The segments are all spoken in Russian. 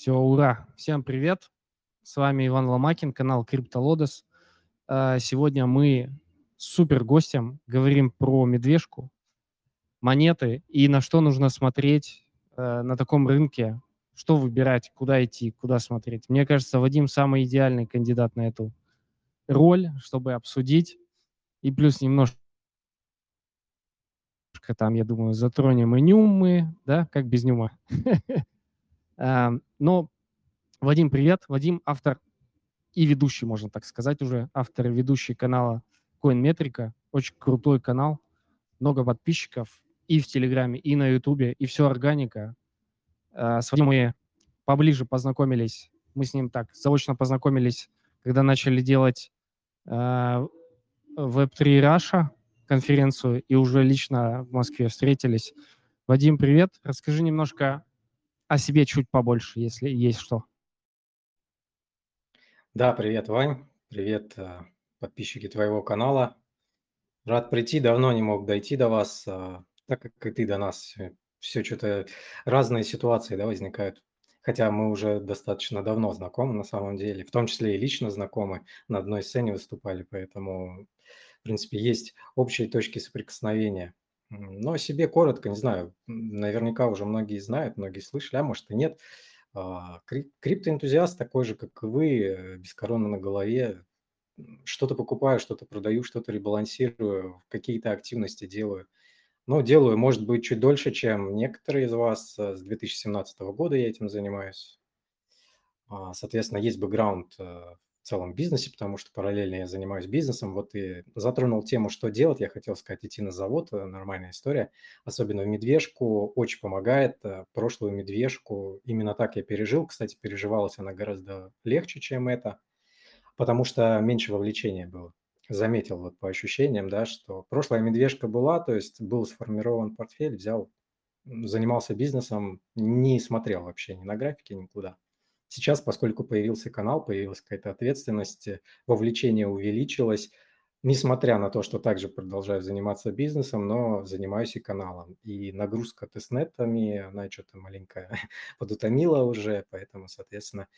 Все, ура! Всем привет! С вами Иван Ломакин, канал CryptoLotus. А, сегодня мы с супер гостем говорим про медвежку, монеты и на что нужно смотреть э, на таком рынке, что выбирать, куда идти, куда смотреть. Мне кажется, Вадим самый идеальный кандидат на эту роль, чтобы обсудить. И плюс немножко там, я думаю, затронем и нюмы, да, как без нюма. Эм, но Вадим, привет. Вадим автор и ведущий, можно так сказать уже, автор и ведущий канала CoinMetrica. Очень крутой канал, много подписчиков и в Телеграме, и на Ютубе, и все органика. Э, с Вадимом мы поближе познакомились, мы с ним так заочно познакомились, когда начали делать э, Web3 Russia конференцию и уже лично в Москве встретились. Вадим, привет. Расскажи немножко о себе чуть побольше, если есть что. Да, привет, Вань. Привет, э, подписчики твоего канала. Рад прийти, давно не мог дойти до вас, а, так как и ты до нас. Все что-то разные ситуации да, возникают. Хотя мы уже достаточно давно знакомы на самом деле, в том числе и лично знакомы, на одной сцене выступали, поэтому, в принципе, есть общие точки соприкосновения. Но себе коротко, не знаю, наверняка уже многие знают, многие слышали, а может и нет. А, криптоэнтузиаст такой же, как и вы, э, без короны на голове. Что-то покупаю, что-то продаю, что-то ребалансирую, какие-то активности делаю. Но делаю, может быть, чуть дольше, чем некоторые из вас. Э, с 2017 года я этим занимаюсь. А, соответственно, есть бэкграунд э, в целом бизнесе, потому что параллельно я занимаюсь бизнесом. Вот и затронул тему, что делать. Я хотел сказать, идти на завод, э, нормальная история. Особенно в медвежку очень помогает. Э, прошлую медвежку именно так я пережил. Кстати, переживалась она гораздо легче, чем это, потому что меньше вовлечения было. Заметил вот по ощущениям, да, что прошлая медвежка была, то есть был сформирован портфель, взял, занимался бизнесом, не смотрел вообще ни на графике, никуда. Сейчас, поскольку появился канал, появилась какая-то ответственность, э, вовлечение увеличилось, несмотря на то, что также продолжаю заниматься бизнесом, но занимаюсь и каналом. И нагрузка testnet ами, она что-то маленько подутомила уже, поэтому, соответственно,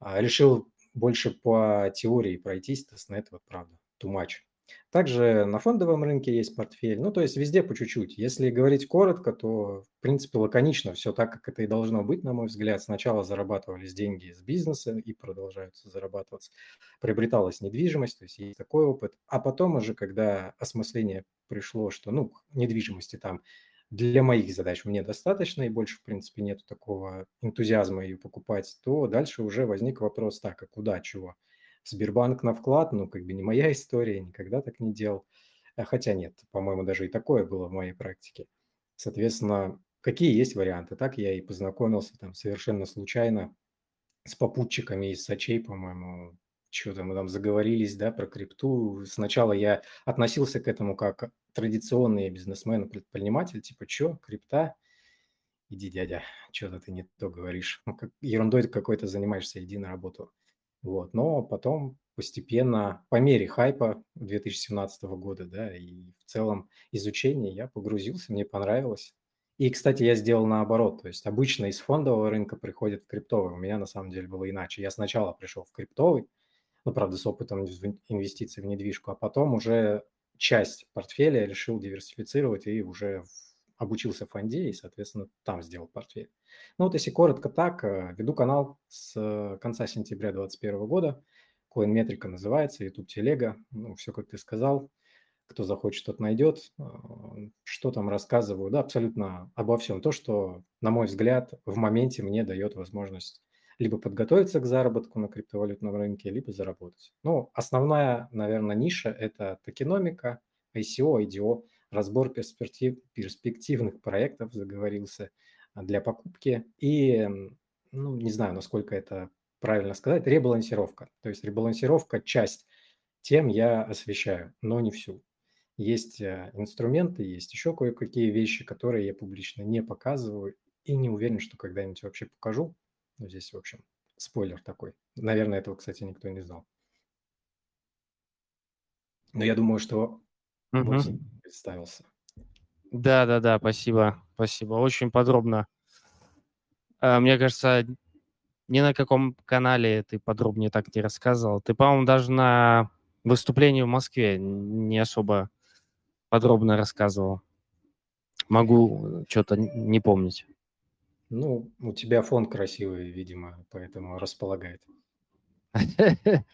а, решил больше по теории пройтись, testnet, вот правда, too much. Также на фондовом рынке есть портфель, ну, то есть везде по чуть-чуть. Если говорить коротко, то, в принципе, лаконично все так, как это и должно быть, на мой взгляд. Сначала зарабатывались деньги с бизнеса и продолжаются зарабатываться. Приобреталась недвижимость, то есть есть такой опыт. А потом уже, когда осмысление пришло, что, ну, недвижимости там для моих задач мне достаточно, и больше, в принципе, нету такого энтузиазма ее покупать, то дальше уже возник вопрос, так, а куда, чего? Сбербанк на вклад, ну, как бы не моя история, никогда так не делал. А хотя нет, по-моему, даже и такое было в моей практике. Соответственно, какие есть варианты? Так я и познакомился там совершенно случайно с попутчиками из Сочей, по-моему, что-то мы там заговорились, да, про крипту. Сначала я относился к этому как традиционный бизнесмен, предприниматель, типа, что, крипта? Иди, дядя, что-то ты не то говоришь. Ну, ерундой какой-то занимаешься, иди на работу. Вот. Но потом постепенно, по мере хайпа 2017 года, да, и в целом изучения я погрузился, мне понравилось. И, кстати, я сделал наоборот, то есть обычно из фондового рынка приходят в криптовый. У меня на самом деле было иначе. Я сначала пришел в криптовый, ну, правда, с опытом инвестиций в недвижку, а потом уже часть портфеля решил диверсифицировать и уже обучился в фонде и, соответственно, там сделал портфель. Ну вот если коротко так, э, веду канал с конца сентября 2021 года. CoinMetrica называется, YouTube телега. Ну, все, как ты сказал. Кто захочет, тот найдет. Э, что там рассказываю? Да, абсолютно обо всем. То, что, на мой взгляд, в моменте мне дает возможность либо подготовиться к заработку на криптовалютном рынке, либо заработать. Ну, основная, наверное, ниша – это токеномика, ICO, IDO – разбор перспектив, перспективных проектов заговорился а, для покупки и, ну, не знаю, насколько это правильно сказать, ребалансировка. То есть ребалансировка, часть тем я освещаю, но не всю. Есть э, инструменты, есть еще кое-какие вещи, которые я публично не показываю и не уверен, что когда-нибудь вообще покажу. Ну, здесь, в общем, спойлер такой. Наверное, этого, кстати, никто не знал. Но я думаю, что Угу. Вот представился. Да, да, да, спасибо, спасибо. Очень подробно. А, мне кажется, ни на каком канале ты подробнее так не рассказывал. Ты, по-моему, даже на выступлении в Москве не особо подробно рассказывал. Могу что-то не помнить. Ну, у тебя фон красивый, видимо, поэтому располагает.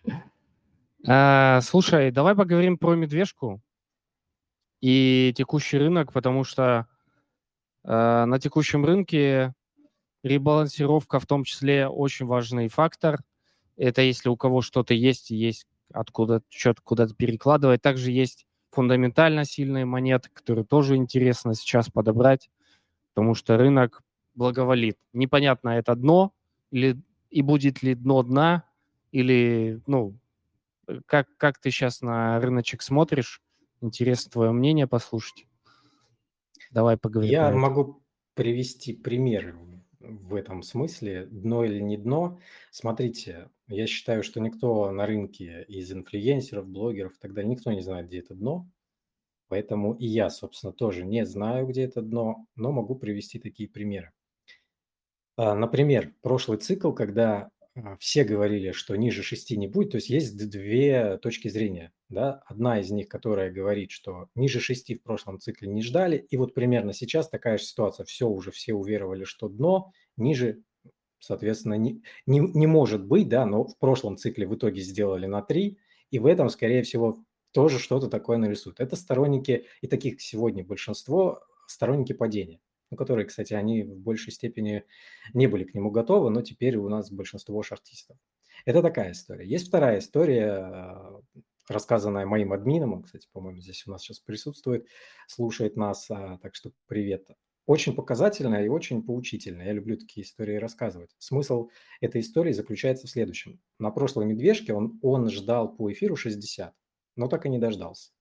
А, слушай, давай поговорим про медвежку и текущий рынок, потому что а, на текущем рынке ребалансировка в том числе очень важный фактор. Это если у кого что-то есть, есть откуда что-то куда-то перекладывать. Также есть фундаментально сильные монеты, которые тоже интересно сейчас подобрать, потому что рынок благоволит. Непонятно, это дно или и будет ли дно дна, или, ну, как, как ты сейчас на рыночек смотришь? Интересно твое мнение послушать. Давай поговорим. Я могу привести пример в этом смысле, дно или не дно. Смотрите, я считаю, что никто на рынке из инфлюенсеров, блогеров и так далее, никто не знает, где это дно. Поэтому и я, собственно, тоже не знаю, где это дно, но могу привести такие примеры. А, например, прошлый цикл, когда а, все говорили, что ниже 6 не будет, то есть есть две точки зрения. Да? Одна из них, которая говорит, что ниже 6 в прошлом цикле не ждали, и вот примерно сейчас такая же ситуация, все уже все уверовали, что дно, ниже, соответственно, не, не, не может быть, да, но в прошлом цикле в итоге сделали на 3, и в этом, скорее всего, тоже что-то такое нарисуют. Это сторонники, и таких сегодня большинство, сторонники падения ну, которые, кстати, они в большей степени не были к нему готовы, но теперь у нас большинство шартистов. Это такая история. Есть вторая история, рассказанная моим админом, кстати, по-моему, здесь у нас сейчас присутствует, слушает нас, а, так что привет. Очень показательная и очень поучительная. Я люблю такие истории рассказывать. Смысл этой истории заключается в следующем. На прошлой медвежке он, он ждал по эфиру 60, но так и не дождался.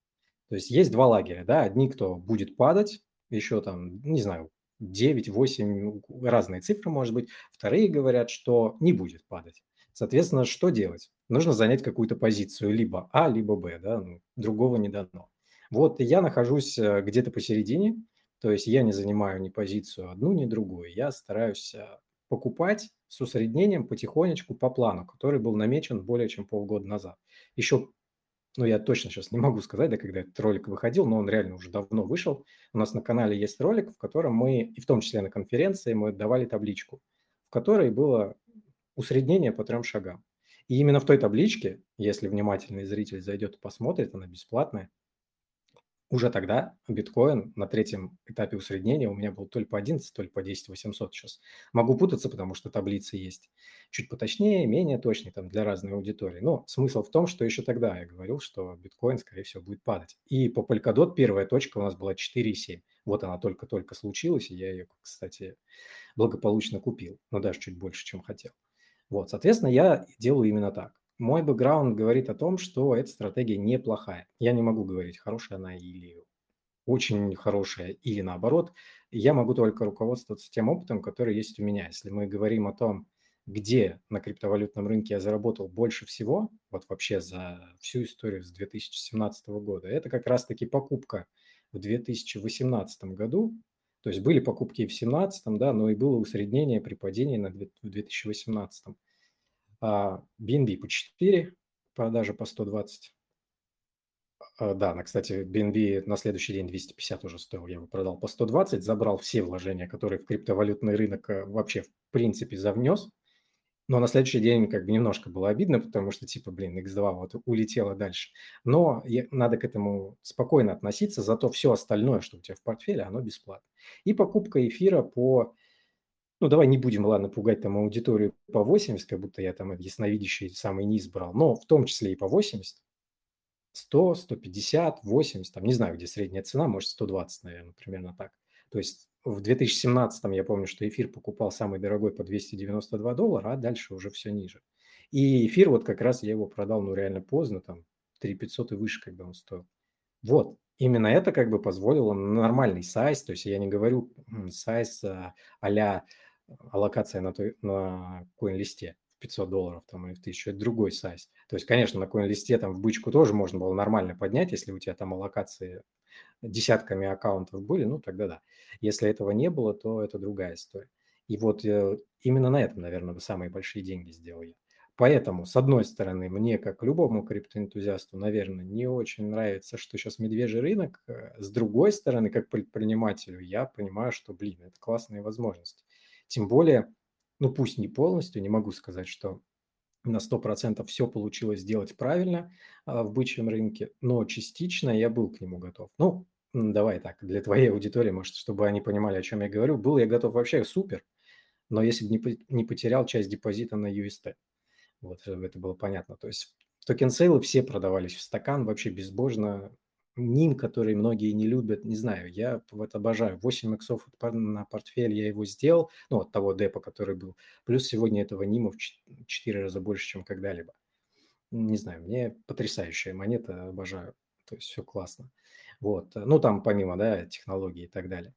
То есть есть два лагеря, да, одни, кто будет падать, еще там, не знаю, 9, 8, разные цифры, может быть. Вторые говорят, что не будет падать. Соответственно, что делать? Нужно занять какую-то позицию, либо А, либо Б, да, ну, другого не дано. Вот я нахожусь э, где-то посередине, то есть я не занимаю ни позицию одну, ни другую. Я стараюсь э, покупать с усреднением потихонечку по плану, который был намечен более чем полгода назад. Еще ну, я точно сейчас не могу сказать, да, когда этот ролик выходил, но он реально уже давно вышел. У нас на канале есть ролик, в котором мы, и в том числе на конференции, мы давали табличку, в которой было усреднение по трем шагам. И именно в той табличке, если внимательный зритель зайдет и посмотрит, она бесплатная, уже тогда биткоин на третьем этапе усреднения у меня был то ли по 11, то ли по 10 800 сейчас. Могу путаться, потому что таблицы есть чуть поточнее, менее точные там для разной аудитории. Но смысл в том, что еще тогда я говорил, что биткоин, скорее всего, будет падать. И по Polkadot первая точка у нас была 4,7. Вот она только-только случилась, и я ее, кстати, благополучно купил, но даже чуть больше, чем хотел. Вот, соответственно, я делаю именно так мой бэкграунд говорит о том, что эта стратегия неплохая. Я не могу говорить, хорошая она или очень хорошая, или наоборот. Я могу только руководствоваться тем опытом, который есть у меня. Если мы говорим о том, где на криптовалютном рынке я заработал больше всего, вот вообще за всю историю с 2017 года, это как раз-таки покупка в 2018 году. То есть были покупки и в 2017, да, но и было усреднение при падении на в 2018 а BNB по 4, продажа по 120. А, да, на, кстати, BNB на следующий день 250 уже стоил, я его продал по 120, забрал все вложения, которые в криптовалютный рынок э, вообще в принципе завнес. Но на следующий день как бы немножко было обидно, потому что типа, блин, X2 вот улетела дальше. Но надо к этому спокойно относиться, зато все остальное, что у тебя в портфеле, оно бесплатно. И покупка эфира по ну, давай не будем, ладно, пугать там аудиторию по 80, как будто я там ясновидящий самый низ брал, но в том числе и по 80, 100, 150, 80, там не знаю, где средняя цена, может 120, наверное, примерно так. То есть в 2017 я помню, что эфир покупал самый дорогой по 292 доллара, а дальше уже все ниже. И эфир вот как раз я его продал, ну, реально поздно, там 3500 и выше, когда он стоил. Вот, именно это как бы позволило нормальный сайз, то есть я не говорю сайз а, а-ля аллокация на, той, на коин-листе в 500 долларов там, или в 1000, это другой сайз. То есть, конечно, на коин-листе там в бычку тоже можно было нормально поднять, если у тебя там аллокации десятками аккаунтов были, ну тогда да. Если этого не было, то это другая история. И вот э, именно на этом, наверное, самые большие деньги сделал я. Поэтому, с одной стороны, мне, как любому криптоэнтузиасту, наверное, не очень нравится, что сейчас медвежий рынок. Э, с другой стороны, как предпринимателю, я понимаю, что, блин, это классные возможности. Тем более, ну пусть не полностью, не могу сказать, что на 100% все получилось сделать правильно а, в бычьем рынке, но частично я был к нему готов. Ну, давай так, для твоей аудитории, может, чтобы они понимали, о чем я говорю, был я готов вообще супер, но если бы не потерял часть депозита на UST. Вот, чтобы это было понятно. То есть token sale ы все продавались в стакан вообще безбожно. Nym, который многие не любят, не знаю, я вот обожаю. 8 иксов на портфель я его сделал, ну, от того депа, который был. Плюс сегодня этого Nym а в 4 раза больше, чем когда-либо. Не знаю, мне потрясающая монета, обожаю. То есть все классно. Вот. Ну, там помимо, да, технологий и так далее.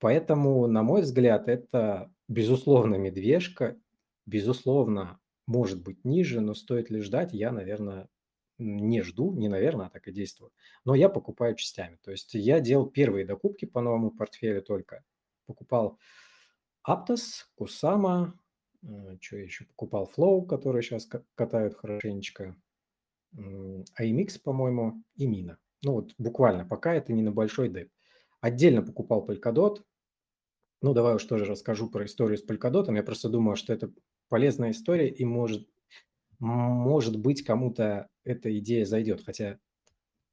Поэтому, на мой взгляд, это, безусловно, медвежка, безусловно, может быть ниже, но стоит ли ждать, я, наверное, не жду, не наверное, а так и действую. Но я покупаю частями. То есть я делал первые докупки по новому портфелю только. Покупал Aptos, Kusama, э, что еще покупал Flow, который сейчас катают хорошенечко, IMX, по-моему, и Mina. Ну вот буквально, пока это не на большой деп. Отдельно покупал Polkadot. Ну, давай уж тоже расскажу про историю с Polkadot. Я просто думаю, что это полезная история, и может, может быть, кому-то эта идея зайдет, хотя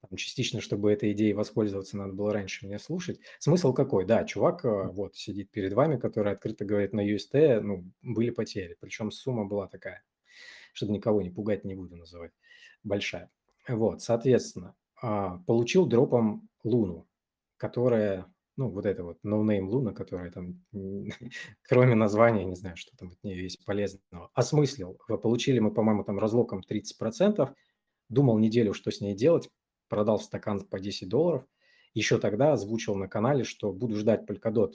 там, частично, чтобы этой идеей воспользоваться, надо было раньше меня слушать. Смысл какой? Да, чувак э, вот сидит перед вами, который открыто говорит на UST, ну, были потери, причем сумма была такая, чтобы никого не пугать, не буду называть, большая. Вот, соответственно, а, получил дропом Луну, которая ну, вот это вот No Name Luna, которая там, кроме названия, не знаю, что там от нее есть полезного, осмыслил. Получили мы, по-моему, там разлоком 30%, думал неделю, что с ней делать, продал стакан по 10 долларов. Еще тогда озвучил на канале, что буду ждать Polkadot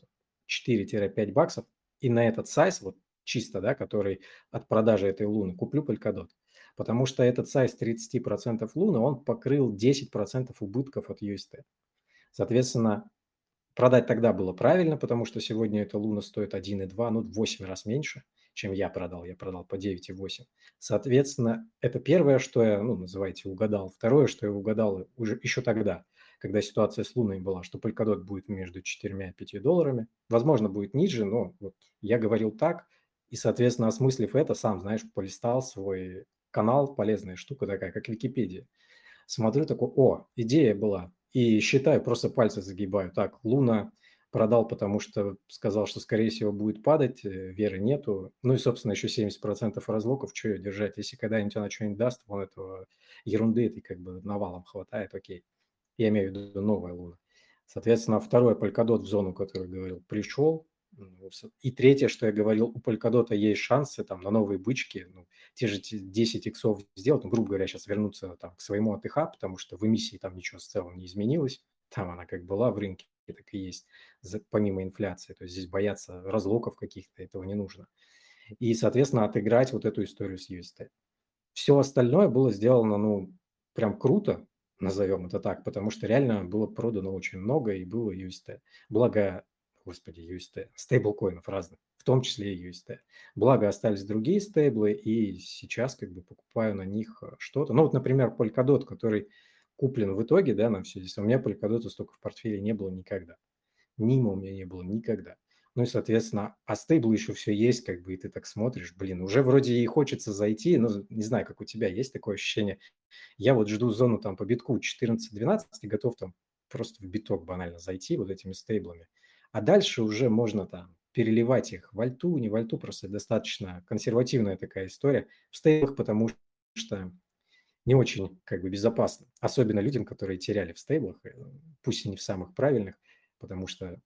4-5 баксов, и на этот сайз, вот чисто, да, который от продажи этой луны, куплю Polkadot. Потому что этот сайз 30% луны, он покрыл 10% убытков от UST. Соответственно, Продать тогда было правильно, потому что сегодня эта луна стоит 1,2, ну, в 8 раз меньше, чем я продал. Я продал по 9,8. Соответственно, это первое, что я, ну, называйте, угадал. Второе, что я угадал уже еще тогда, когда ситуация с луной была, что Polkadot будет между 4 и 5 долларами. Возможно, будет ниже, но вот я говорил так, и, соответственно, осмыслив это, сам, знаешь, полистал свой канал, полезная штука такая, как Википедия. Смотрю такой, о, идея была, и считаю, просто пальцы загибаю. Так, Луна продал, потому что сказал, что, скорее всего, будет падать, э, веры нету. Ну и, собственно, еще 70% разлоков, что ее держать? Если когда-нибудь она что-нибудь даст, вон этого ерунды этой как бы навалом хватает, окей. Я имею в виду новая Луна. Соответственно, второй полькодот в зону, который говорил, пришел, и третье, что я говорил, у Polkadot есть шансы там на новые бычки, ну, те же 10 иксов сделать, ну, грубо говоря, сейчас вернуться там к своему АТХ, потому что в эмиссии там ничего в целом не изменилось, там она как была в рынке, так и есть, помимо инфляции, то есть здесь бояться разлоков каких-то, этого не нужно. И, соответственно, отыграть вот эту историю с UST. Все остальное было сделано, ну, прям круто, назовем это так, потому что реально было продано очень много и было UST. Благо, господи, UST, стейблкоинов разных, в том числе и UST. Благо остались другие стейблы, и сейчас как бы покупаю на них э, что-то. Ну вот, например, Polkadot, который куплен в итоге, да, на все здесь. У меня Polkadot столько в портфеле не было никогда. Нима у меня не было никогда. Ну и, соответственно, а стейбл еще все есть, как бы, и ты так смотришь, блин, уже вроде и хочется зайти, но не знаю, как у тебя, есть такое ощущение. Я вот жду зону там по битку 14-12 и готов там просто в биток банально зайти вот этими стейблами. А дальше уже можно там переливать их в альту, не в альту, просто достаточно консервативная такая история. В стейблах, потому что не очень как бы безопасно, особенно людям, которые теряли в стейблах, э, пусть и не в самых правильных, потому что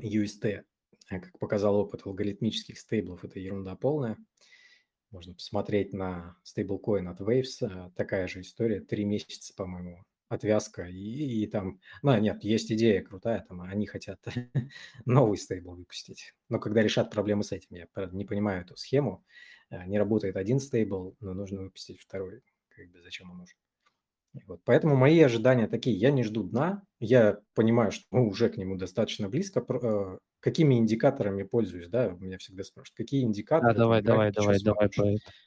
UST, э, как показал опыт алгоритмических стейблов, это ерунда полная. Можно посмотреть на стейблкоин от Waves, э, такая же история, три месяца, по-моему, отвязка, и, и там, ну, нет, есть идея крутая, там, они хотят новый стейбл выпустить. Но когда решат проблемы с этим, я не понимаю эту схему, э, не работает один стейбл, но нужно выпустить второй, как бы зачем он нужен. вот. Поэтому мои ожидания такие, я не жду дна, я понимаю, что мы уже к нему достаточно близко, э, какими индикаторами пользуюсь, да, меня всегда спрашивают, какие индикаторы там давай, давай, давай, сейчас давай смотришь? про это. Э,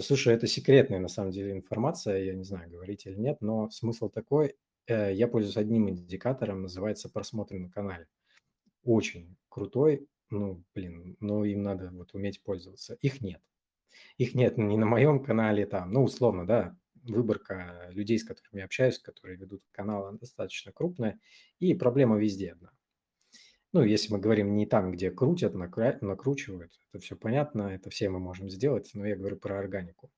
Слушай, это секретная на самом деле информация, я не знаю, говорить или нет, но смысл такой, э, я пользуюсь одним индикатором, называется просмотры на канале. Очень крутой, ну, блин, но им надо вот уметь пользоваться. Их нет. Их нет ни на моем канале там, ну, условно, да, выборка людей, с которыми я общаюсь, которые ведут канал, достаточно крупная, и проблема везде одна. Ну, если мы говорим не там, где крутят, накручивают, это все понятно, это все мы можем сделать, но я говорю про органику.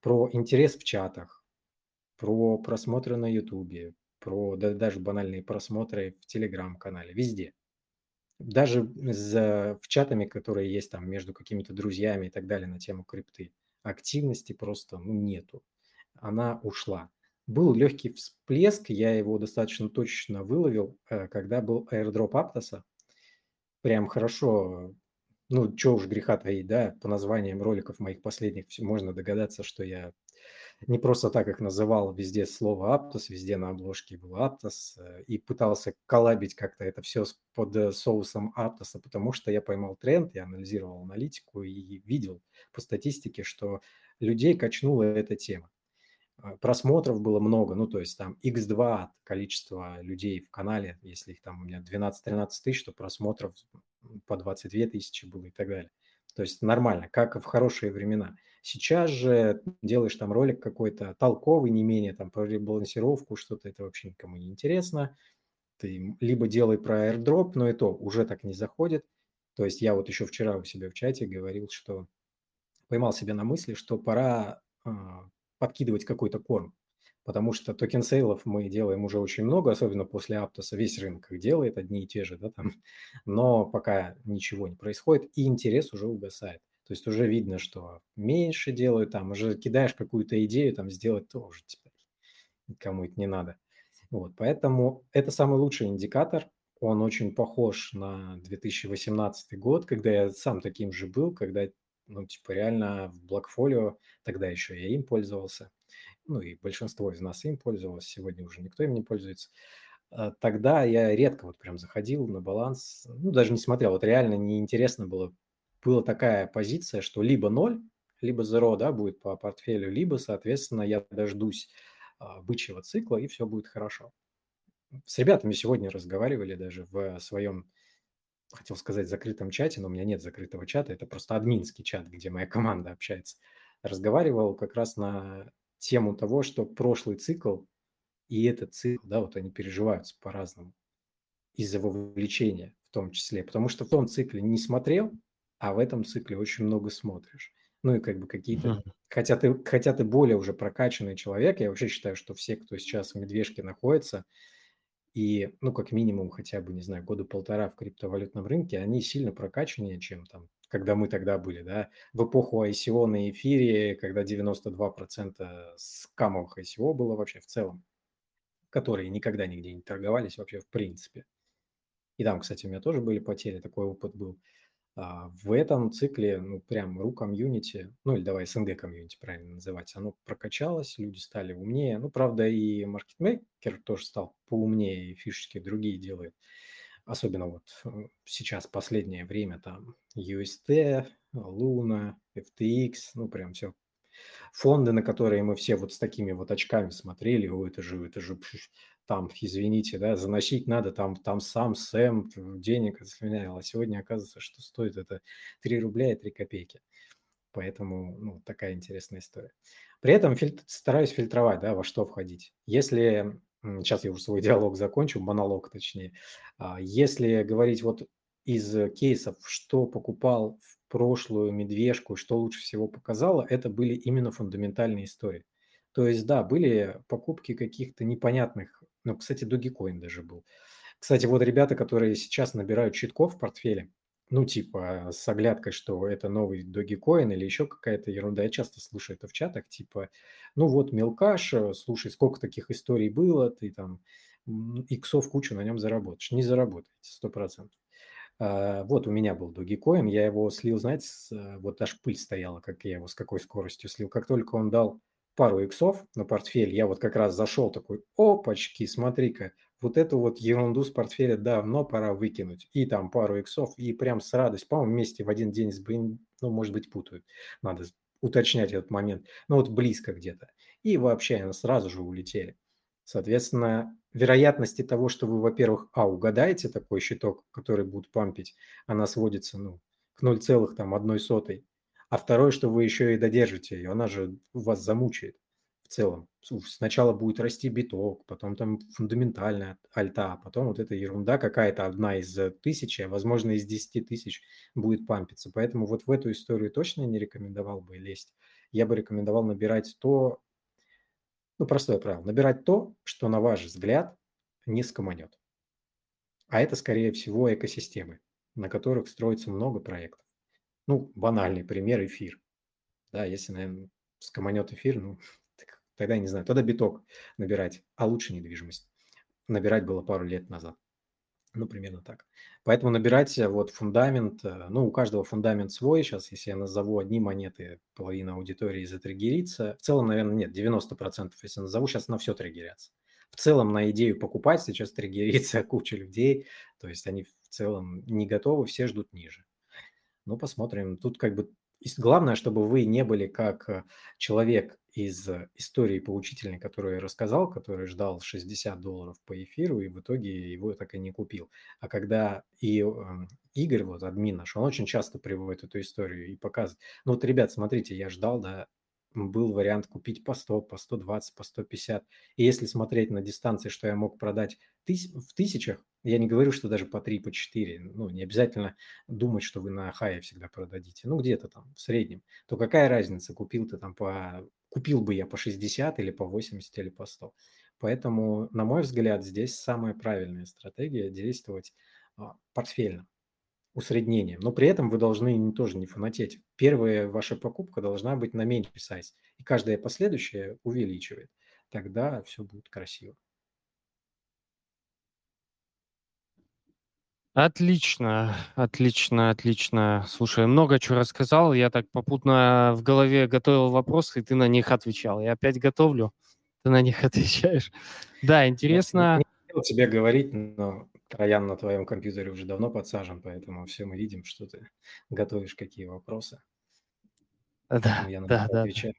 Про интерес в чатах, про просмотры на Ютубе, про да, даже банальные просмотры в Телеграм-канале, везде. Даже за, в чатами, которые есть там между какими-то друзьями и так далее на тему крипты, активности просто ну, нету. Она ушла. Был легкий всплеск, я его достаточно точно выловил, э, когда был airdrop Аптоса. Прям хорошо, ну, что уж греха таить, да, по названиям роликов моих последних можно догадаться, что я не просто так их называл везде слово Аптос, везде на обложке был Аптос, э, и пытался коллабить как-то это все под э, соусом Аптоса, потому что я поймал тренд, я анализировал аналитику и видел по статистике, что людей качнула эта тема. А, Просмотров было много, ну, то есть там x2 от количества людей в канале, если их там у меня 12-13 тысяч, то просмотров по 22 тысячи было и так далее. То есть нормально, как в хорошие времена. Сейчас же делаешь там ролик какой-то толковый, не менее там про ребалансировку, что-то это вообще никому не интересно. Ты либо делай про airdrop, но и то уже так не заходит. То есть я вот еще вчера у себя в чате говорил, что поймал себя на мысли, что пора а, подкидывать какой-то корм. Потому что token sale ов мы делаем уже очень много, особенно после Aptos а. Весь рынок их делает, одни и те же, да, там. Но пока ничего не происходит, и интерес уже угасает. То есть уже видно, что меньше делают, там уже кидаешь какую-то идею, там сделать тоже типа, никому это не надо. Вот, поэтому это самый лучший индикатор. Он очень похож на 2018 год, когда я сам таким же был, когда, ну, типа, реально в Blockfolio, тогда еще я им пользовался, ну, и большинство из нас им пользовалось, сегодня уже никто им не пользуется. А, Тогда я редко вот прям заходил на баланс, ну, даже не смотрел, вот реально неинтересно было. Была такая позиция, что либо ноль, либо zero, да, будет по портфелю, либо, соответственно, я дождусь а, бычьего цикла, и все будет хорошо. С ребятами сегодня разговаривали даже в своем, хотел сказать, закрытом чате, но у меня нет закрытого чата, это просто админский чат, где моя команда общается. Разговаривал как раз на тему того, что прошлый цикл и этот цикл, да, вот они переживаются по-разному из-за вовлечения в том числе, потому что в том цикле не смотрел, а в этом цикле очень много смотришь. Ну и как бы какие-то... Мгм. Хотя ты, хотя ты более уже прокачанный человек, я вообще считаю, что все, кто сейчас в медвежке находится, и, ну, как минимум, хотя бы, не знаю, года полтора в криптовалютном рынке, они сильно прокачаннее, чем там, когда мы тогда были, да, в эпоху ICO на эфире, когда 92% скамовых ICO было вообще в целом, которые никогда нигде не торговались вообще в принципе. И там, кстати, у меня тоже были потери, такой опыт был. А, в этом цикле, ну, прям ру комьюнити, ну, или давай СНГ комьюнити правильно называть, оно прокачалось, люди стали умнее. Ну, правда, и маркетмейкер тоже стал поумнее, и фишечки другие делает. Особенно вот э, сейчас, последнее время, там, UST, Luna, FTX, ну, прям все фонды, на которые мы все вот с такими вот очками смотрели, о, это же, это же там, извините, да, заносить надо, там, там сам Сэм денег слюнял, а сегодня оказывается, что стоит это 3 рубля и 3 копейки. Поэтому, ну, такая интересная история. При этом фильтр, стараюсь фильтровать, да, во что входить. Если, сейчас я уже свой диалог закончу, монолог точнее, а, если говорить вот из кейсов, что покупал в прошлую медвежку, что лучше всего показало, это были именно фундаментальные истории. То есть, да, были покупки каких-то непонятных, ну, кстати, Dogecoin даже был. Кстати, вот ребята, которые сейчас набирают читков в портфеле, ну, типа, с оглядкой, что это новый Dogecoin или еще какая-то ерунда. Я часто слышу это в чатах, типа, ну вот, мелкаш, слушай, сколько таких историй было, ты там иксов кучу на нем заработаешь. Не заработаете, сто процентов. А, вот у меня был Dogecoin, я его слил, знаете, с, вот аж пыль стояла, как я его с какой скоростью слил. Как только он дал пару иксов на портфель, я вот как раз зашел такой, опачки, смотри-ка, вот эту вот ерунду с портфеля давно пора выкинуть. И там пару иксов, и прям с радостью, по-моему, вместе в один день с Бин, ну, может быть, путают. Надо уточнять этот момент. Ну, вот близко где-то. И вообще они сразу же улетели. Соответственно, вероятности того, что вы, во-первых, а, угадаете такой щиток, который будет пампить, она сводится, ну, к 0,1, а второе, что вы еще и додержите ее, она же вас замучает в целом. Сначала будет расти биток, потом там фундаментальная альта, потом вот эта ерунда какая-то одна из тысячи, а возможно из десяти тысяч будет пампиться. Поэтому вот в эту историю точно не рекомендовал бы лезть. Я бы рекомендовал набирать то, ну простое правило, набирать то, что на ваш взгляд не скоманет. А это, скорее всего, экосистемы, на которых строится много проектов. Ну, банальный пример – эфир. Да, если, наверное, скоманет эфир, ну, тогда, я не знаю, тогда биток набирать, а лучше недвижимость. Набирать было пару лет назад. Ну, примерно так. Поэтому набирать э, вот фундамент, э, ну, у каждого фундамент свой. Сейчас, если я назову одни монеты, половина аудитории затриггерится. В целом, наверное, нет, 90%, если назову, сейчас на все триггерятся. В целом, на идею покупать сейчас триггерится куча людей. То есть они в целом не готовы, все ждут ниже. Ну, посмотрим. Тут как бы главное, чтобы вы не были как э, человек из истории поучительной, которую я рассказал, который ждал 60 долларов по эфиру и в итоге его так и не купил. А когда и эм, Игорь, вот админ наш, он очень часто приводит эту историю и показывает. Ну вот, ребят, смотрите, я ждал, да, был вариант купить по 100, по 120, по 150. И если смотреть на дистанции, что я мог продать в тысячах, я не говорю, что даже по 3, по 4, ну, не обязательно думать, что вы на хае всегда продадите, ну, где-то там в среднем, то какая разница, купил ты там по, купил бы я по 60 или по 80 или по 100. Поэтому, на мой взгляд, здесь самая правильная стратегия действовать а, портфельно усреднением. Но при этом вы должны тоже не фанатеть. Первая ваша покупка должна быть на меньший сайз, и каждая последующая увеличивает. Тогда все будет красиво. Отлично, отлично, отлично. Слушай, много чего рассказал. Я так попутно в голове готовил вопросы, и ты на них отвечал. Я опять готовлю, ты на них отвечаешь. Да, интересно. Не хотел тебе говорить, но Троян на твоем компьютере уже давно подсажен, поэтому все мы видим, что ты готовишь, какие вопросы. Да, я на да, да. отвечаю.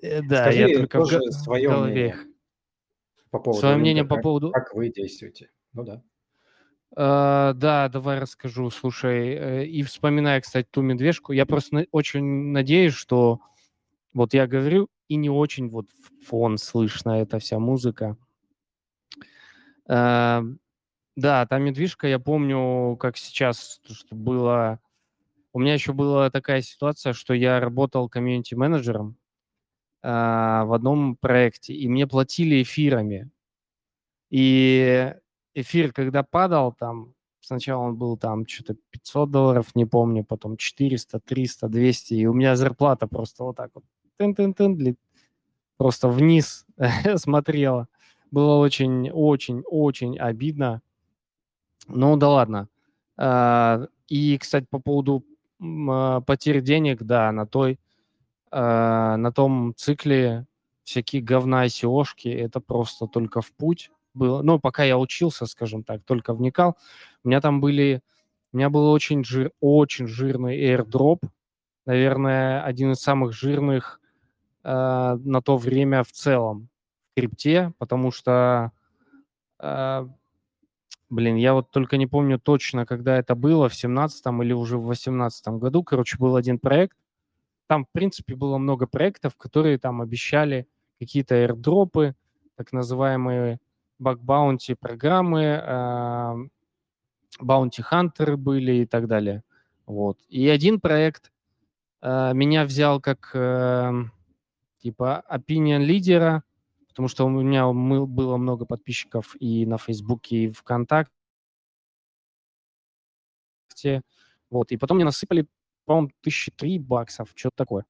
Э, да, Скажи я только тоже в свое голове. мнение по поводу Свое мнение по поводу... Как вы действуете? Ну да. Uh, да, давай расскажу. Слушай, э, и вспоминая, кстати, ту медвежку, я просто очень надеюсь, что вот я говорю, и не очень вот фон слышно эта вся музыка. Uh, да, та медвежка, я помню, как сейчас, что было... У меня еще была такая ситуация, что я работал комьюнити-менеджером э, в одном проекте, и мне платили эфирами. И эфир, когда падал, там, сначала он был там что-то 500 долларов, не помню, потом 400, 300, 200, и у меня зарплата просто вот так вот тын-тын-тын, просто вниз смотрела. Было очень-очень-очень обидно. Ну да ладно. А, и, кстати, по поводу а, потерь денег, да, на той, а, на том цикле всякие говна и SEOшки, это просто только в путь было. Ну, пока я учился, скажем так, только вникал, у меня там были, у меня был очень, жир, очень жирный airdrop, наверное, один из самых жирных э, на то время в целом в крипте, потому что э, Блин, я вот только не помню точно, когда это было, в 17 или уже в 18 году. Короче, был один проект. Там, в принципе, было много проектов, которые там обещали какие-то airdropы, так называемые баг-баунти программы, баунти-хантеры были и так далее. Вот. И один проект э, меня взял как э, типа opinion лидера, потому что у меня было много подписчиков и на Фейсбуке, и ВКонтакте. Вот, и потом мне насыпали, по-моему, тысячи три баксов, что-то такое.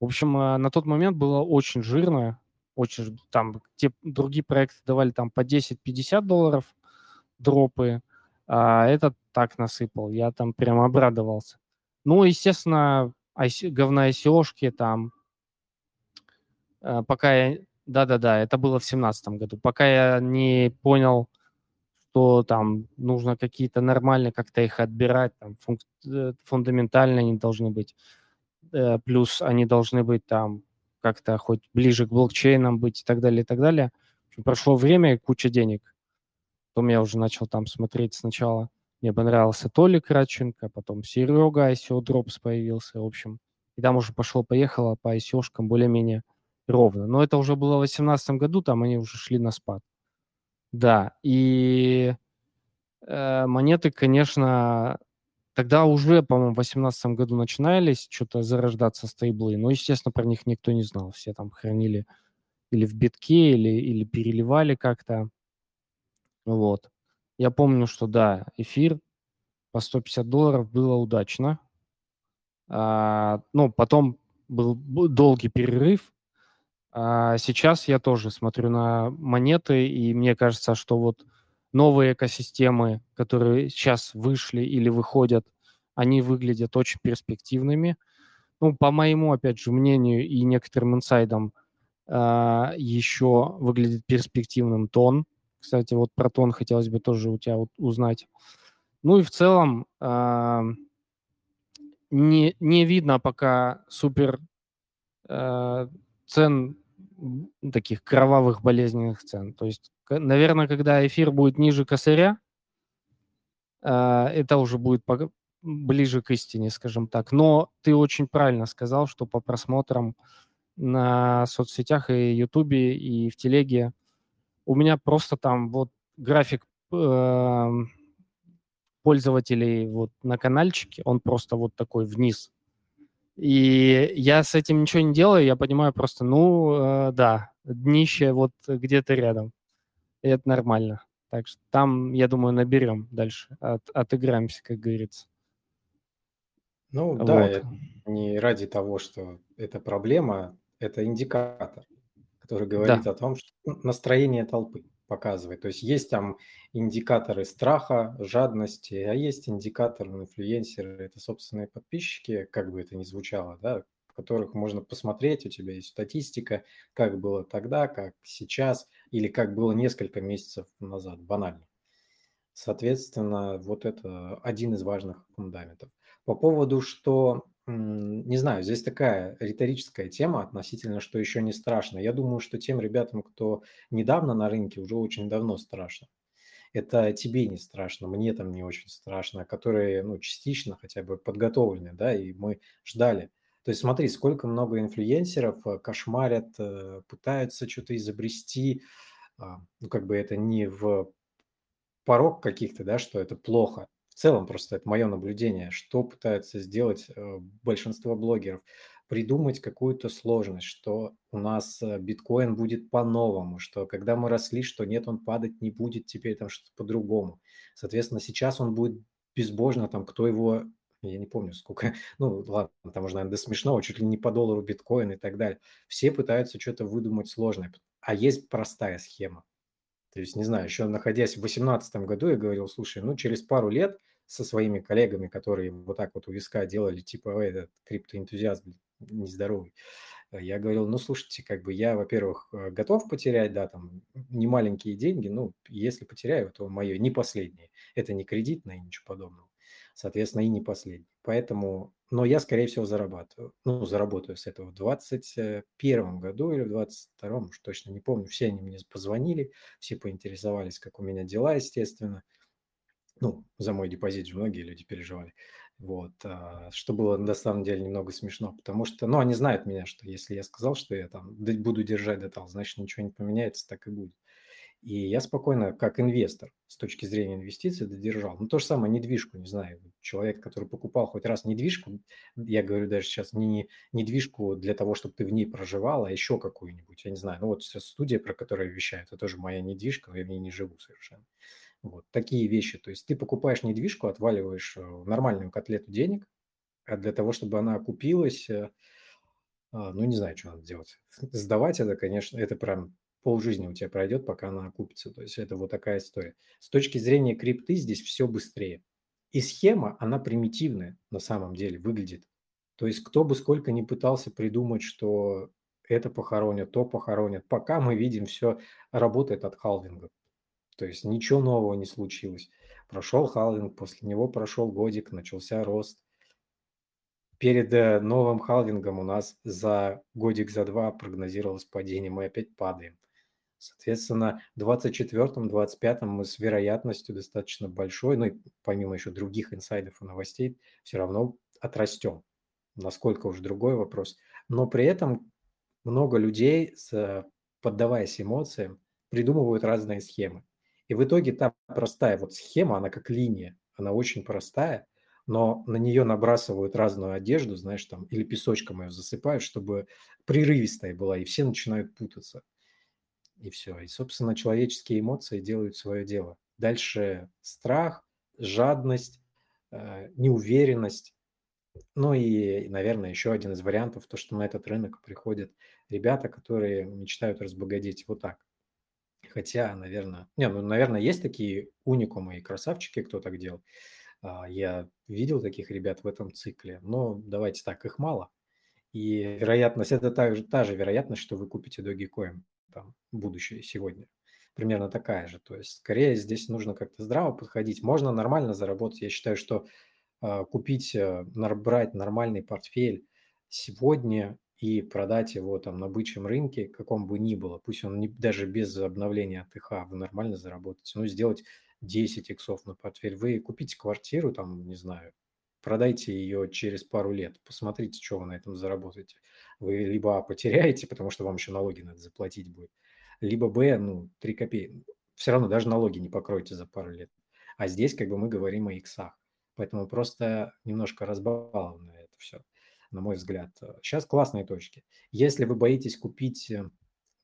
В общем, э, на тот момент было очень жирно, очень, там, те другие проекты давали там по 10-50 долларов дропы, а этот так насыпал, я там прям обрадовался. Ну, естественно, говна ICO-шки там, э, пока я Да-да-да, это было в семнадцатом году. Пока я не понял, что там нужно какие-то нормальные как-то их отбирать, там функ э, фундаментально они должны быть. Э, плюс они должны быть там как-то хоть ближе к блокчейнам быть и так далее, и так далее. Прошло время и куча денег. Потом я уже начал там смотреть сначала. Мне понравился Толик Радченко, потом Серега, ICO Drops появился, в общем. И там уже пошло-поехало по ICO-шкам более-менее ровно. Но это уже было в 2018 году, там они уже шли на спад. Да, и э, монеты, конечно, тогда уже, по-моему, в 2018 году начинались что-то зарождаться стейблы, но, естественно, про них никто не знал. Все там хранили или в битке, или, или переливали как-то. Вот. Я помню, что да, эфир по 150 долларов было удачно. А, ну, потом был долгий перерыв, а сейчас я тоже смотрю на монеты, и мне кажется, что вот новые экосистемы, которые сейчас вышли или выходят, они выглядят очень перспективными. Ну, по моему, опять же, мнению и некоторым инсайдам, а, еще выглядит перспективным тон. Кстати, вот про тон хотелось бы тоже у тебя узнать. Ну и в целом а, не, не видно пока супер а, цен таких кровавых болезненных цен. То есть, наверное, когда эфир будет ниже косаря, а, это уже будет ближе к истине, скажем так. Но ты очень правильно сказал, что по просмотрам на соцсетях и Ютубе, и в Телеге у меня просто там вот график э, пользователей вот на каналчике, он просто вот такой вниз и я с этим ничего не делаю, я понимаю просто, ну, э, да, днище вот где-то рядом. И это нормально. Так что там, я думаю, наберем дальше, от, отыграемся, как говорится. Ну вот. да, не ради того, что это проблема, это индикатор, который говорит да. о том, что ну, настроение толпы показывает. То есть есть там индикаторы страха, жадности, а есть индикаторы инфлюенсеры, это собственные подписчики, как бы это ни звучало, да, в которых можно посмотреть, у тебя есть статистика, как было тогда, как сейчас, или как было несколько месяцев назад, банально. Соответственно, вот это один из важных фундаментов. По поводу, что не знаю, здесь такая риторическая тема относительно, что еще не страшно. Я думаю, что тем ребятам, кто недавно на рынке, уже очень давно страшно. Это тебе не страшно, мне там не очень страшно, которые, ну, частично хотя бы подготовлены, да, и мы ждали. То есть смотри, сколько много инфлюенсеров э, кошмарят, э, пытаются что-то изобрести, а, ну, как бы это не в порог каких-то, да, что это плохо, целом просто это мое наблюдение, что пытаются сделать э, большинство блогеров. Придумать какую-то сложность, что у нас э, биткоин будет по-новому, что когда мы росли, что нет, он падать не будет, теперь там что-то по-другому. Соответственно, сейчас он будет безбожно, там, кто его, я не помню сколько, ну ладно, там уже, наверное, до смешного, чуть ли не по доллару биткоин и так далее. Все пытаются что-то выдумать сложное, а есть простая схема. То есть, не знаю, еще находясь в 2018 году, я говорил, слушай, ну через пару лет со своими коллегами, которые вот так вот у виска делали, типа, этот криптоэнтузиаст нездоровый. Я говорил, ну, слушайте, как бы я, во-первых, э, готов потерять, да, там, не маленькие деньги, ну, если потеряю, то мое не последнее. Это не кредитное ничего подобного. Соответственно, и не последнее. Поэтому, но я, скорее всего, зарабатываю. Ну, заработаю с этого в 21 году или в 22 уж точно не помню. Все они мне позвонили, все поинтересовались, как у меня дела, естественно ну, за мой депозит же многие люди переживали. Вот, а, что было на самом деле немного смешно, потому что, ну, они знают меня, что если я сказал, что я там буду держать детал, значит, ничего не поменяется, так и будет. И я спокойно, как инвестор, с точки зрения инвестиций, додержал. Ну, то же самое недвижку, не знаю, человек, который покупал хоть раз недвижку, я говорю даже сейчас не недвижку для того, чтобы ты в ней проживал, а еще какую-нибудь, я не знаю, ну, вот студия, про которую я вещаю, это тоже моя недвижка, но я в ней не живу совершенно. Вот такие вещи. То есть ты покупаешь недвижку, отваливаешь э, нормальную котлету денег, а для того, чтобы она окупилась, э, а, ну, не знаю, что надо делать. Сдавать это, конечно, это прям полжизни у тебя пройдет, пока она окупится. То есть это вот такая история. С точки зрения крипты здесь все быстрее. И схема, она примитивная на самом деле выглядит. То есть кто бы сколько ни пытался придумать, что это похоронят, то похоронят. Пока мы видим, все работает от халвинга. То есть ничего нового не случилось. Прошел халвинг, после него прошел годик, начался рост. Перед э, новым халвингом у нас за годик, за два прогнозировалось падение, мы опять падаем. Соответственно, в 24-25 мы с вероятностью достаточно большой, ну и помимо еще других инсайдов и новостей, все равно отрастем. Насколько уж другой вопрос. Но при этом много людей, поддаваясь эмоциям, придумывают разные схемы. И в итоге та простая вот схема, она как линия, она очень простая, но на нее набрасывают разную одежду, знаешь, там, или песочком ее засыпают, чтобы прерывистая была, и все начинают путаться и все. И, собственно, человеческие эмоции делают свое дело. Дальше страх, жадность, э, неуверенность. Ну и, наверное, еще один из вариантов, то, что на этот рынок приходят ребята, которые мечтают разбогатеть вот так. Хотя, наверное, не, ну, наверное, есть такие уникумы и красавчики, кто так делал. Я видел таких ребят в этом цикле, но давайте так, их мало. И вероятность, это та же, та же вероятность, что вы купите Dogecoin там, будущее сегодня. Примерно такая же. То есть, скорее, здесь нужно как-то здраво подходить. Можно нормально заработать. Я считаю, что э, купить, э, брать нормальный портфель сегодня и продать его там на бычьем рынке, каком бы ни было, пусть он не, даже без обновления АТХ, вы нормально заработаете, ну, сделать 10 иксов на портфель. Вы купите квартиру, там, не знаю, продайте ее через пару лет, посмотрите, что вы на этом заработаете. Вы либо потеряете, потому что вам еще налоги надо заплатить будет, либо б, ну, 3 копейки. Все равно даже налоги не покроете за пару лет. А здесь как бы мы говорим о иксах. Поэтому просто немножко разбаловано это все, на мой взгляд. Сейчас классные точки. Если вы боитесь купить э,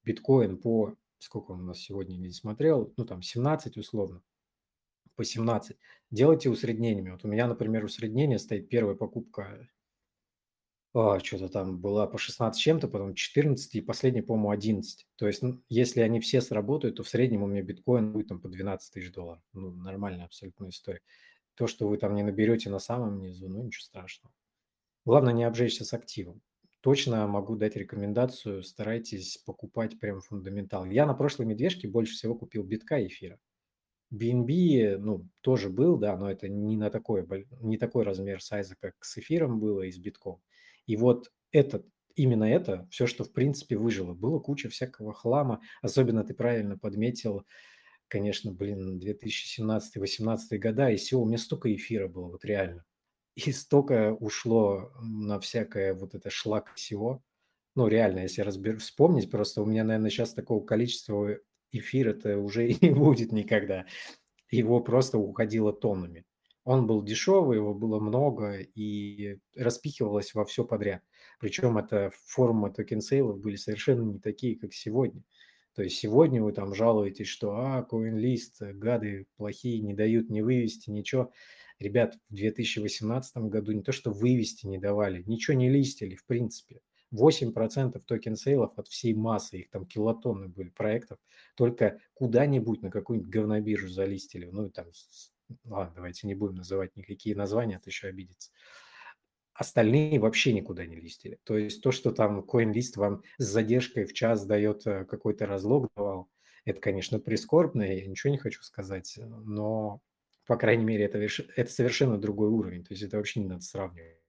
биткоин по, сколько он у нас сегодня не смотрел, ну там 17 условно, по 17. Делайте усреднениями. Вот у меня, например, усреднение стоит первая покупка, а, что-то там была по 16 чем-то, потом 14 и последняя, по-моему, 11. То есть, если они все сработают, то в среднем у меня биткоин будет там по 12 тысяч долларов. Ну, нормальная абсолютная история. То, что вы там не наберете на самом низу, ну, ничего страшного. Главное не обжечься с активом. Точно могу дать рекомендацию, старайтесь покупать прям фундаментал. Я на прошлой медвежке больше всего купил битка и эфира. BNB, ну, тоже был, да, но это не на такой, не такой размер сайза, как с эфиром было и с битком. И вот этот, именно это, все, что в принципе выжило. Было куча всякого хлама, особенно ты правильно подметил, конечно, блин, 2017-2018 года, и всего у меня столько эфира было, вот реально. И столько ушло на всякое вот это шлак всего. Ну, реально, если разбер... вспомнить, просто у меня, наверное, сейчас такого количества эфира-то уже и не будет никогда. Его просто уходило тоннами. Он был дешевый, его было много и распихивалось во все подряд. Причем это формы token sale ов были совершенно не такие, как сегодня. То есть сегодня вы там жалуетесь, что а, CoinList, гады плохие, не дают не вывести, ничего. Ребят, в 2018 году не то, что вывести не давали, ничего не листили в принципе. 8% token sale ов от всей массы, их там килотонны были проектов, только куда-нибудь на какую-нибудь говнобиржу залистили. Ну, там, ладно, давайте не будем называть никакие названия, а то еще обидится. Остальные вообще никуда не листили. То есть то, что там CoinList вам с задержкой в час дает э, какой-то разлог давал, это, конечно, прискорбно, я ничего не хочу сказать, но, по крайней мере, это, это совершенно другой уровень. То есть это вообще не надо сравнивать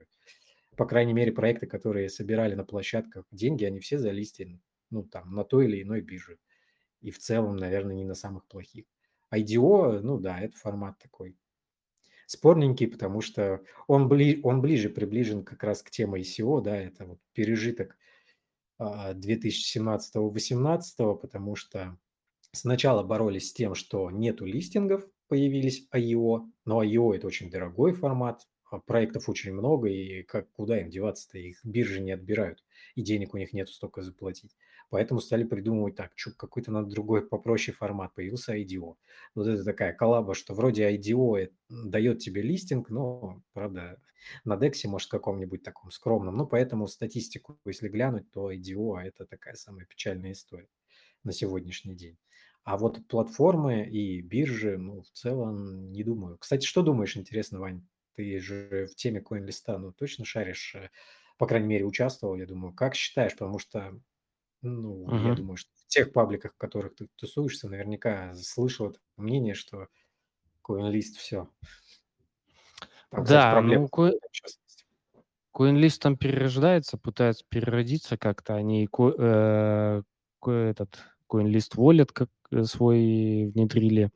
по крайней мере, проекты, которые собирали на площадках деньги, они все залистили, ну, там, на той или иной бирже. И в целом, наверное, не на самых плохих. IDO, ну да, это формат такой спорненький, потому что он, бли, он ближе приближен как раз к теме ICO, да, это вот пережиток 2017-2018, а, потому что сначала боролись с тем, что нету листингов, появились IEO, но IEO это очень дорогой формат, а, проектов очень много, и как, куда им деваться-то, их биржи не отбирают, и денег у них нету столько заплатить. Поэтому стали придумывать так, что какой-то надо другой попроще формат, появился IDO. Вот это такая коллаба, что вроде IDO дает тебе листинг, но, правда, на DEX, может, каком-нибудь таком скромном. Ну, поэтому статистику, если глянуть, то IDO – это такая самая печальная история на сегодняшний день. А вот платформы и биржи, ну, в целом, не думаю. Кстати, что думаешь, интересно, Вань? Ты же в теме CoinList, ну, точно шаришь, э, по крайней мере, участвовал, я думаю. Как считаешь, потому что Ну, я Мгм. думаю, что в тех пабликах, в которых ты тусуешься, наверняка слышал это мнение, что CoinList все. Там, кстати, Да, проблемы ну, ко. CoinList там перерождается, пытается переродиться как-то. Они э, этот CoinList Wallet как э, свой внедрили.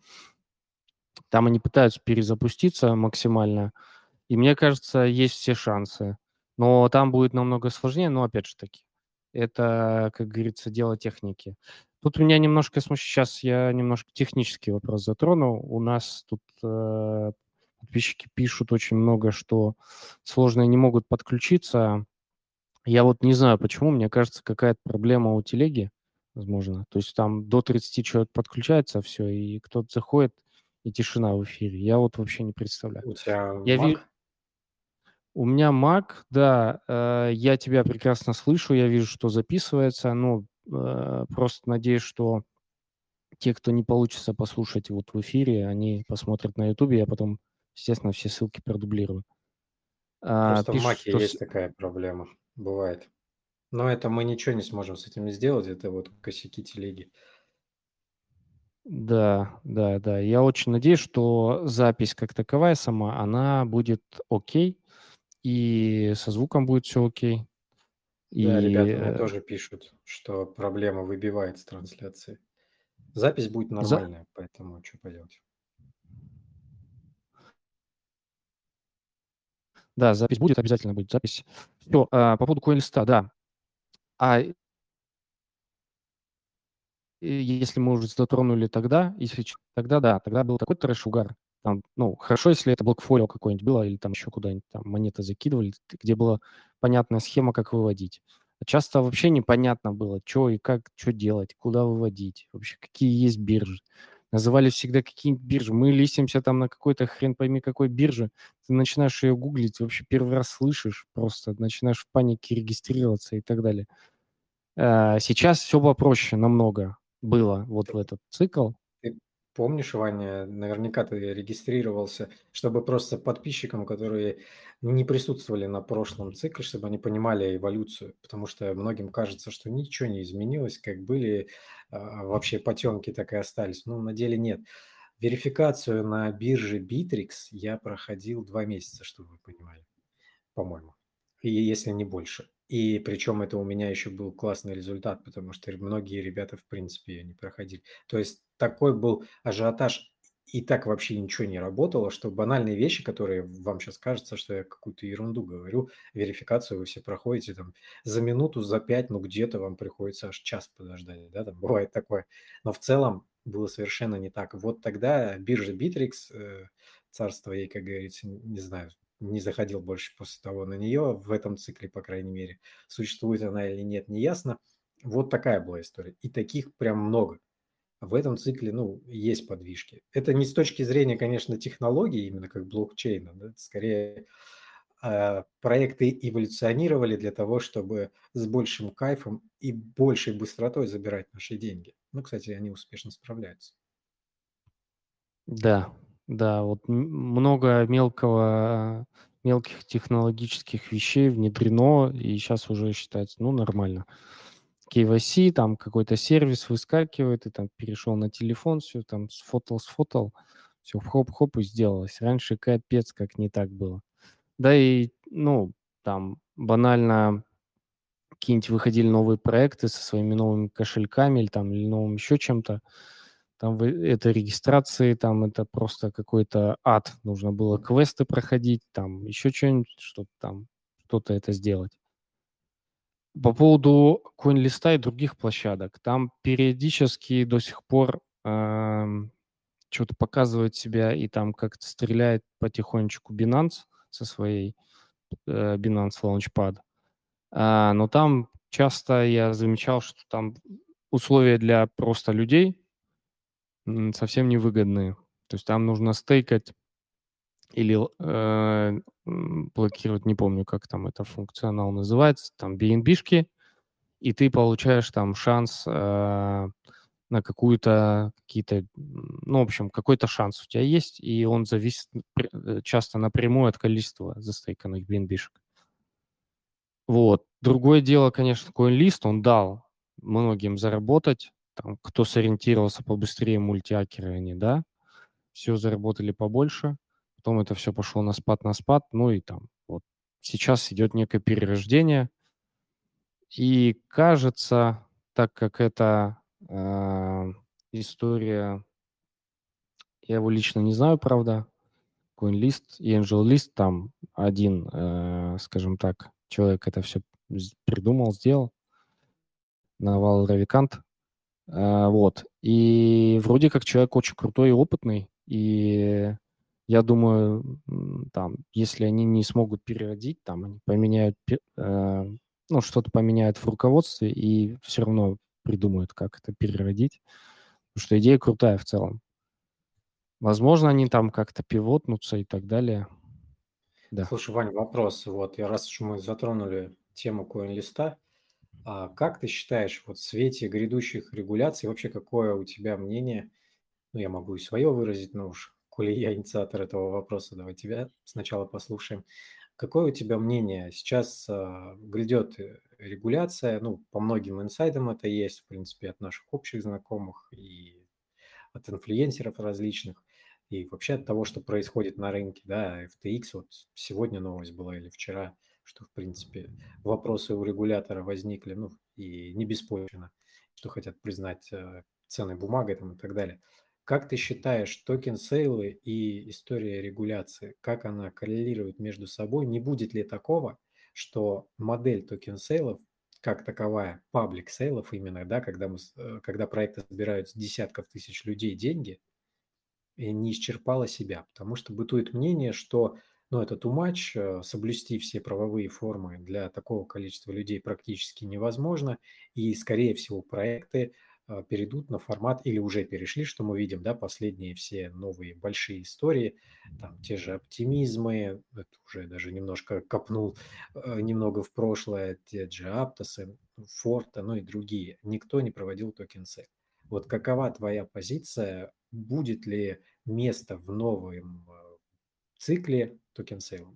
Там они пытаются перезапуститься максимально, и мне кажется, есть все шансы. Но там будет намного сложнее, но опять же таки, это, как говорится, дело техники. Тут меня немножко смущ Сейчас я немножко технический вопрос затрону. У нас тут, э, подписчики пишут очень много, что сложно и не могут подключиться. Я вот не знаю почему, мне кажется, какая-то проблема у телеги, возможно. То есть там до 30 человек подключается, все, и кто-то заходит, и тишина в эфире. Я вот вообще не представляю. У тебя Я Mac? У меня Mac, да, э, я тебя прекрасно слышу, я вижу, что записывается. Ну, э, просто надеюсь, что те, кто не получится послушать вот в эфире, они посмотрят на "Ютубе", я потом, естественно, все ссылки продублирую. А, Просто в пишут, Маке что есть такая проблема, бывает. Но это мы ничего не сможем с этим сделать, это вот косяки телеги. Да, да, да. Я очень надеюсь, что запись как таковая сама, она будет окей, и со звуком будет все окей. Да, И, ребята мне э, тоже пишут, что проблема выбивает с трансляции. Запись будет за нормальная, поэтому что поделать. да, запись будет, обязательно будет запись. Всё, а, по поводу CoinList'а, да. А если мы уже затронули тогда, если тогда да, тогда был такой трэш-угар. Там, ну, хорошо, если это блокфолио какое-нибудь было или там еще куда-нибудь там монеты закидывали, где была понятная схема, как выводить. А часто вообще непонятно было, чё и как, чё делать, куда выводить, вообще какие есть биржи. Называли всегда какие-нибудь биржи. Мы листимся там на какой-то хрен пойми какой бирже. Ты начинаешь ее гуглить, вообще первый раз слышишь, просто начинаешь в панике регистрироваться и так далее. А, сейчас все попроще намного было вот в этот цикл. Ты помнишь, Ваня, наверняка ты регистрировался, чтобы просто подписчикам, которые не присутствовали на прошлом цикле, чтобы они понимали эволюцию, потому что многим кажется, что ничего не изменилось, как были а, вообще потемки, так и остались. Но на деле нет. Верификацию на бирже Bittrex я проходил два месяца, чтобы вы понимали, по-моему, и если не больше. И причем это у меня еще был классный результат, потому что многие ребята, в принципе, ее не проходили. То есть такой был ажиотаж, и так вообще ничего не работало, что банальные вещи, которые вам сейчас кажется, что я какую-то ерунду говорю, верификацию вы все проходите там за минуту, за пять, ну где-то вам приходится аж час подождать, да, там бывает такое. Но в целом было совершенно не так. Вот тогда биржа Bittrex, э, царство ей, как говорится, не знаю, не заходил больше после того на нее, в этом цикле, по крайней мере. Существует она или нет, не ясно. Вот такая была история. И таких прям много. В этом цикле, ну, есть подвижки. Это не с точки зрения, конечно, технологии, именно как блокчейна, да, скорее э, проекты эволюционировали для того, чтобы с большим кайфом и большей быстротой забирать наши деньги. Ну, кстати, они успешно справляются. Да, да, вот много мелкого мелких технологических вещей внедрено, и сейчас уже считается, ну, нормально. KYC, там какой-то сервис выскакивает, ты там перешел на телефон, все там сфотал сфотал, все хоп-хоп и сделалось. Раньше капец как не так было. Да и, ну, там банально какие-нибудь выходили новые проекты со своими новыми кошельками или там или новым еще чем-то. Там это регистрации, там это просто какой-то ад. Нужно было квесты проходить, там еще что-нибудь, чтобы там что-то это сделать. По поводу CoinList'а и других площадок. Там периодически до сих пор, ам, чё-то показывает себя и там как-то стреляет потихонечку Binance со своей, э, Binance Launchpad. А, но там часто я замечал, что там условия для просто людей совсем невыгодные. То есть там нужно стейкать или э, блокировать, не помню, как там это функционал называется, там BNB-шки, и ты получаешь там шанс э, на какую-то, какие-то, ну, в общем, какой-то шанс у тебя есть, и он зависит э, часто напрямую от количества застейканных BNB-шек. Вот. Другое дело, конечно, CoinList, он дал многим заработать. Там, кто сориентировался побыстрее, мультиакеры они, да, все заработали побольше. Потом это все пошло на спад, на спад. Ну и там вот сейчас идет некое перерождение. И кажется, так как это э, история, я его лично не знаю, правда, CoinList и AngelList, там один, э, скажем так, человек это все придумал, сделал, Навал Равикант, вот. И вроде как человек очень крутой и опытный, и я думаю, там, если они не смогут переродить, там, они поменяют, э, ну, что-то поменяют в руководстве и все равно придумают, как это переродить. Потому что идея крутая в целом. Возможно, они там как-то пивотнутся и так далее. Да. Слушай, Вань, вопрос. Вот, раз уж мы затронули тему коин-листа, а как ты считаешь, вот в свете грядущих регуляций, вообще какое у тебя мнение, ну, я могу и свое выразить, но уж, коли я инициатор этого вопроса, давай тебя сначала послушаем. Какое у тебя мнение? Сейчас а, грядет э, регуляция, ну, по многим инсайдам это есть, в принципе, от наших общих знакомых и от инфлюенсеров различных и вообще от того, что происходит на рынке, да, FTX, вот сегодня новость была или вчера, что, в принципе, вопросы у регулятора возникли, ну, и не беспочвенно, что хотят признать э, ценной бумагой там и так далее. Как ты считаешь, token sale ы и история регуляции, как она коррелирует между собой? Не будет ли такого, что модель token sale ов как таковая, public sale ов именно, да, когда, мы, э, когда проекты собирают с десятков тысяч людей деньги, не исчерпала себя, потому что бытует мнение, что ну, это too much, э, соблюсти все правовые формы для такого количества людей практически невозможно, и, скорее всего, проекты э, перейдут на формат или уже перешли, что мы видим, да, последние все новые большие истории, там те же оптимизмы, это уже даже немножко копнул э, немного в прошлое, те же Aptos ы, Forta, ну и другие. Никто не проводил token sale. Вот какова твоя позиция будет ли место в новом цикле token sale а?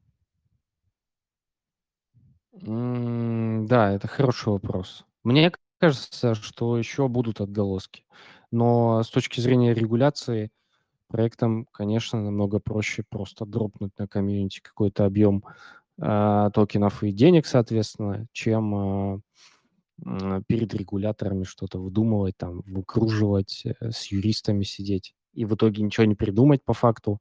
Да, это хороший вопрос. Мне кажется, что еще будут отголоски. Но с точки зрения регуляции проектам, конечно, намного проще просто дропнуть на комьюнити какой-то объем э, токенов и денег, соответственно, чем э, перед регуляторами что-то выдумывать, там, выкруживать, э, с юристами сидеть и в итоге ничего не придумать по факту,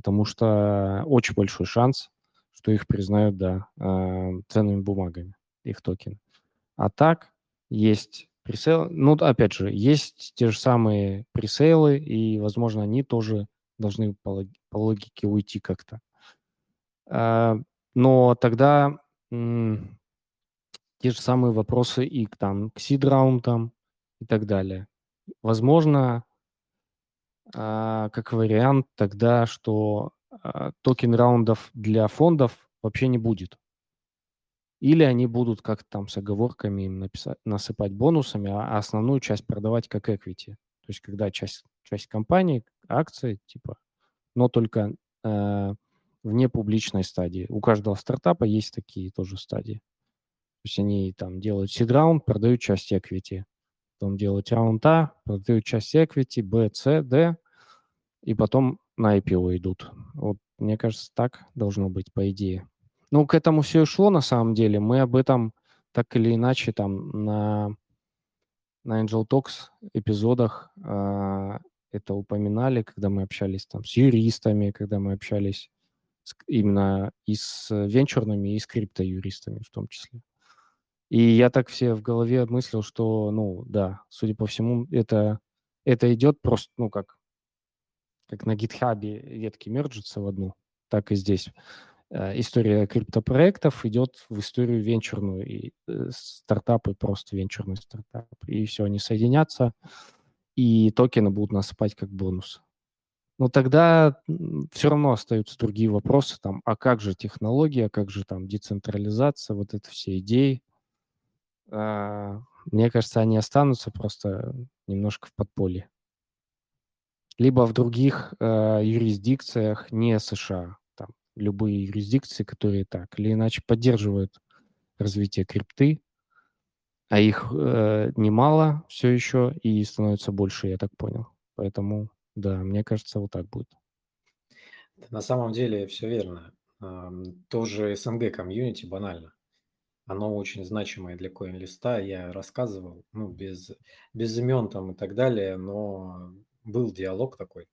потому что очень большой шанс, что их признают, да, э, ценными бумагами, их токены. А так есть пресейл, ну, опять же, есть те же самые пресейлы, и, возможно, они тоже должны по, по логике уйти как-то. А, но тогда те же самые вопросы и к, там, к сид-раундам и так далее. Возможно, как вариант тогда, что а, токен раундов для фондов вообще не будет. Или они будут как там с оговорками им написать, насыпать бонусами, а основную часть продавать как equity. То есть когда часть, часть компании, акции, типа, но только э, вне публичной стадии. У каждого стартапа есть такие тоже стадии. То есть они там делают seed раунд, продают часть equity. Потом делают раунд А, продают часть equity, Б, С, Д, и потом на IPO идут. Вот мне кажется, так должно быть, по идее. Ну, к этому все и шло на самом деле. Мы об этом так или иначе там на, на Angel Talks эпизодах э, это упоминали, когда мы общались там с юристами, когда мы общались с, именно и с венчурными, и с криптоюристами в том числе. И я так все в голове мыслил, что, ну, да, судя по всему, это, это идет просто, ну, как, как на гитхабе ветки мерджатся в одну, так и здесь. Э, история криптопроектов идет в историю венчурную, и э, стартапы просто венчурный стартап. И все, они соединятся, и токены будут насыпать как бонус. Но тогда все равно остаются другие вопросы, там, а как же технология, как же там децентрализация, вот это все идеи, а, мне кажется, они останутся просто немножко в подполье. Либо в других э, юрисдикциях, не США. Там любые юрисдикции, которые так или иначе поддерживают развитие крипты, А их, э, немало все еще и становится больше, я так понял. Поэтому да, мне кажется, вот так будет. На самом деле все верно. Тоже СНГ комьюнити банально. Оно очень значимое для CoinList'а. Я рассказывал, ну, без без имен там и так далее, но был диалог такой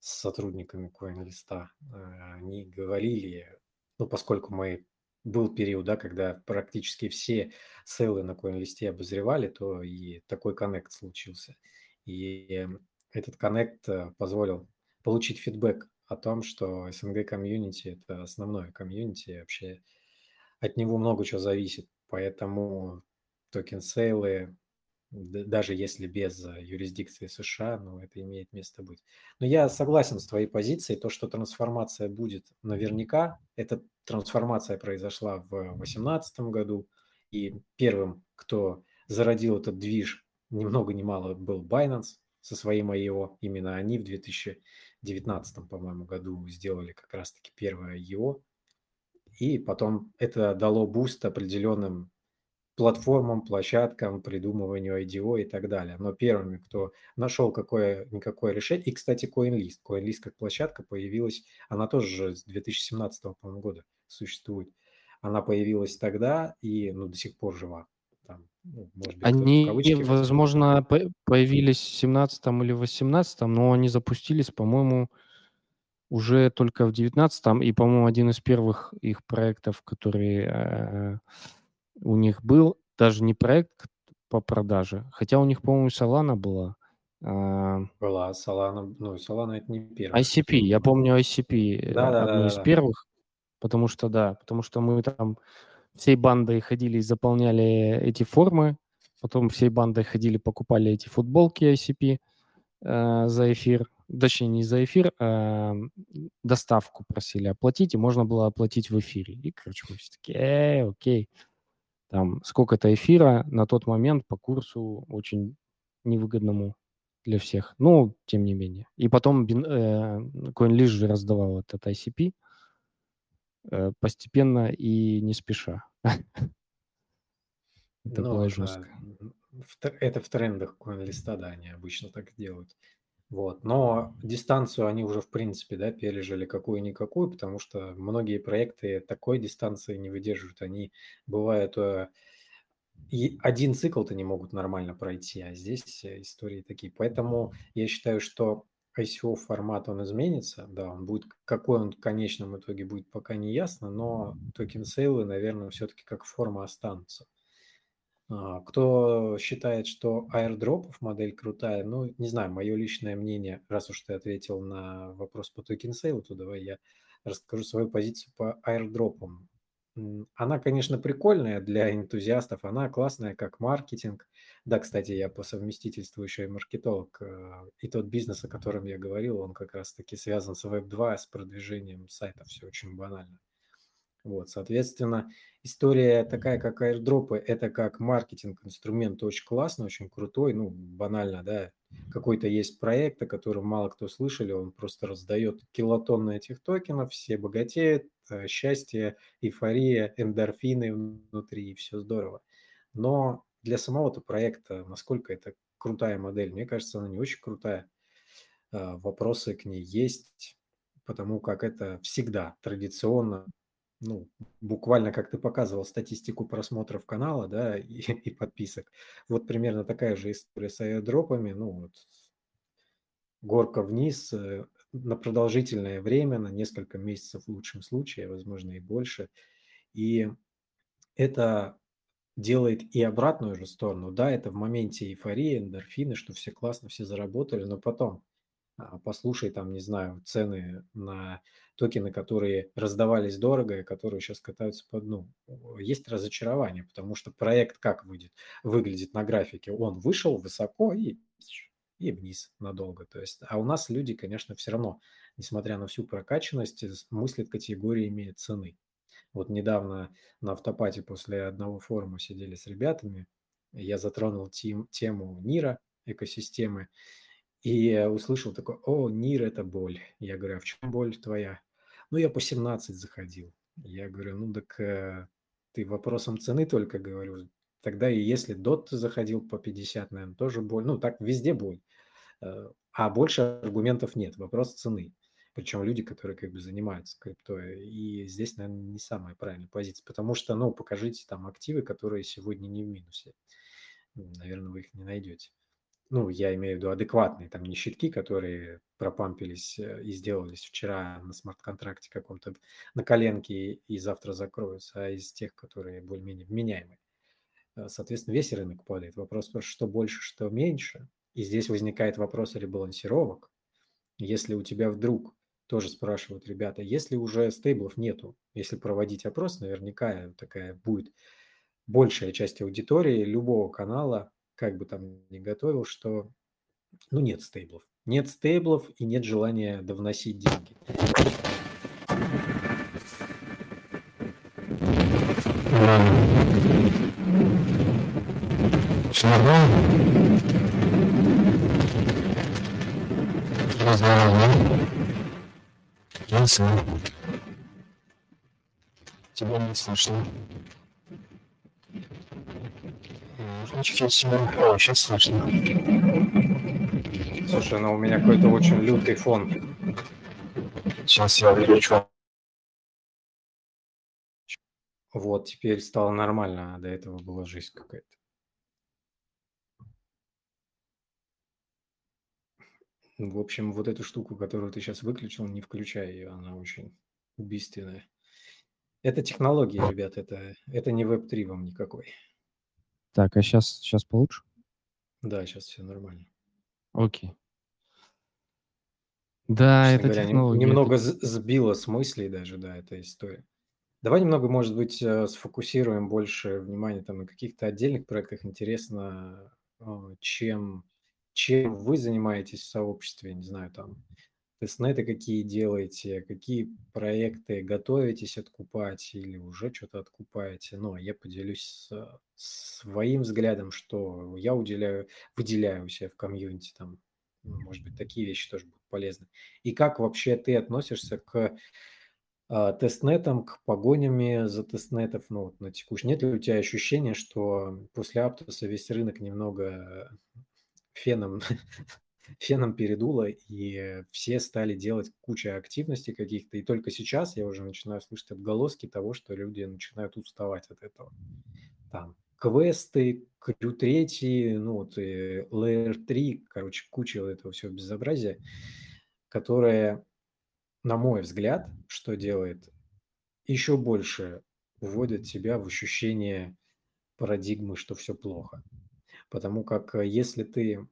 с сотрудниками CoinList'а. Э, они говорили, ну, поскольку мы был период, да, когда практически все sale ы на CoinList'е обозревали, то и такой коннект случился. И этот коннект э, позволил получить фидбэк о том, что СНГ комьюнити – это основное комьюнити, вообще от него много чего зависит. Поэтому token sale ы, даже если без юрисдикции США, ну, это имеет место быть. Но я согласен с твоей позицией, то, что трансформация будет наверняка. Эта трансформация произошла в 2018 году, и первым, кто зародил этот движ, ни много ни мало, был Binance со своим IEO. Именно они в 2019, по-моему, году сделали как раз-таки первое IEO. И потом это дало boost определенным платформам, площадкам, придумыванию IDO и так далее. Но первыми, кто нашел какое-никакое решение, и, кстати, CoinList. CoinList как площадка появилась, она тоже с 2017 по года существует. Она появилась тогда и ну, до сих пор жива. Там, ну, может быть, они, возможно, появились в 17 или 18 но они запустились, по-моему, уже только в 19 и, по-моему, один из первых их проектов, который э, у них был даже не проект по продаже, хотя у них, по-моему, Solana была. А, была Solana, ну, Solana это не первый. ICP, я помню ICP, да, да, одну да, из да. первых, потому что, да, потому что мы там всей бандой ходили и заполняли эти формы, потом всей бандой ходили, покупали эти футболки ICP э, за эфир, точнее, не за эфир, а доставку просили оплатить, и можно было оплатить в эфире. И, короче, мы все таки э, окей там сколько-то эфира на тот момент по курсу очень невыгодному для всех. Но, тем не менее. И потом э, CoinList же раздавал этот ICP э, постепенно и не спеша. Это ну, было жестко. Это в трендах CoinList, да, они обычно так делают. Вот. Но дистанцию они уже, в принципе, да, пережили какую-никакую, потому что многие проекты такой дистанции не выдерживают. Они бывают э, и один цикл-то не могут нормально пройти, а здесь истории такие. Поэтому я считаю, что ICO формат он изменится, да, он будет, какой он в конечном итоге будет, пока не ясно, но token sale ы, наверное, все-таки как форма останутся. А, кто считает, что airdrop ов модель крутая, ну, не знаю, мое личное мнение, раз уж ты ответил на вопрос по token sale у, то давай я расскажу свою позицию по аирдропам. Она, конечно, прикольная для энтузиастов, она классная как маркетинг. Да, кстати, я по совместительству еще и маркетолог. Э, и тот бизнес, о котором я говорил, он как раз-таки связан с Web2, с продвижением сайта. Все очень банально. Вот, соответственно, история такая, как аирдропы, это как маркетинг, инструмент очень классный, очень крутой, ну, банально, да, какой-то есть проект, о котором мало кто слышали, он просто раздает килотонны этих токенов, все богатеют, э, счастье, эйфория, эндорфины внутри, и все здорово. Но для самого-то проекта, насколько это крутая модель, мне кажется, она не очень крутая. Э, вопросы к ней есть, потому как это всегда традиционно ну, буквально, как ты показывал, статистику просмотров канала, да, и, и подписок. Вот примерно такая же история с аирдропами, ну, вот, горка вниз э, на продолжительное время, на несколько месяцев в лучшем случае, возможно, и больше. И это делает и обратную же сторону. Да, это в моменте эйфории, эндорфины, что все классно, все заработали, но потом а, послушай там, не знаю, цены на токены, которые раздавались дорого и которые сейчас катаются по дну. Есть разочарование, потому что проект как выйдет, выглядит на графике? Он вышел высоко и, и вниз надолго. То есть, а у нас люди, конечно, все равно, несмотря на всю прокачанность, мыслят категориями цены. Вот недавно на автопате после одного форума сидели с ребятами, я затронул тем, тему НИРа, экосистемы, и услышал такой, о, НИР – это боль. Я говорю, а в чем боль твоя? Ну, я по 17 заходил. Я говорю, ну так э, ты вопросом цены только говорю. тогда и если DOT заходил по 50, наверное, тоже боль. Ну, так везде боль. Э, а больше аргументов нет. Вопрос цены. Причем люди, которые как бы занимаются криптой. И здесь, наверное, не самая правильная позиция. Потому что, ну, покажите там активы, которые сегодня не в минусе. Наверное, вы их не найдете ну, я имею в виду адекватные, там не щитки, которые пропампились э, и сделались вчера на смарт-контракте каком-то на коленке и завтра закроются, а из тех, которые более-менее вменяемые. Э, соответственно, весь рынок падает. Вопрос, что больше, что меньше. И здесь возникает вопрос ребалансировок. Если у тебя вдруг тоже спрашивают ребята, если уже стейблов нету, если проводить опрос, наверняка такая будет большая часть аудитории любого канала как бы там ни готовил, что ну нет стейблов. Нет стейблов и нет желания довносить деньги. Тебя не слышно. Значит, О, сейчас слышно. Слушай, ну у меня какой-то очень лютый фон. Сейчас я увеличу. Вот, теперь стало нормально, а до этого была жизнь какая-то. В общем, вот эту штуку, которую ты сейчас выключил, не включай ее, она очень убийственная. Это технология, ребят, это, это не веб-3 вам никакой. Так, а сейчас, сейчас получше? Да, сейчас все нормально. Окей. Да, Честно это говоря, технология. немного это... сбила с мыслей даже, да, эта история. Давай немного, может быть, э, сфокусируем больше внимания там на каких-то отдельных проектах. Интересно, э, чем, чем вы занимаетесь в сообществе, не знаю, там, тестнеты какие делаете, какие проекты готовитесь откупать или уже что-то откупаете. Ну, а я поделюсь своим взглядом, что я уделяю, выделяю у себя в комьюнити, там, может быть, такие вещи тоже будут полезны. И как вообще ты относишься к а, тестнетам, к погонями за тестнетов, ну, вот на текущий. Нет ли у тебя ощущения, что после Аптоса весь рынок немного феном феном передуло, и все стали делать кучу активностей каких-то. И только сейчас я уже начинаю слышать отголоски того, что люди начинают уставать от этого. Там квесты, Крю 3, ну вот и Layer 3, короче, куча этого всего безобразия, которое, на мой взгляд, что делает, еще больше вводит тебя в ощущение парадигмы, что все плохо. Потому как э, если ты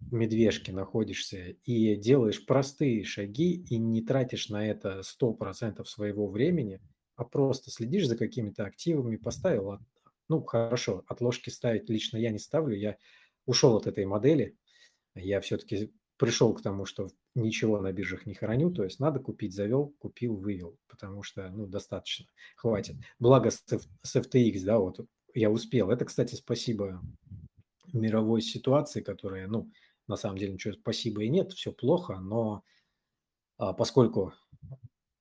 медвежке находишься и делаешь простые шаги и не тратишь на это 100% своего времени, а просто следишь за какими-то активами, поставил, ну хорошо, от ложки ставить лично я не ставлю, я ушел от этой модели, я все-таки пришел к тому, что ничего на биржах не храню, то есть надо купить, завел, купил, вывел, потому что, ну, достаточно, хватит. Благо с, с FTX, да, вот я успел. Это, кстати, спасибо мировой ситуации, которая, ну, на самом деле ничего спасибо и нет, все плохо, но а, поскольку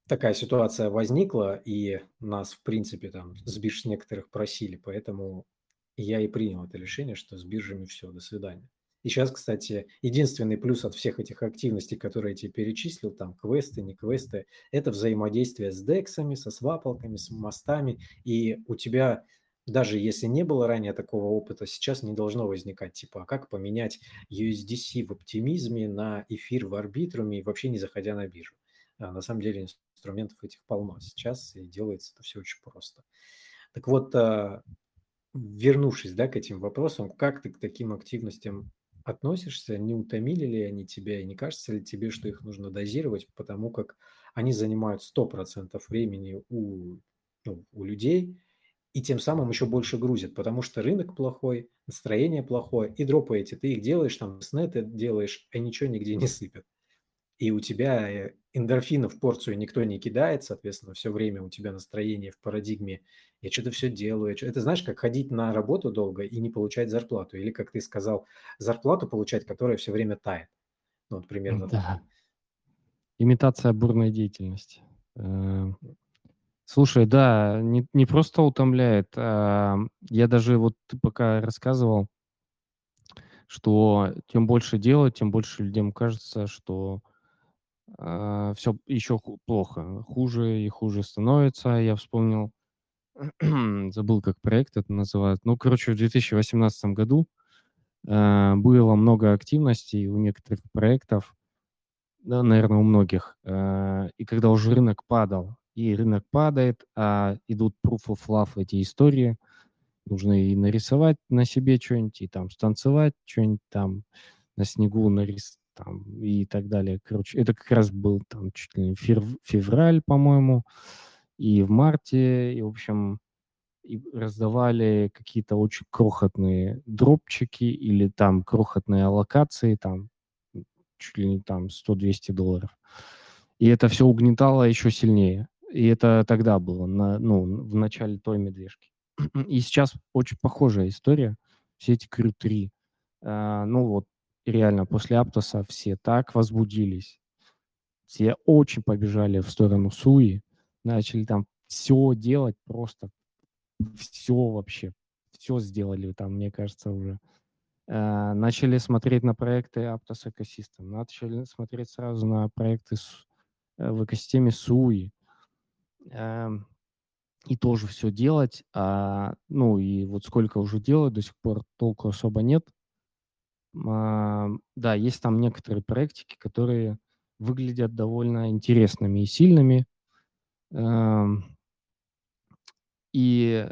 такая ситуация возникла, и нас, в принципе, там с бирж некоторых просили, поэтому я и принял это решение, что с биржами все, до свидания. И сейчас, кстати, единственный плюс от всех этих активностей, которые я тебе перечислил, там квесты, не квесты, это взаимодействие с дексами, со свапалками, с мостами, и у тебя даже если не было ранее такого опыта, сейчас не должно возникать, типа, а как поменять USDC в оптимизме на эфир в арбитруме, вообще не заходя на биржу. А на самом деле инструментов этих полно сейчас, и делается это все очень просто. Так вот, а, вернувшись да, к этим вопросам, как ты к таким активностям относишься, не утомили ли они тебя, и не кажется ли тебе, что их нужно дозировать, потому как они занимают 100% времени у, ну, у людей, и тем самым еще больше грузят, потому что рынок плохой, настроение плохое, и дропы эти, ты их делаешь, там, снеты делаешь, а ничего нигде не сыпет. И у тебя э, эндорфинов порцию никто не кидает, соответственно, все время у тебя настроение в парадигме «я что-то все делаю». Это знаешь, как ходить на работу долго и не получать зарплату. Или, как ты сказал, зарплату получать, которая все время тает. Ну, вот примерно да. так. Имитация бурной деятельности. Слушай, да, не не просто утомляет, а, я даже вот пока рассказывал что тем больше делать, тем больше людям кажется, что, а, всё еще плохо, хуже и хуже становится. Я вспомнил, забыл, как проект этот называют. Ну, короче, в 2018 году, а, было много активностей у некоторых проектов, да, наверно, у многих. А, и когда уже рынок падал, и рынок падает, а идут proof of love эти истории, нужно и нарисовать на себе чё-нибудь, и там станцевать чё-нибудь там на снегу, нарис там и так далее. Короче, это как раз был там чуть ли не февраль, по-моему, и в марте, и, в общем, и раздавали какие-то очень крохотные дропчики или там крохотные аллокации, там, чуть ли не там 100-200 долларов. И это всё угнетало еще сильнее. И это тогда было, на ну, в начале той медвежки. И сейчас очень похожая история. Все эти крю-3. А, ну вот реально после Аптоса все так возбудились. Все очень побежали в сторону Суи, начали там всё делать, просто всё вообще, всё сделали там, мне кажется, уже. А, начали смотреть на проекты Aptos Ecosystem, начали смотреть сразу на проекты э, в экосистеме Суи. Ам, и тоже всё делать. А, ну и вот сколько уже делают, до сих пор толку особо нет. Ам, да, есть там некоторые проектики, которые выглядят довольно интересными и сильными. Ам и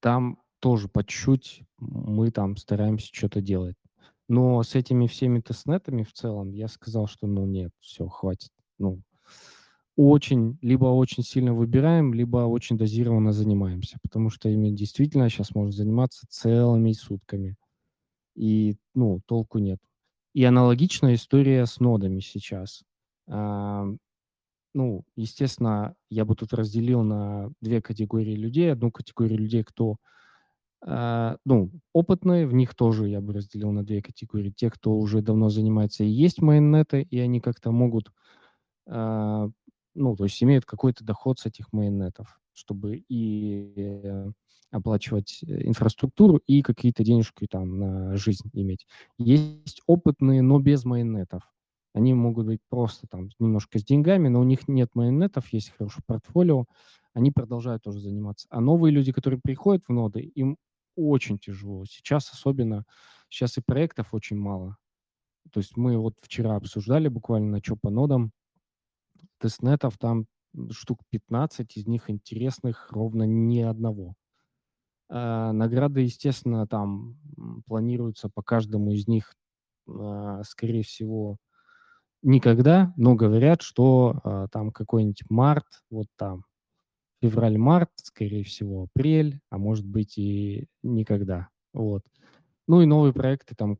там тоже по чуть-чуть мы там стараемся чё-то делать. Но с этими всеми тестнетами в целом я сказал, что ну нет, всё, хватит. Ну, очень либо очень сильно выбираем, либо очень дозированно занимаемся, потому что ими действительно щас можно заниматься целыми сутками. И, ну, толку нет. И аналогичная история с нодами сейчас. Ам, ну, естественно, я бы тут разделил на 2 категории людей. Одну категорию людей, кто, а, ну, опытные, в них тоже я бы разделил на 2 категории. Те, кто уже давно занимается и есть мейннеты, и они как-то могут, а, ну, то есть имеют какой-то доход с этих мейннетов, чтобы и, э, оплачивать, э, инфраструктуру, и какие-то денежки там на жизнь иметь. Есть опытные, но без мейннетов. Они могут быть просто там немножко с деньгами, но у них нет мейннетов, есть хорошее портфолио, они продолжают тоже заниматься. А новые люди, которые приходят в ноды, им очень тяжело. Сейчас особенно, щас и проектов очень мало. То есть мы вот вчера обсуждали буквально, чё по нодам. Тестнетов там, штук 15, из них интересных ровно ни одного. А, награды, естественно, там, планируются по каждому из них, а, скорее всего, никогда, но говорят, что, а, там какой-нибудь март, вот там февраль-март, скорее всего, апрель, а может быть и никогда. Вот. Ну и новые проекты там,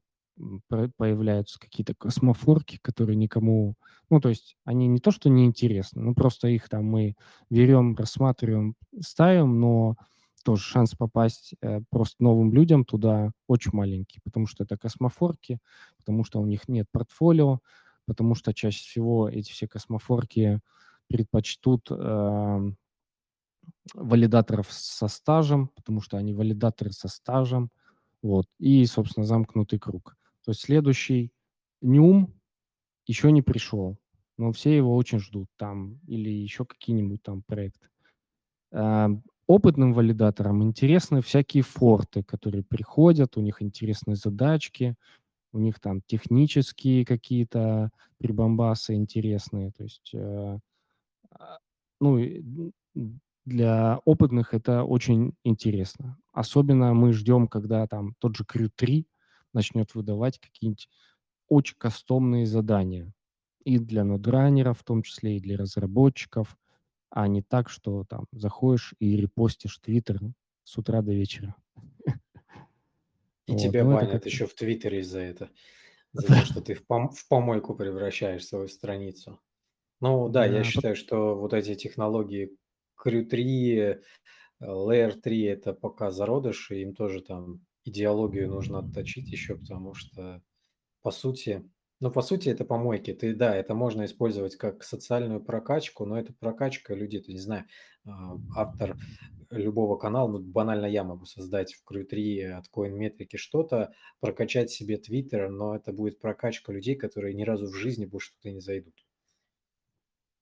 появляются какие-то космофорки, которые никому ну, то есть они не то что не интересны, ну, просто их там мы берем, рассматриваем, ставим, но тоже шанс попасть, э, просто новым людям туда очень маленький, потому что это космофорки, потому что у них нет портфолио, потому что чаще всего эти все космофорки предпочтут, ам, валидаторов со стажем, потому что они валидаторы со стажем. Вот. И, собственно, замкнутый круг. То есть следующий Нюм еще не пришел, но все его очень ждут там или еще какие-нибудь там проекты. Ам, опытным валидаторам интересны всякие форты, которые приходят, у них интересные задачки, у них там технические какие-то прибамбасы интересные. То есть, э, а, ну для опытных это очень интересно. Особенно мы ждем, когда там тот же крю-3 начнет выдавать какие-нибудь очень кастомные задания. И для нодранеров в том числе, и для разработчиков, а не так, что там заходишь и репостишь "Твиттер" с утра до вечера. И Вот, тебя ну банят как-то еще в "Твиттере" за это, за то, что ты в пом в помойку превращаешь свою страницу. Ну да, я считаю, что вот эти технологии крю-3, э, layer 3- это пока зародыши, им тоже там идеологию нужно отточить еще, потому что, по сути Ну, по сути, это помойки. Ты, да, это можно использовать как социальную прокачку, но это прокачка людей. Ты не знаю, а, автор любого канала, ну, банально я могу создать в Crew3 от CoinMetric что-то, прокачать себе Twitter, но это будет прокачка людей, которые ни разу в жизни больше туда не зайдут.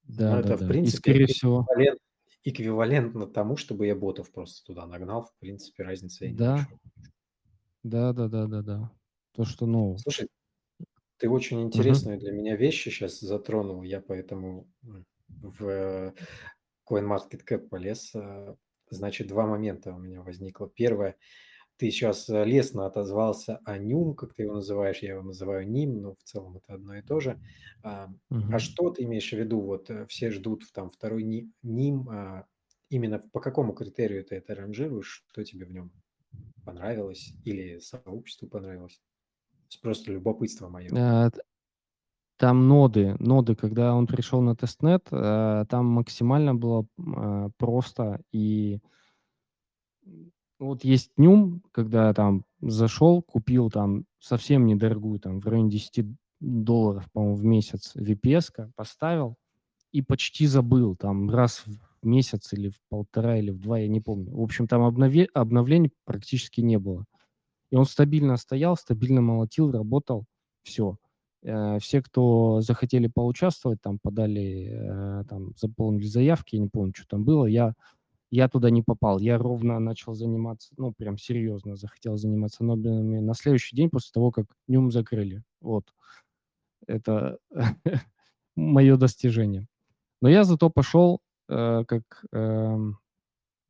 Да, Но да, это, в да. И, принципе, скорее всего, эквивалент, эквивалентно тому, чтобы я ботов просто туда нагнал. В принципе, разница да, большой. Да, да, да, да, да. То, что, ну, Слушай, ты очень мгм, интересную для меня вещи сейчас затронул, я поэтому в CoinMarketCap полез. а, Значит, два момента у меня возникло. Первое, ты сейчас лестно отозвался о Нюм, как ты его называешь, я его называю Ним, но в целом это одно и то же. А а мгм. что ты имеешь в виду? Вот э, все ждут в там второй Ни- Ним. а Именно по какому критерию ты это ранжируешь? Что тебе в нем понравилось или сообществу понравилось? Просто любопытство мое. Т- Там ноды, ноды, когда он пришел на тестнет, э, там максимально было э, просто и вот есть Нюм, когда там зашел, купил там совсем недорогую, там в районе 10 долларов, по-моему, в месяц VPS, поставил и почти забыл, там раз месяц или в полтора, или в два, я не помню. В общем, там обнове- обновлений практически не было. И он стабильно стоял, стабильно молотил, работал, все. Все, кто захотели поучаствовать, там подали, э, там заполнили заявки, я не помню, что там было, я я туда не попал. Я ровно начал заниматься, ну, прям серьезно захотел заниматься Нобелевыми на следующий день после того, как Нюм закрыли. Вот. Это мое достижение. Но я зато пошел, э, как эм,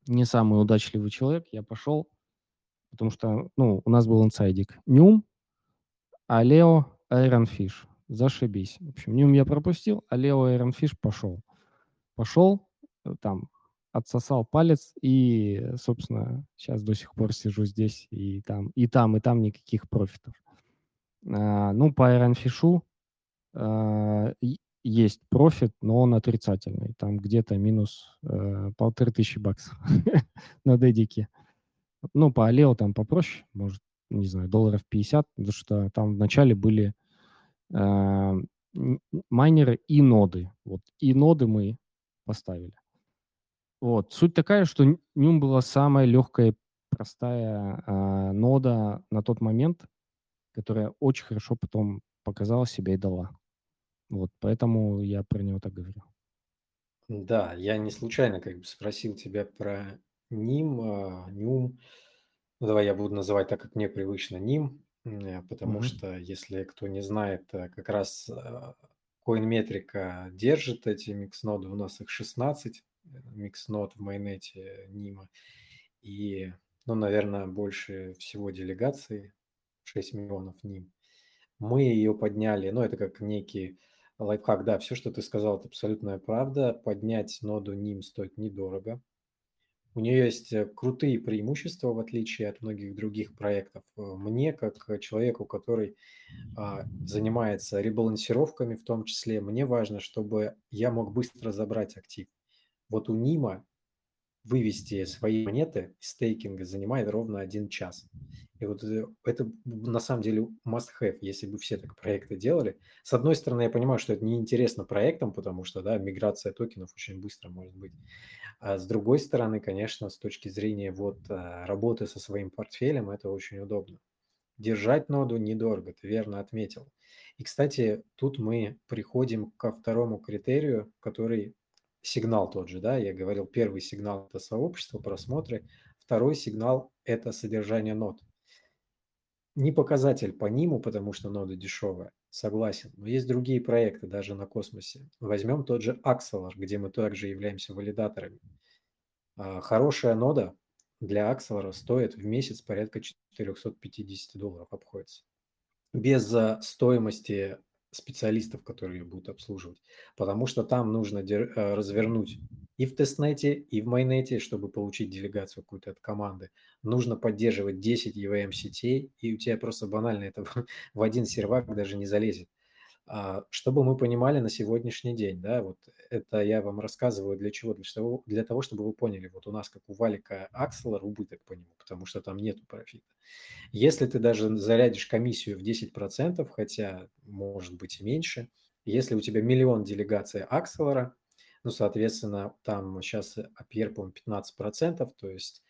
не самый удачливый человек, я пошел, потому что, ну, у нас был инсайдик. Нюм, а Лео Fish. Зашибись. В общем, Нюм я пропустил, а Лео Fish пошел. Пошел, э, там, отсосал палец и, собственно, сейчас до сих пор сижу здесь и там, и там, и там никаких профитов. А, ну, по а, и- есть профит, но он отрицательный. Там где-то минус э, полторы тысячи баксов на дедике. Ну, по Алео там попроще, может, не знаю, долларов 50, потому что там вначале были э, майнеры и ноды. Вот и ноды мы поставили. Вот. Суть такая, что Нюм была самая легкая, простая а, нода на тот момент, которая очень хорошо потом показала себя и дала. Вот, поэтому я про него так говорю. Да, я не случайно как бы спросил тебя про Ним, а, Нюм. Ну, давай я буду называть так, как мне привычно, Ним, э, потому Мгм. что, если кто не знает, э, как раз а, CoinMetrica держит эти микс-ноды, у нас их 16 э, микс-нод в майонете Нима, и, ну, наверное, больше всего делегаций, 6 миллионов Ним. Мы ее подняли, ну, это как некий лайфхак, да, все, что ты сказал, это абсолютная правда. Поднять ноду NIM стоит недорого. У нее есть э, крутые преимущества, в отличие от многих других проектов. Э, Мне, как э, человеку, который а, занимается ребалансировками в том числе, мне важно, чтобы я мог быстро забрать актив. Вот у Нима вывести свои монеты из стейкинга занимает ровно один час. И вот э, это на самом деле must have, если бы все так проекты делали. С одной стороны, я понимаю, что это неинтересно проектам, потому что, да, миграция токенов очень быстро может быть. А с другой стороны, конечно, с точки зрения вот а, работы со своим портфелем, это очень удобно. Держать ноду недорого, ты верно отметил. И, кстати, тут мы приходим ко второму критерию, который сигнал тот же, да, я говорил, первый сигнал– это сообщество, просмотры, второй сигнал– это содержание нод. Не показатель по ниму, потому что нода дешевая, согласен, но есть другие проекты даже на космосе. Возьмем тот же Axelar, где мы также являемся валидаторами. А, Хорошая нода для Axelar стоит в месяц порядка 450 долларов обходится без а, стоимости специалистов, которые ее будут обслуживать, потому что там нужно а, развернуть и в тестнете, и в майнете, чтобы получить делегацию какую-то от команды. Нужно поддерживать 10 EVM сетей, и у тебя просто банально это в один сервак даже не залезет. А, чтобы мы понимали на сегодняшний день, да, вот это я вам рассказываю для чего? Для того, для того, чтобы вы поняли, вот у нас как у Валика Акселор убыток по нему, потому что там нету профита. Если ты даже зарядишь комиссию в 10%, хотя может быть и меньше, если у тебя миллион делегаций Акселора, ну, соответственно, там сейчас APR, по-моему, 15%, то есть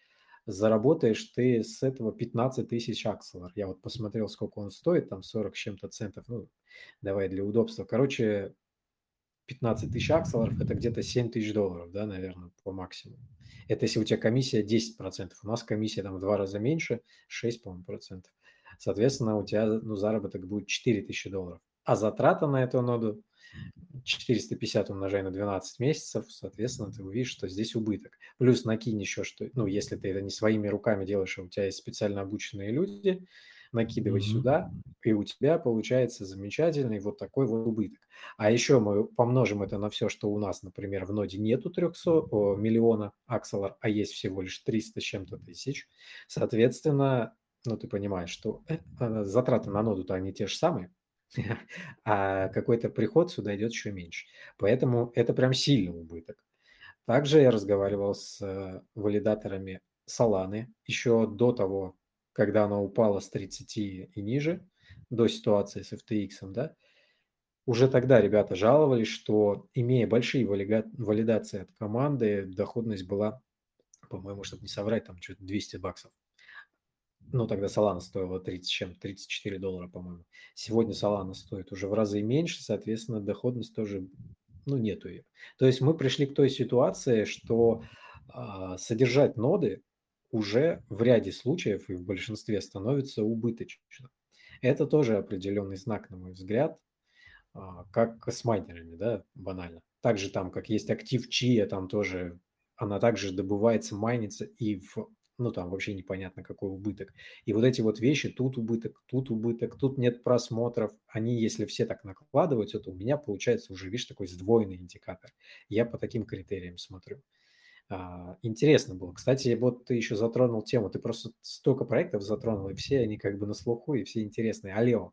заработаешь ты с этого 15 тысяч акселор. Я вот посмотрел, сколько он стоит, там 40 с чем-то центов, ну, давай для удобства. Короче, 15 тысяч акселоров – это где-то 7 тысяч долларов, да, наверное, по максимуму. Это если у тебя комиссия 10%. У нас комиссия там в два раза меньше, 6, по-моему, процентов. Соответственно, у тебя ну, заработок будет 4 тысячи долларов. А затрата на эту ноду 450 умножай на 12 месяцев, соответственно, ты увидишь, что здесь убыток. Плюс накинь еще, что, ну, если ты это не своими руками делаешь, а у тебя есть специально обученные люди, накидывай mm-hmm. сюда, и у тебя получается замечательный вот такой вот убыток. А еще мы помножим это на все, что у нас, например, в ноде нету 300 о, миллиона акселор, а есть всего лишь 300 с чем-то тысяч. Соответственно, ну, ты понимаешь, что э, э, затраты на ноду-то они те же самые, а какой-то приход сюда идет еще меньше. Поэтому это прям сильный убыток. Также я разговаривал с э, валидаторами Solana еще до того, когда она упала с 30 и ниже, до ситуации с FTX, да, уже тогда ребята жаловались, что имея большие валидации от команды, доходность была, по-моему, чтобы не соврать, там что-то 200 баксов. Ну, тогда Solana стоила 30 чем, 34 доллара, по-моему. Сегодня Solana стоит уже в разы меньше, соответственно, доходность тоже, ну, нету ее. То есть мы пришли к той ситуации, что а, содержать ноды уже в ряде случаев и в большинстве становится убыточно. Это тоже определенный знак, на мой взгляд, а, как с майнерами, да, банально. Также там, как есть актив Чия, там тоже она также добывается, майнится и в ну, там вообще непонятно какой убыток. И вот эти вот вещи, тут убыток, тут убыток, тут нет просмотров, они, если все так накладываются, то у меня получается уже, видишь, такой сдвоенный индикатор. Я по таким критериям смотрю. А, интересно было. Кстати, вот ты еще затронул тему, ты просто столько проектов затронул, и все они как бы на слуху, и все интересные. Алло,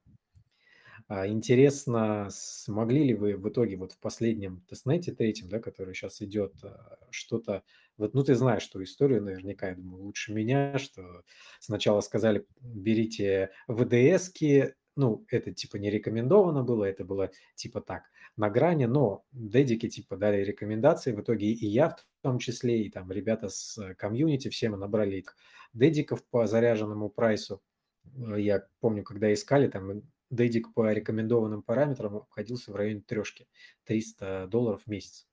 а, интересно, смогли ли вы в итоге вот в последнем тестнете третьем, да, который сейчас идет, а, что-то, вот, ну ты знаешь что историю наверняка, я думаю, лучше меня, что сначала сказали, берите ВДСки, ну, это типа не рекомендовано было, это было типа так, на грани, но дедики типа дали рекомендации, в итоге и я в том числе, и там ребята с комьюнити, все мы набрали дедиков по заряженному прайсу, я помню, когда искали, там дедик по рекомендованным параметрам обходился в районе трешки, 300 долларов в месяц.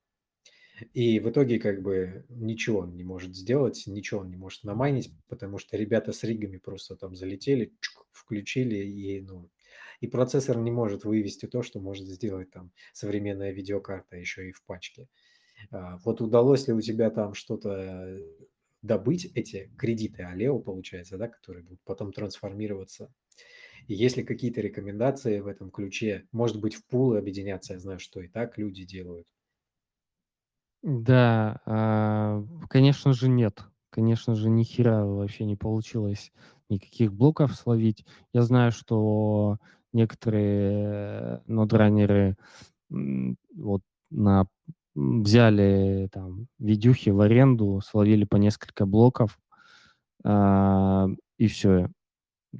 И в итоге как бы ничего он не может сделать, ничего он не может намайнить, потому что ребята с ригами просто там залетели, чук, включили, и, ну, и процессор не может вывести то, что может сделать там современная видеокарта еще и в пачке. А, вот удалось ли у тебя там что-то добыть, эти кредиты Алео, получается, да, которые будут потом трансформироваться и есть ли какие-то рекомендации в этом ключе? Может быть, в пулы объединяться? Я знаю, что и так люди делают. Да, а, конечно же, нет. Конечно же, ни хера вообще не получилось никаких блоков словить. Я знаю, что некоторые нодранеры вот на взяли там видюхи в аренду, словили по несколько блоков, а, и все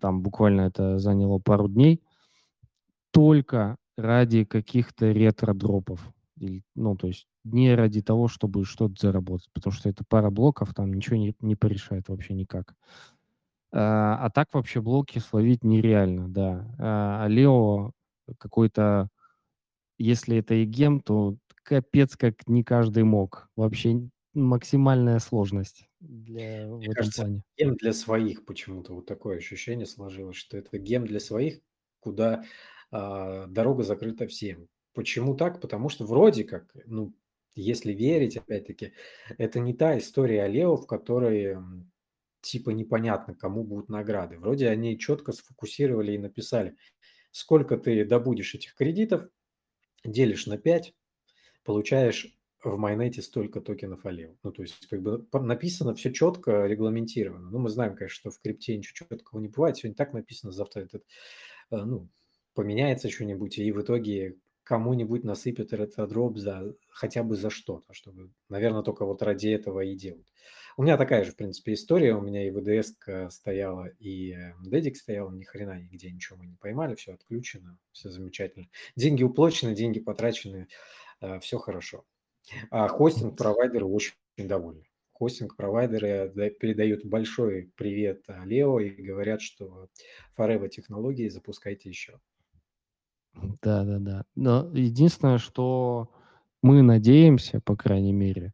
там буквально это заняло пару дней, только ради каких-то ретро-дропов. Ну, то есть не ради того, чтобы что-то заработать, потому что это пара блоков, там ничего не, не порешает вообще никак. А, а так вообще блоки словить нереально, да. А, а Лео какой-то, если это и гем, то капец как не каждый мог. Вообще максимальная сложность для, в этом кажется, плане. гем для своих почему-то. Вот такое ощущение сложилось, что это гем для своих, куда а, дорога закрыта всем. Почему так? Потому что вроде как, ну, если верить, опять-таки, это не та история Лео, в которой типа непонятно, кому будут награды. Вроде они четко сфокусировали и написали, сколько ты добудешь этих кредитов, делишь на 5, получаешь в майонете столько токенов Алео. Ну, то есть, как бы написано все четко, регламентировано. Ну, мы знаем, конечно, что в крипте ничего четкого не бывает. Сегодня так написано, завтра этот, э, ну, поменяется что-нибудь, и в итоге кому-нибудь насыпят этот дроп за хотя бы за что-то, чтобы, наверное, только вот ради этого и делают. У меня такая же, в принципе, история. У меня и ВДС стояла, и Дедик стоял, ни хрена нигде ничего мы не поймали, все отключено, все замечательно. Деньги уплочены, деньги потрачены, э, все хорошо. А хостинг-провайдеры очень довольны. Хостинг-провайдеры передают большой привет Лео и говорят, что Forever технологии запускайте еще. Да-да-да. Но единственное, что мы надеемся, по крайней мере,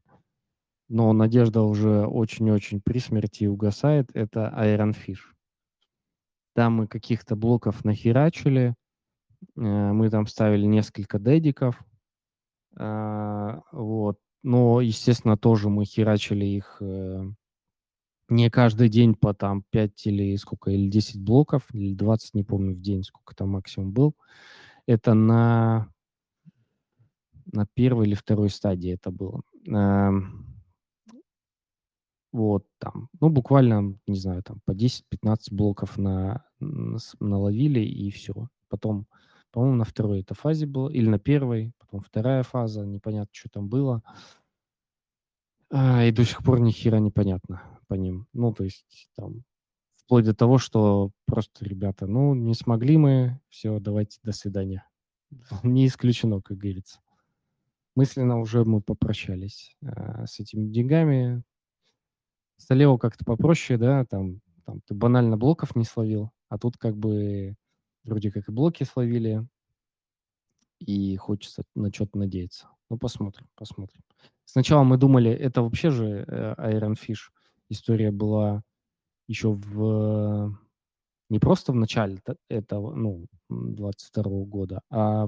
но надежда уже очень-очень при смерти угасает, это Iron Fish. Там мы каких-то блоков нахерачили, э, мы там ставили несколько дедиков, а, вот. Но, естественно, тоже мы херачили их э, не каждый день по там 5 или сколько, или 10 блоков, или 20, не помню, в день, сколько там максимум был. Это на, на первой или второй стадии это было. Эм, вот там, ну, буквально, не знаю, там по 10-15 блоков на, наловили и все. Потом, по-моему, на второй это фазе было, или на первой, потом вторая фаза, непонятно, что там было. А, и до сих пор ни хера непонятно по ним. Ну, то есть там вплоть до того, что просто, ребята, ну, не смогли мы, все, давайте, до свидания. Не исключено, как говорится. Мысленно уже мы попрощались а, с этими деньгами. С как-то попроще, да, там, там ты банально блоков не словил, а тут как бы вроде как и блоки словили, и хочется на что-то надеяться. Ну, посмотрим, посмотрим. Сначала мы думали, это вообще же э, Iron Fish. История была еще в... Не просто в начале этого, ну, 22 года, а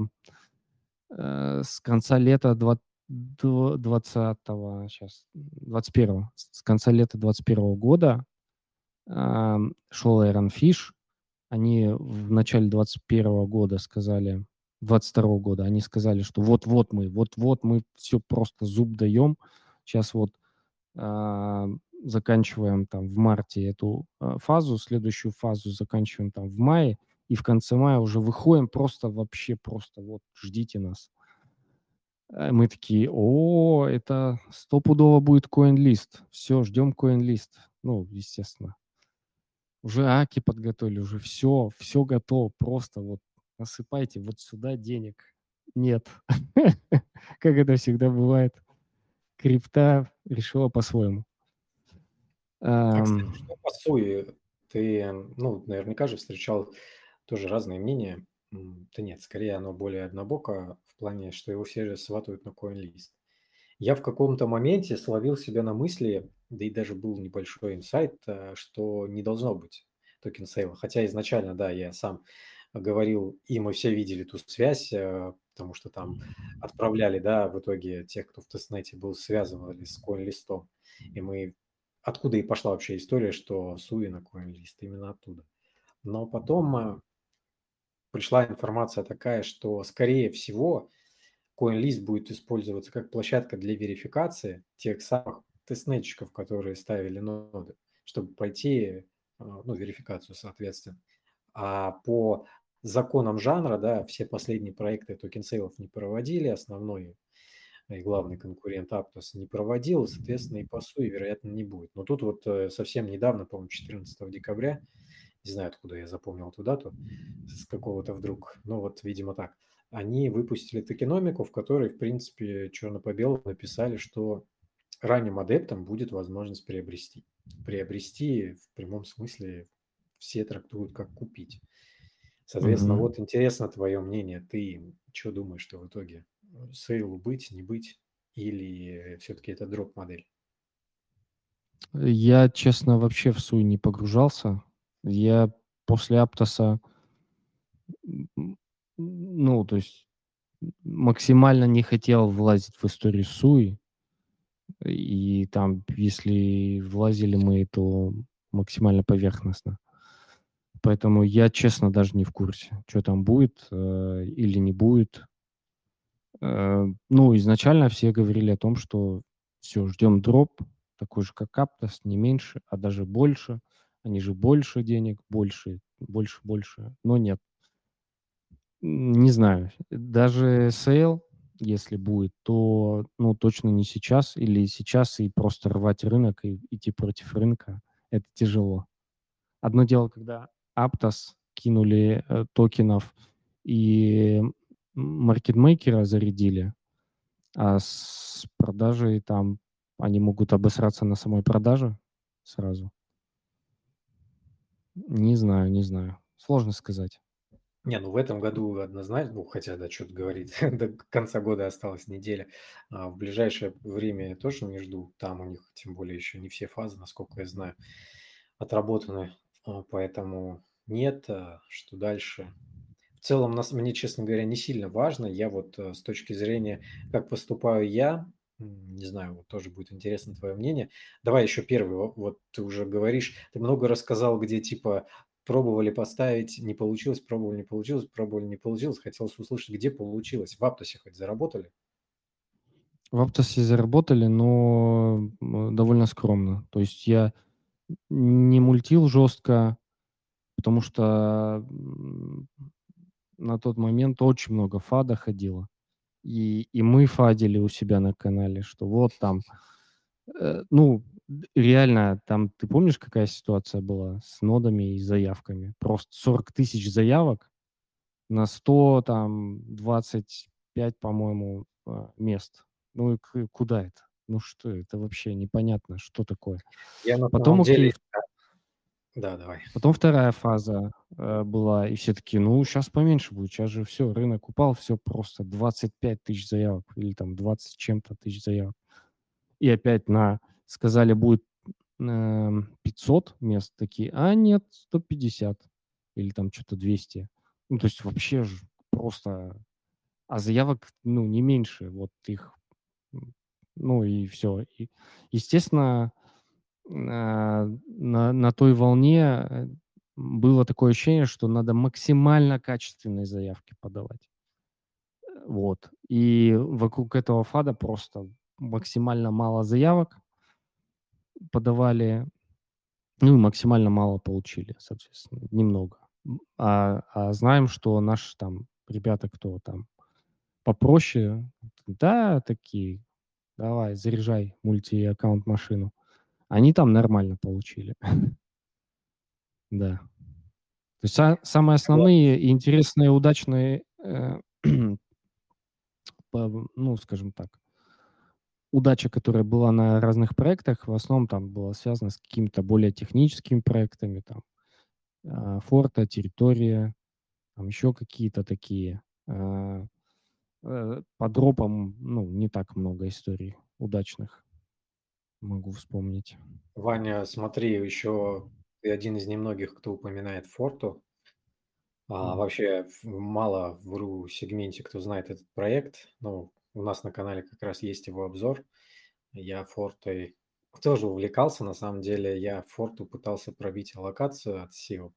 э, с конца лета 20, 20 сейчас, 21 с конца лета 21 года э, шел Iron Fish. Они в начале 21 года сказали, 22 года, они сказали, что вот-вот мы, вот-вот мы все просто зуб даем. Сейчас вот э, заканчиваем там в марте эту э, фазу, следующую фазу заканчиваем там в мае, и в конце мая уже выходим просто вообще просто вот ждите нас. Мы такие, о, это стопудово будет CoinList. Все, ждем CoinList. Ну, естественно. Уже аки подготовили, уже все, все готово. Просто вот насыпайте вот сюда денег. Нет. Как это всегда бывает. Крипта решила по-своему. А, кстати, что по Sui? Ты, ну, наверняка же встречал тоже разные мнения. Да нет, скорее оно более однобоко в плане, что его все же сватают на CoinList. Я в каком-то моменте словил себя на мысли, да и даже был небольшой инсайт, э, что не должно быть token sale а. Хотя изначально, да, я сам говорил, и мы все видели ту связь, э, потому что там отправляли, да, в итоге тех, кто в testnet е был, связывали с CoinList. И мы... Откуда и пошла вообще история, что Sui на CoinList, именно оттуда. Но потом э, пришла информация такая, что, скорее всего, CoinList будет использоваться как площадка для верификации тех самых testnet чиков, которые ставили ноды, чтобы пройти э, ну, верификацию, соответственно. А по законам жанра, да, все последние проекты token sale ов не проводили, основной и главный конкурент Aptos не проводил, соответственно, и по СУИ, вероятно, не будет. Но тут вот э, совсем недавно, по-моему, 14 декабря, не знаю, откуда я запомнил эту дату, с какого-то вдруг, но вот, видимо, так, они выпустили токеномику, в которой, в принципе, черно по белому написали, что ранним адептам будет возможность приобрести. Приобрести в прямом смысле все трактуют как купить. Соответственно, mm-hmm. вот интересно твое мнение. Ты что думаешь, что в итоге сейлу быть, не быть, или все-таки это дроп-модель? Я, честно, вообще в суй не погружался. Я после Аптоса, ну, то есть максимально не хотел влазить в историю Суи. И там, если влазили мы, то максимально поверхностно. Поэтому я, честно, даже не в курсе, что там будет э, или не будет. Э, ну, изначально все говорили о том, что все, ждем drop, такой же, как Aptos, не меньше, а даже больше. Они же больше денег, больше, больше, больше. Но нет. Не знаю. Даже sale, если будет, то, ну, точно не сейчас или сейчас и просто рвать рынок и идти против рынка. Это тяжело. Одно дело, когда Aptos кинули э, токенов и маркетмейкера зарядили, а с продажей там они могут обосраться на самой продаже сразу. Не знаю, не знаю. Сложно сказать. Не, ну в этом году однозначно, ну хотя, да, что-то говорит, до конца года осталась неделя. А в ближайшее время я тоже не жду. Там у них, тем более, еще не все фазы, насколько я знаю, отработаны. А, Поэтому нет. а Что дальше? Целом, нас, мне, честно говоря, не сильно важно. Я вот э, с точки зрения, как поступаю я, не знаю, вот тоже будет интересно твое мнение. Давай еще первый. во- Вот ты уже говоришь, ты много рассказал, где типа пробовали поставить, не получилось, пробовали, не получилось, пробовали, не получилось. Хотелось услышать, где получилось. В Аптосе хоть заработали? В Aptos заработали, но довольно скромно. То есть я не мультил жестко, потому что на тот момент очень много фада ходило. И, и мы фадили у себя на канале, что вот там, э, ну, реально, там, ты помнишь, какая ситуация была с нодами и заявками? Просто 40 тысяч заявок на 100, там, 25, по-моему, а, мест. Ну, и куда это? Ну, что это вообще непонятно, что такое. Я на Потом, самом деле... окей, Да, давай. Потом вторая фаза э, была, и все таки ну, сейчас поменьше будет, сейчас же все, рынок упал, все просто 25 тысяч заявок или там 20 с чем-то тысяч заявок. И опять на сказали, будет эм, 500 мест такие, а нет, 150 или там что-то 200. Ну, то есть вообще ж просто... А заявок, ну, не меньше, вот их, ну и все. И, естественно, на на той волне, э, было такое ощущение, что надо максимально качественные заявки подавать. Э, вот. И вокруг этого фада просто максимально мало заявок подавали, ну и максимально мало получили, соответственно, немного. А а знаем, что наши там ребята, кто там попроще, да, такие: "Давай, заряжай мульти-аккаунт машину". Они там нормально получили. Да. То есть са самые основные и интересные, удачные, э, по ну, скажем так, удача, которая была на разных проектах, в основном там была связана с какими-то более техническими проектами, там, а, форта, территория, там еще какие-то такие. А, э, по дропам, ну, не так много историй удачных могу вспомнить. Ваня, смотри, еще ты один из немногих, кто упоминает Форту. А, Мгм. вообще в- мало в ру-сегменте, кто знает этот проект. Ну, у нас на канале как раз есть его обзор. Я Фортой тоже увлекался. На самом деле я Форту пытался пробить аллокацию от SEO.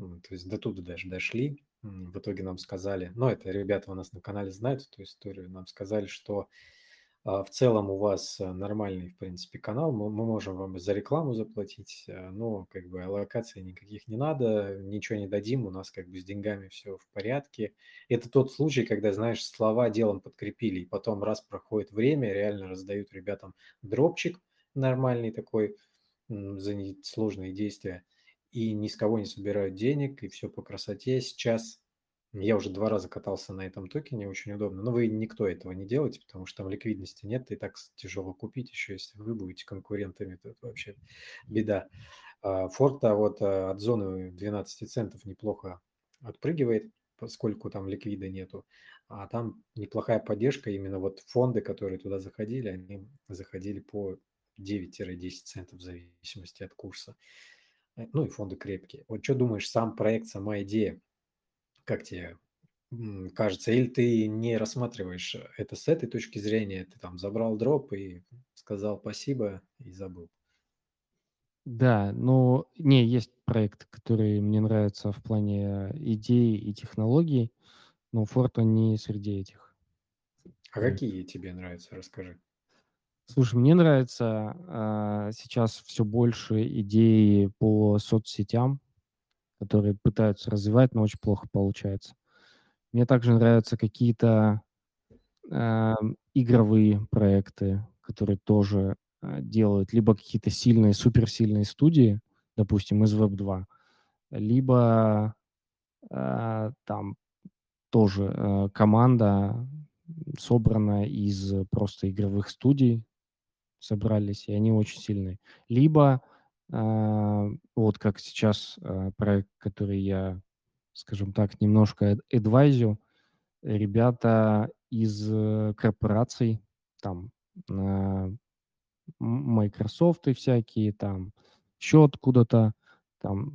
М, То есть до туда даже дошли. М, В итоге нам сказали, ну это ребята у нас на канале знают эту историю, нам сказали, что В целом у вас э, нормальный, в принципе, канал. Мы, можем вам за рекламу заплатить, э, но как бы аллокаций никаких не надо, ничего не дадим, у нас как бы с деньгами все в порядке. Это тот случай, когда, знаешь, слова делом подкрепили, и потом раз проходит время, реально раздают ребятам дропчик нормальный такой за сложные действия, и ни с кого не собирают денег, и все по красоте. Сейчас я уже два раза катался на этом токене, очень удобно. Но вы никто этого не делаете, потому что там ликвидности нет, и так тяжело купить, еще если вы будете конкурентами, то это вообще беда. А, Форта вот а, от зоны 12 центов неплохо отпрыгивает, поскольку там ликвида нету. А там неплохая поддержка, именно вот фонды, которые туда заходили, они заходили по 9-10 центов в зависимости от курса. Э, Ну и фонды крепкие. Вот что думаешь, сам проект, сама идея, как тебе кажется? Или ты не рассматриваешь это с этой точки зрения? Ты там забрал дроп и сказал спасибо и забыл. Да, но не, есть проект, который мне нравится в плане идей и технологий, но Форта не среди этих А какие тебе нравятся? Расскажи. Слушай, мне нравится а, сейчас все больше идей по соцсетям, которые пытаются развивать, но очень плохо получается. Мне также нравятся какие-то э, игровые проекты, которые тоже э, делают либо какие-то сильные, суперсильные студии, допустим, из Web 2, либо э, там тоже э, команда собрана из просто игровых студий, собрались, и они очень сильные. Либо вот как сейчас э, проект, который я, скажем так, немножко адвайзю, ребята из э, корпораций, там, Microsoft и всякие, там, еще откуда-то, там,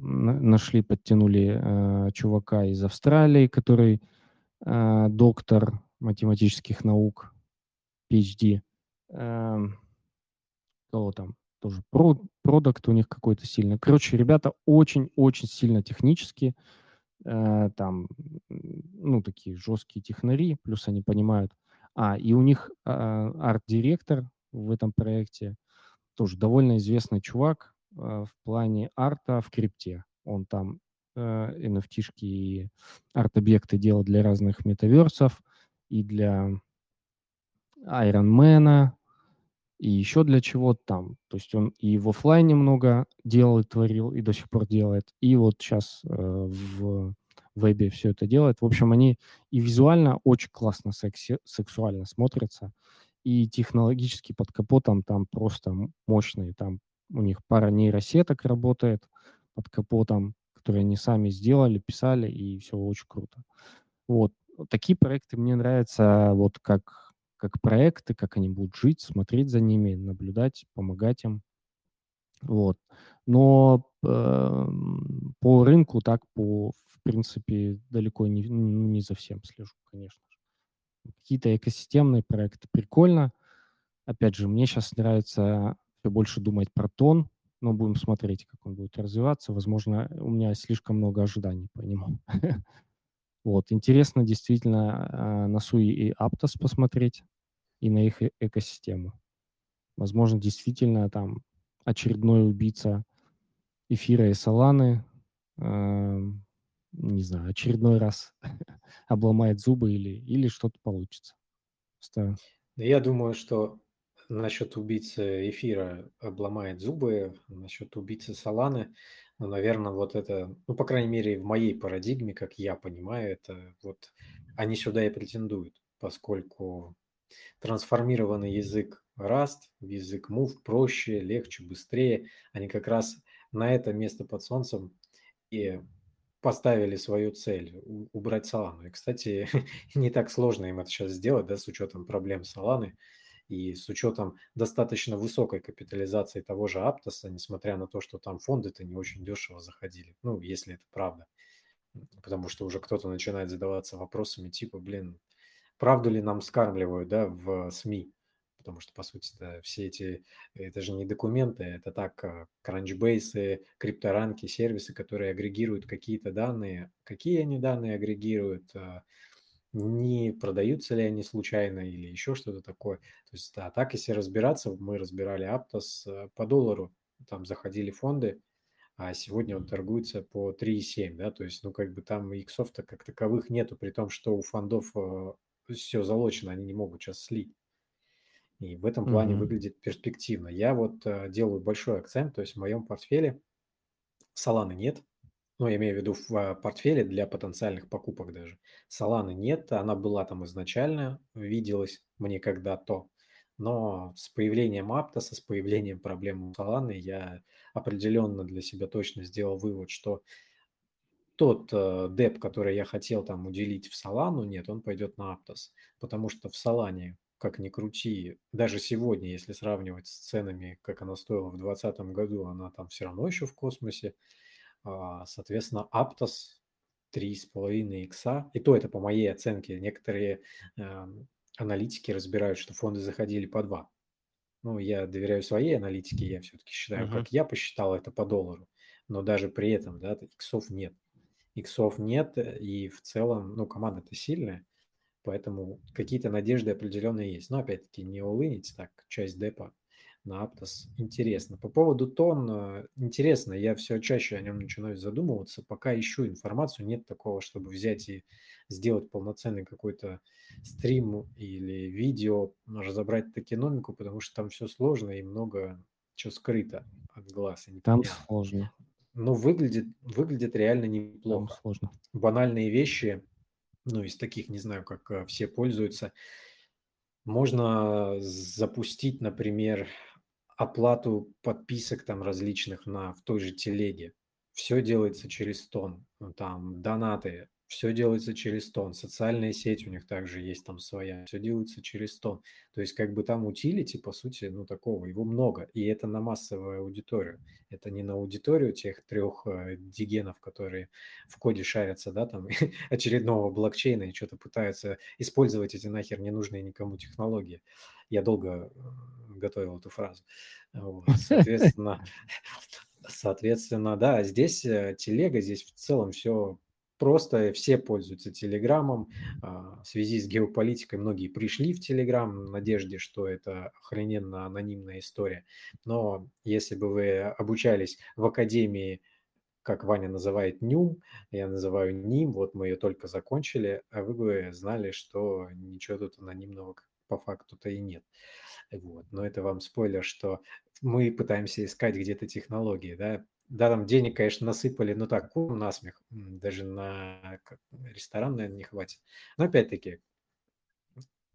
нашли, подтянули э, чувака из Австралии, который доктор математических наук, PhD. Э, кого там? Тоже про, продукт у них какой-то сильный. Короче, ребята очень-очень сильно технические, э, там, ну, такие жесткие технари, плюс они понимают. А, и у них э, арт-директор в этом проекте, тоже довольно известный чувак э, в плане арта в крипте. Он там э, NFT-шки и арт-объекты делал для разных метаверсов и для Ironman, и еще для чего-то там. То есть он и в офлайне много делал и творил, и до сих пор делает, и вот сейчас э, в вебе все это делает. В общем, они и визуально очень классно, секси, сексуально смотрятся, и технологически под капотом там просто мощные. Там у них пара нейросеток работает под капотом, которые они сами сделали, писали, и все очень круто. Вот. Такие проекты мне нравятся, вот как как проекты, как они будут жить, смотреть за ними, наблюдать, помогать им. Вот. Но э, по рынку так, по, в принципе, далеко не, не за всем слежу, конечно. Какие-то экосистемные проекты прикольно. Опять же, мне сейчас нравится все больше думать про тон, но будем смотреть, как он будет развиваться. Возможно, у меня слишком много ожиданий по нему. Вот, интересно действительно э, на Суи и Аптос посмотреть и на их э экосистему. Возможно, действительно там очередной убийца эфира и соланы, э, не знаю, очередной раз обломает зубы или, или что-то получится. Просто... Я думаю, что насчет убийцы эфира обломает зубы, насчет убийцы Соланы, ну, наверное, вот это, ну, по крайней мере, в моей парадигме, как я понимаю, это вот они сюда и претендуют, поскольку трансформированный язык Rust в язык Move проще, легче, быстрее. Они как раз на это место под солнцем и поставили свою цель – убрать Солану. И, кстати, не так сложно им это сейчас сделать, да, с учетом проблем Соланы и с учетом достаточно высокой капитализации того же Аптоса, несмотря на то, что там фонды-то не очень дешево заходили, ну, если это правда. Потому что уже кто-то начинает задаваться вопросами типа, блин, правду ли нам скармливают, да, в СМИ? Потому что, по сути, все эти, это же не документы, это так, кранчбейсы, крипторанки, сервисы, которые агрегируют какие-то данные. Какие они данные агрегируют? Не продаются ли они случайно или еще что-то такое. То есть, да, так если разбираться, мы разбирали Aptos э, по доллару, там заходили фонды, а сегодня он торгуется по 3,7, да, то есть, ну, как бы там иксов-то как таковых нету, при том, что у фондов э, все залочено, они не могут сейчас слить. И в этом плане mm-hmm. выглядит перспективно. Я вот э, делаю большой акцент, то есть в моем портфеле Соланы нет, ну, я имею в виду в а, портфеле для потенциальных покупок даже. Соланы нет, она была там изначально, виделась мне когда-то, но с появлением Аптоса, с появлением проблем Соланы я определенно для себя точно сделал вывод, что тот э, деп, который я хотел там уделить в Солану, нет, он пойдет на Аптос, потому что в Солане, как ни крути, даже сегодня, если сравнивать с ценами, как она стоила в 2020 году, она там все равно еще в космосе, соответственно, Aptos 3,5 икса, и то это по моей оценке, некоторые эм, аналитики разбирают, что фонды заходили по 2. Ну, я доверяю своей аналитике, я все-таки считаю, uh-huh. как я посчитал это по доллару, но даже при этом, да, иксов нет. Иксов нет, и в целом, ну, команда-то сильная, поэтому какие-то надежды определенные есть. Но, опять-таки, не улынить так, часть депа на Aptos. Интересно. По поводу тон, интересно, я все чаще о нем начинаю задумываться. Пока ищу информацию, нет такого, чтобы взять и сделать полноценный какой-то стрим или видео, разобрать токеномику, потому что там все сложно и много чего скрыто от глаз. Там сложно. Но выглядит, выглядит реально Там неплохо. сложно. Банальные вещи, ну, из таких, не знаю, как э, все пользуются. Можно запустить, например, оплату подписок там различных на в той же телеге. Все делается через тон. Ну, там донаты, все делается через тон. Социальная сеть у них также есть там своя. Все делается через тон. То есть как бы там утилити, по сути, ну такого, его много. И это на массовую аудиторию. Это не на аудиторию тех трех э, дигенов, которые в коде шарятся, да, там очередного блокчейна и что-то пытаются использовать эти нахер ненужные никому технологии. Я долго э, готовил эту фразу. Вот, соответственно, соответственно, да, здесь э, телега, здесь в целом все просто все пользуются Телеграмом. А, в связи с геополитикой многие пришли в Телеграм в надежде, что это охрененно анонимная история. Но если бы вы обучались в Академии как Ваня называет НЮМ, я называю НИМ, вот мы ее только закончили, а вы бы знали, что ничего тут анонимного по факту-то и нет. Вот. Но это вам спойлер, что мы пытаемся искать где-то технологии, да, да, там денег, конечно, насыпали, но так, кум насмех. Даже на ресторан, наверное, не хватит. Но опять-таки,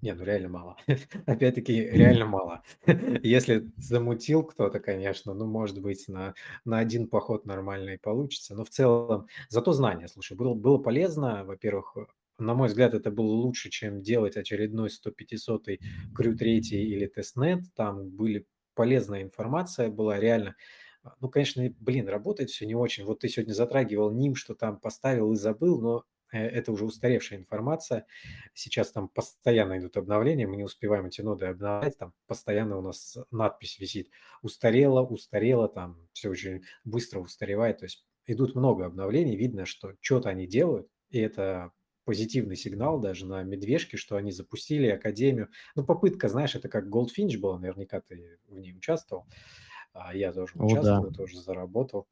не, ну реально мало. Опять-таки, реально мало. Если замутил кто-то, конечно, ну, может быть, на, на один поход нормально и получится. Но в целом, зато знание, слушай, было, было полезно. Во-первых, на мой взгляд, это было лучше, чем делать очередной 100-500 крю 3 или тестнет. Там были полезная информация, была реально а, ну, конечно, блин, работает все не очень. Вот ты сегодня затрагивал ним, что там поставил и забыл, но э, это уже устаревшая информация. Сейчас там постоянно идут обновления, мы не успеваем эти ноды обновлять, там постоянно у нас надпись висит «устарело», «устарело», там все очень быстро устаревает, то есть идут много обновлений, видно, что что-то они делают, и это позитивный сигнал даже на медвежке, что они запустили академию. Ну, попытка, знаешь, это как Goldfinch была, наверняка ты в ней участвовал. А я тоже О, да. участвовал, тоже заработал.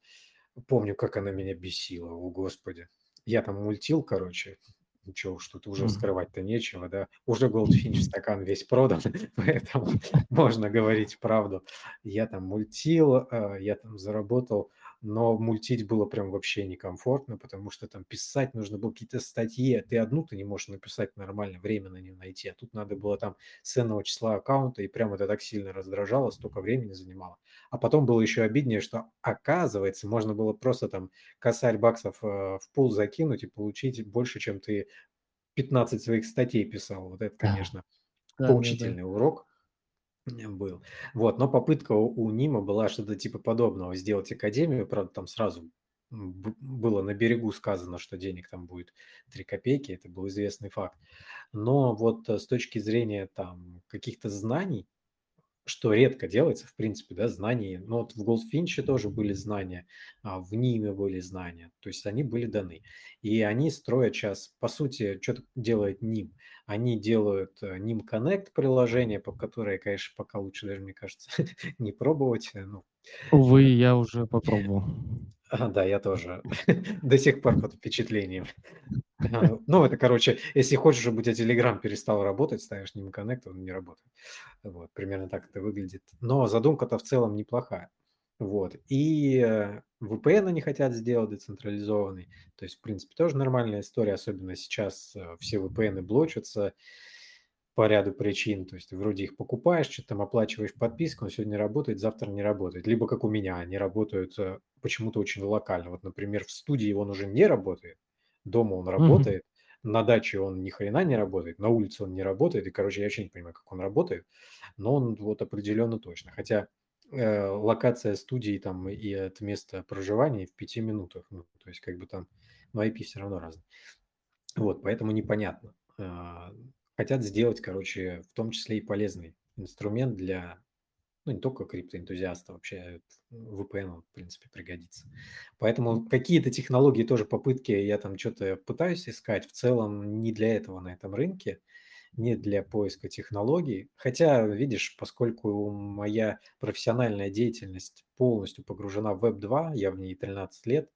Помню, как она меня бесила, о господи. Я там мультил, короче, ничего уж тут уже скрывать-то нечего, да. Уже Goldfinch стакан весь продан, поэтому можно говорить правду. Я там мультил, а, я там заработал но мультить было прям вообще некомфортно, потому что там писать нужно было какие-то статьи, а ты одну ты не можешь написать нормально, время на нее найти, а тут надо было там с ценного числа аккаунта, и прям это так сильно раздражало, столько времени занимало. А потом было еще обиднее, что оказывается, можно было просто там косарь баксов э, в пул закинуть и получить больше, чем ты 15 своих статей писал. Вот это, конечно, Да, да, да. поучительный урок был. Вот, но попытка у, Нима была что-то типа подобного, сделать академию, правда, там сразу было на берегу сказано, что денег там будет 3 копейки, это был известный факт. Но вот э, с точки зрения там каких-то знаний, что редко делается, в принципе, да, знания. Ну, вот в Goldfinch тоже были знания, а в Ниме были знания, то есть они были даны. И они строят сейчас, по сути, что делает Ним? Они делают э, Ним Connect приложение, по которое, конечно, пока лучше даже, мне кажется, не пробовать. Э, ну, Увы, я уже попробовал. а, да, я тоже до сих пор под впечатлением. Ну, это, короче, если хочешь, чтобы у тебя Telegram перестал работать, ставишь Nим Connect, он не работает. Вот, примерно так это выглядит. Но задумка-то в целом неплохая. Вот. И э, VPN они хотят сделать децентрализованный. То есть, в принципе, тоже нормальная история, особенно сейчас э, все VPN блочатся по ряду причин. То есть ты вроде их покупаешь, что-то там оплачиваешь подписку, но сегодня работает, завтра не работает. Либо как у меня, они работают э, почему-то очень локально. Вот, например, в студии он уже не работает, дома он работает, на даче он ни хрена не работает, на улице он не работает, и, короче, я вообще не понимаю, как он работает, но он вот определенно точно. Хотя э, локация студии там и от места проживания в пяти минутах, ну, то есть как бы там, но IP все равно разный. Вот, поэтому непонятно. А, хотят сделать, короче, в том числе и полезный инструмент для ну, не только криптоэнтузиаста, вообще VPN, в принципе, пригодится. Поэтому какие-то технологии тоже, попытки, я там что-то пытаюсь искать, в целом не для этого на этом рынке. не для поиска технологий. Хотя, видишь, поскольку моя профессиональная деятельность полностью погружена в Web2, я в ней 13 лет,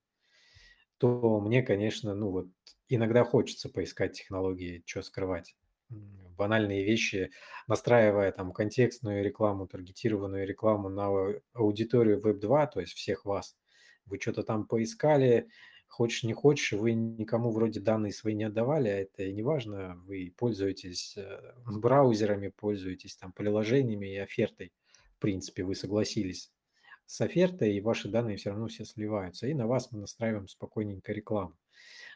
то мне, конечно, ну вот иногда хочется поискать технологии, что скрывать. Банальные вещи, настраивая там контекстную рекламу, таргетированную рекламу на аудиторию Web2, то есть всех вас. Вы что-то там поискали, хочешь не хочешь, вы никому вроде данные свои не отдавали, а это не важно, вы пользуетесь э, браузерами, пользуетесь там приложениями и офертой. В принципе, вы согласились с офертой, и ваши данные все равно все сливаются. И на вас мы настраиваем спокойненько рекламу.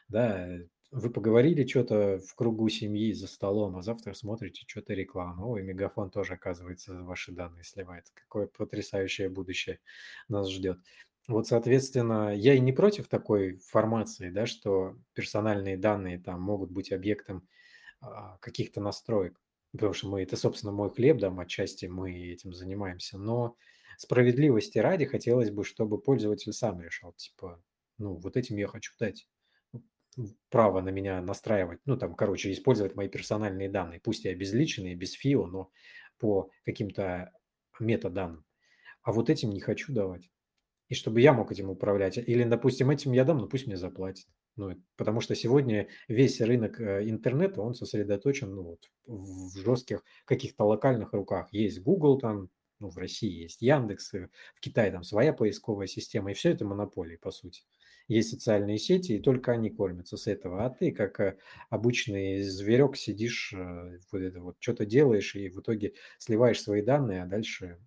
Да, вы поговорили что-то в кругу семьи за столом, а завтра смотрите что-то рекламу. Ой, Мегафон тоже, оказывается, ваши данные сливает. Какое потрясающее будущее нас ждет. Вот, соответственно, я и не против такой формации, да, что персональные данные там могут быть объектом а, каких-то настроек, потому что мы, это, собственно, мой хлеб, да, отчасти мы этим занимаемся, но справедливости ради хотелось бы, чтобы пользователь сам решал, типа, ну, вот этим я хочу дать право на меня настраивать, ну, там, короче, использовать мои персональные данные, пусть и обезличенные, без ФИО, но по каким-то метаданным. А вот этим не хочу давать. И чтобы я мог этим управлять. Или, допустим, этим я дам, но пусть мне заплатит. Ну, потому что сегодня весь рынок э, интернета, он сосредоточен ну, вот, в жестких каких-то локальных руках. Есть Google там, ну, в России есть Яндекс, в Китае там своя поисковая система, и все это монополии, по сути. Есть социальные сети, и только они кормятся с этого. А ты, как э, обычный зверек, сидишь, э, вот это вот, что-то делаешь, и в итоге сливаешь свои данные, а дальше,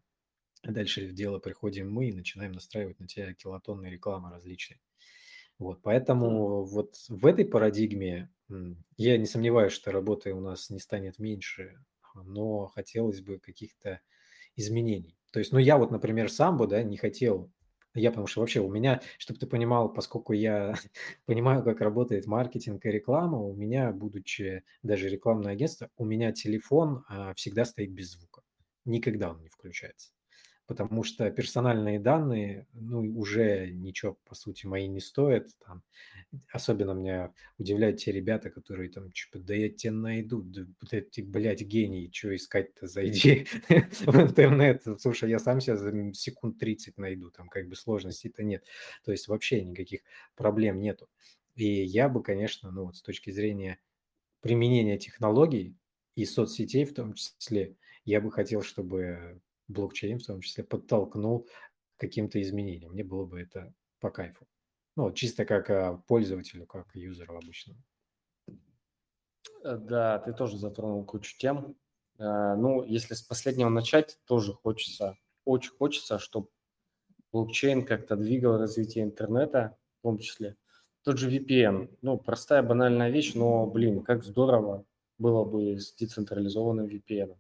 дальше в дело приходим мы и начинаем настраивать на тебя килотонные рекламы различные. Вот, поэтому вот в этой парадигме я не сомневаюсь, что работы у нас не станет меньше, но хотелось бы каких-то изменений. То есть, ну, я вот, например, сам бы, да, не хотел, я потому что вообще у меня, чтобы ты понимал, поскольку я понимаю, как работает маркетинг и реклама, у меня, будучи даже рекламное агентство, у меня телефон а, всегда стоит без звука. Никогда он не включается потому что персональные данные, ну, уже ничего, по сути, мои не стоят. Там. Особенно меня удивляют те ребята, которые там, типа, да я тебя найду, да, эти, блядь, гений, что искать-то, зайди в интернет. Слушай, я сам себя за секунд 30 найду, там как бы сложностей-то нет. То есть вообще никаких проблем нету. И я бы, конечно, ну вот с точки зрения применения технологий и соцсетей в том числе, я бы хотел, чтобы блокчейн в том числе подтолкнул к каким-то изменениям. Мне было бы это по кайфу. Ну, чисто как а, пользователю, как юзеру обычно. Э, да, ты тоже затронул кучу тем. Э, ну, если с последнего начать, тоже хочется, очень хочется, чтобы блокчейн как-то двигал развитие интернета, в том числе. Тот же VPN. Ну, простая банальная вещь, но, блин, как здорово было бы с децентрализованным VPN.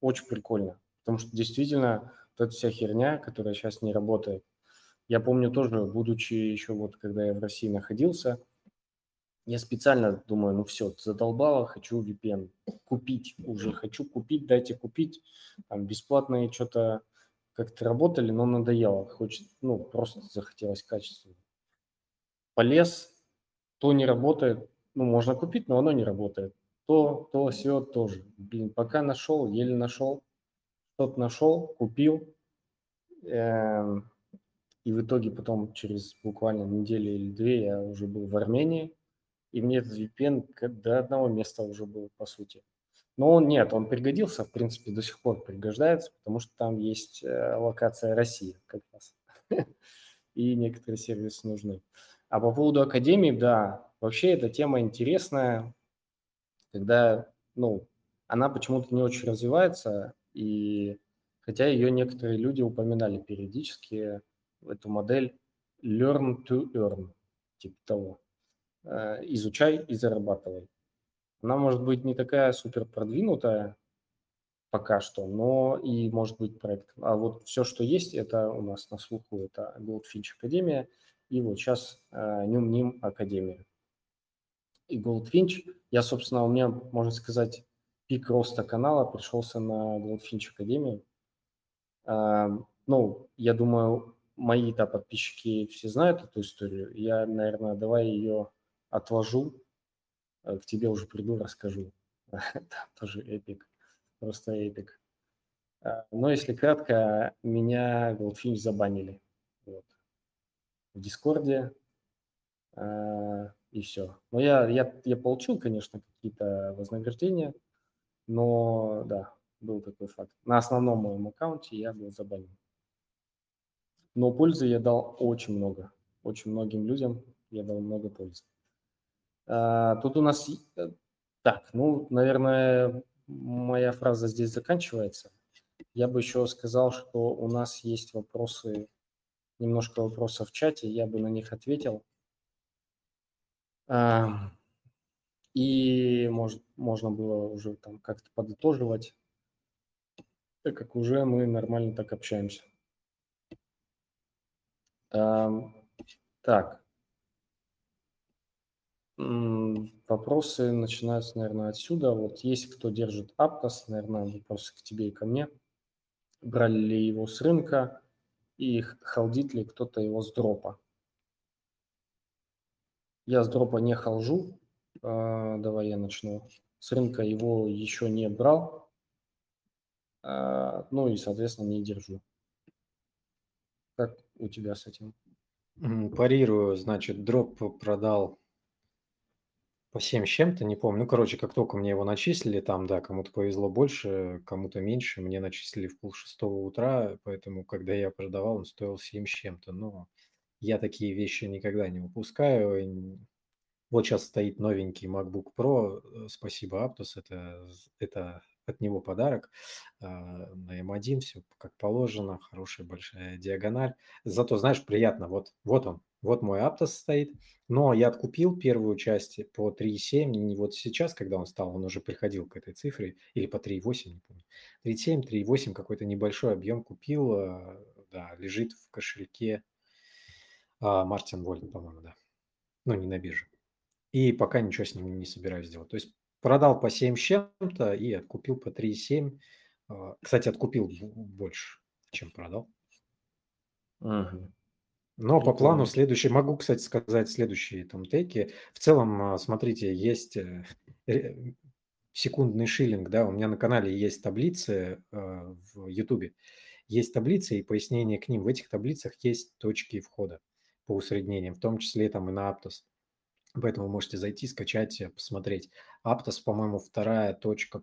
Очень прикольно. Потому что действительно вот эта вся херня, которая сейчас не работает. Я помню тоже, будучи еще вот, когда я в России находился, я специально думаю, ну все, задолбало, хочу VPN купить уже, хочу купить, дайте купить. Там бесплатные что-то как-то работали, но надоело. Хочет, ну, просто захотелось качественно. Полез, то не работает, ну, можно купить, но оно не работает. То, то, все тоже. Блин, пока нашел, еле нашел, что-то нашел, купил, э, и в итоге потом через буквально неделю или две я уже был в Армении, и мне этот VPN до одного места уже был, по сути. Но он нет, он пригодился, в принципе, до сих пор пригождается, потому что там есть э, локация России как раз. И некоторые сервисы нужны. А по поводу Академии, да, вообще эта тема интересная, когда, ну, она почему-то не очень развивается, и хотя ее некоторые люди упоминали периодически, эту модель learn to earn, типа того. Э, изучай и зарабатывай. Она может быть не такая супер продвинутая пока что, но и может быть проект. А вот все, что есть, это у нас на слуху, это Goldfinch Академия и вот сейчас Нюм Ним Академия. И Goldfinch, я, собственно, у меня, можно сказать, пик роста канала пришелся на Goldfinch Академию. Ну, я думаю, мои-то подписчики все знают эту историю. Я, наверное, давай ее отложу, э, к тебе уже приду, расскажу. Тоже эпик, просто эпик. А, но если кратко, меня Goldfinch забанили. Вот. В Discord е. А, и все. Но я, я, я получил, конечно, какие-то вознаграждения, но да, был такой факт. На основном моем аккаунте я был забанен. Но пользы я дал очень много. Очень многим людям я дал много пользы. А, тут у нас... Э, так, ну, наверное, моя фраза здесь заканчивается. Я бы еще сказал, что у нас есть вопросы, немножко вопросов в чате, я бы на них ответил. А, и может, можно было уже там как-то подытоживать, так как уже мы нормально так общаемся. Так. Вопросы начинаются, наверное, отсюда. Вот есть кто держит Aptos, наверное, вопросы к тебе и ко мне. Брали ли его с рынка и халдит ли кто-то его с дропа? Я с дропа не халжу. А, давай я начну. С рынка его еще не брал. А, ну и, соответственно, не держу. Как у тебя с этим? Парирую, значит, дроп продал по 7 с чем-то, не помню. Ну, короче, как только мне его начислили, там, да, кому-то повезло больше, кому-то меньше. Мне начислили в полшестого утра, поэтому, когда я продавал, он стоил 7 с чем-то. Но я такие вещи никогда не выпускаю. Вот сейчас стоит новенький MacBook Pro, э, спасибо Aptos, это, это от него подарок а, на M1, все как положено, хорошая большая диагональ. Зато, знаешь, приятно, вот, вот он, вот мой Aptos стоит, но я откупил первую часть по 3,7, не вот сейчас, когда он стал, он уже приходил к этой цифре, или по 3,8, не помню. 3,7, 3,8, какой-то небольшой объем купил, а, да, лежит в кошельке Мартин Вольт, по-моему, да. Ну, не на бирже. И пока ничего с ним не собираюсь делать. То есть продал по 7 с чем-то и откупил по 3,7. А, кстати, откупил больше, чем продал. Угу. Но по плану следующий, могу, кстати, сказать следующие там теки. В целом, а, смотрите, есть э, секундный шиллинг, да, у меня на канале есть таблицы э, в Ютубе, есть таблицы и пояснения к ним. В этих таблицах есть точки входа по усреднениям, в том числе там и на Aptos. Поэтому можете зайти, скачать, э, посмотреть. Aptos, по-моему, вторая точка,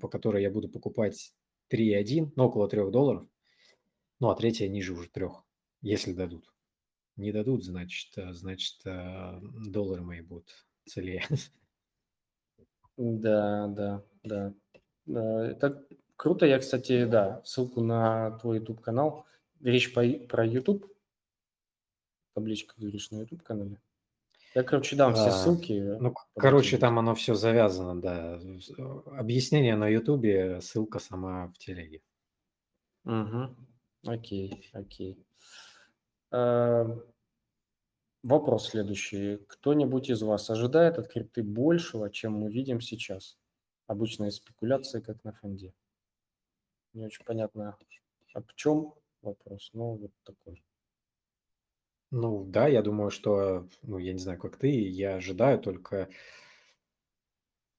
по которой я буду покупать 3,1, ну, около 3 долларов. Ну, а третья ниже уже 3, если дадут. Не дадут, значит, э, значит, э, доллары мои будут целее. Да, да, да. Это круто. Я, кстати, да, ссылку на твой YouTube-канал. Речь про YouTube. Табличка, говоришь, на YouTube-канале. Я, короче, дам все ссылки. Ну, короче, там оно все завязано, да. Объяснение на Ютубе, ссылка сама в телеге. Угу. Окей, окей. А, вопрос следующий. Кто-нибудь из вас ожидает от крипты большего, чем мы видим сейчас? Обычная спекуляция, как на фонде. Не очень понятно, об чем вопрос, но вот такой. Ну да, я думаю, что, ну, я не знаю, как ты, я ожидаю только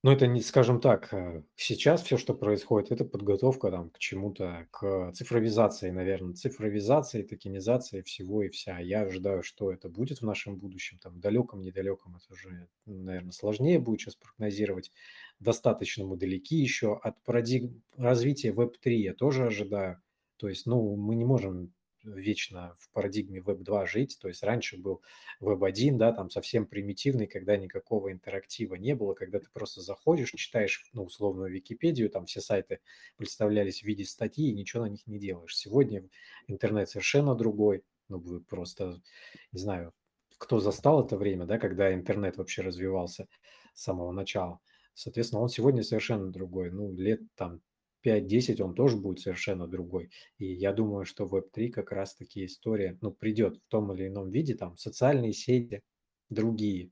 ну, это не, скажем так, э, сейчас все, что происходит, это подготовка там к чему-то, к цифровизации, наверное, цифровизации, токенизации всего и вся. Я ожидаю, что это будет в нашем будущем, там, далеком, недалеком, это уже, наверное, сложнее будет сейчас прогнозировать. Достаточно мы далеки еще от парадигм развития Web3 я тоже ожидаю. То есть, ну, мы не можем вечно в парадигме Web 2 жить. То есть раньше был Web 1, да, там совсем примитивный, когда никакого интерактива не было, когда ты просто заходишь, читаешь, ну, условную Википедию, там все сайты представлялись в виде статьи, и ничего на них не делаешь. Сегодня интернет совершенно другой. Ну, вы просто, не знаю, кто застал это время, да, когда интернет вообще развивался с самого начала. Соответственно, он сегодня совершенно другой. Ну, лет там 5-10 он тоже будет совершенно другой. И я думаю, что Web3 как раз-таки история, ну, придет в том или ином виде, там, социальные сети, другие,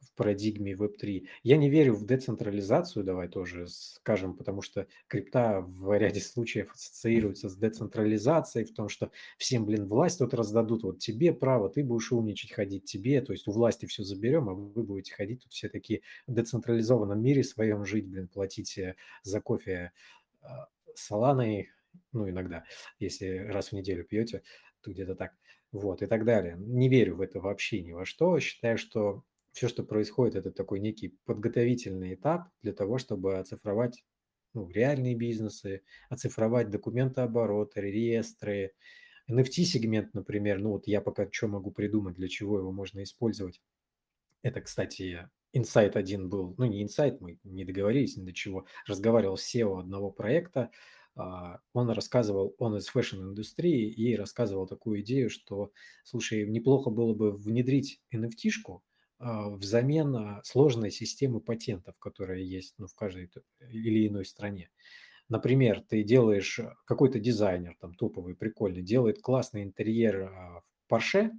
в парадигме Web3. Я не верю в децентрализацию, давай тоже скажем, потому что крипта в ряде случаев ассоциируется с децентрализацией, в том, что всем, блин, власть вот раздадут, вот тебе право, ты будешь умничать, ходить тебе, то есть у власти все заберем, а вы будете ходить тут все такие в децентрализованном мире своем жить, блин, платить за кофе саланой, ну, иногда, если раз в неделю пьете, то где-то так, вот, и так далее. Не верю в это вообще ни во что. Считаю, что все, что происходит, это такой некий подготовительный этап для того, чтобы оцифровать ну, реальные бизнесы, оцифровать документообороты, реестры, NFT-сегмент, например, ну вот я пока что могу придумать, для чего его можно использовать. Это, кстати, инсайт один был, ну не инсайт, мы не договорились ни до чего, разговаривал с CEO одного проекта, а, он рассказывал, он из fashion-индустрии и рассказывал такую идею, что, слушай, неплохо было бы внедрить NFT-шку, а, взамен а, сложной системы патентов, которая есть ну, в каждой или иной стране. Например, ты делаешь, какой-то дизайнер, там топовый, прикольный, делает классный интерьер в Porsche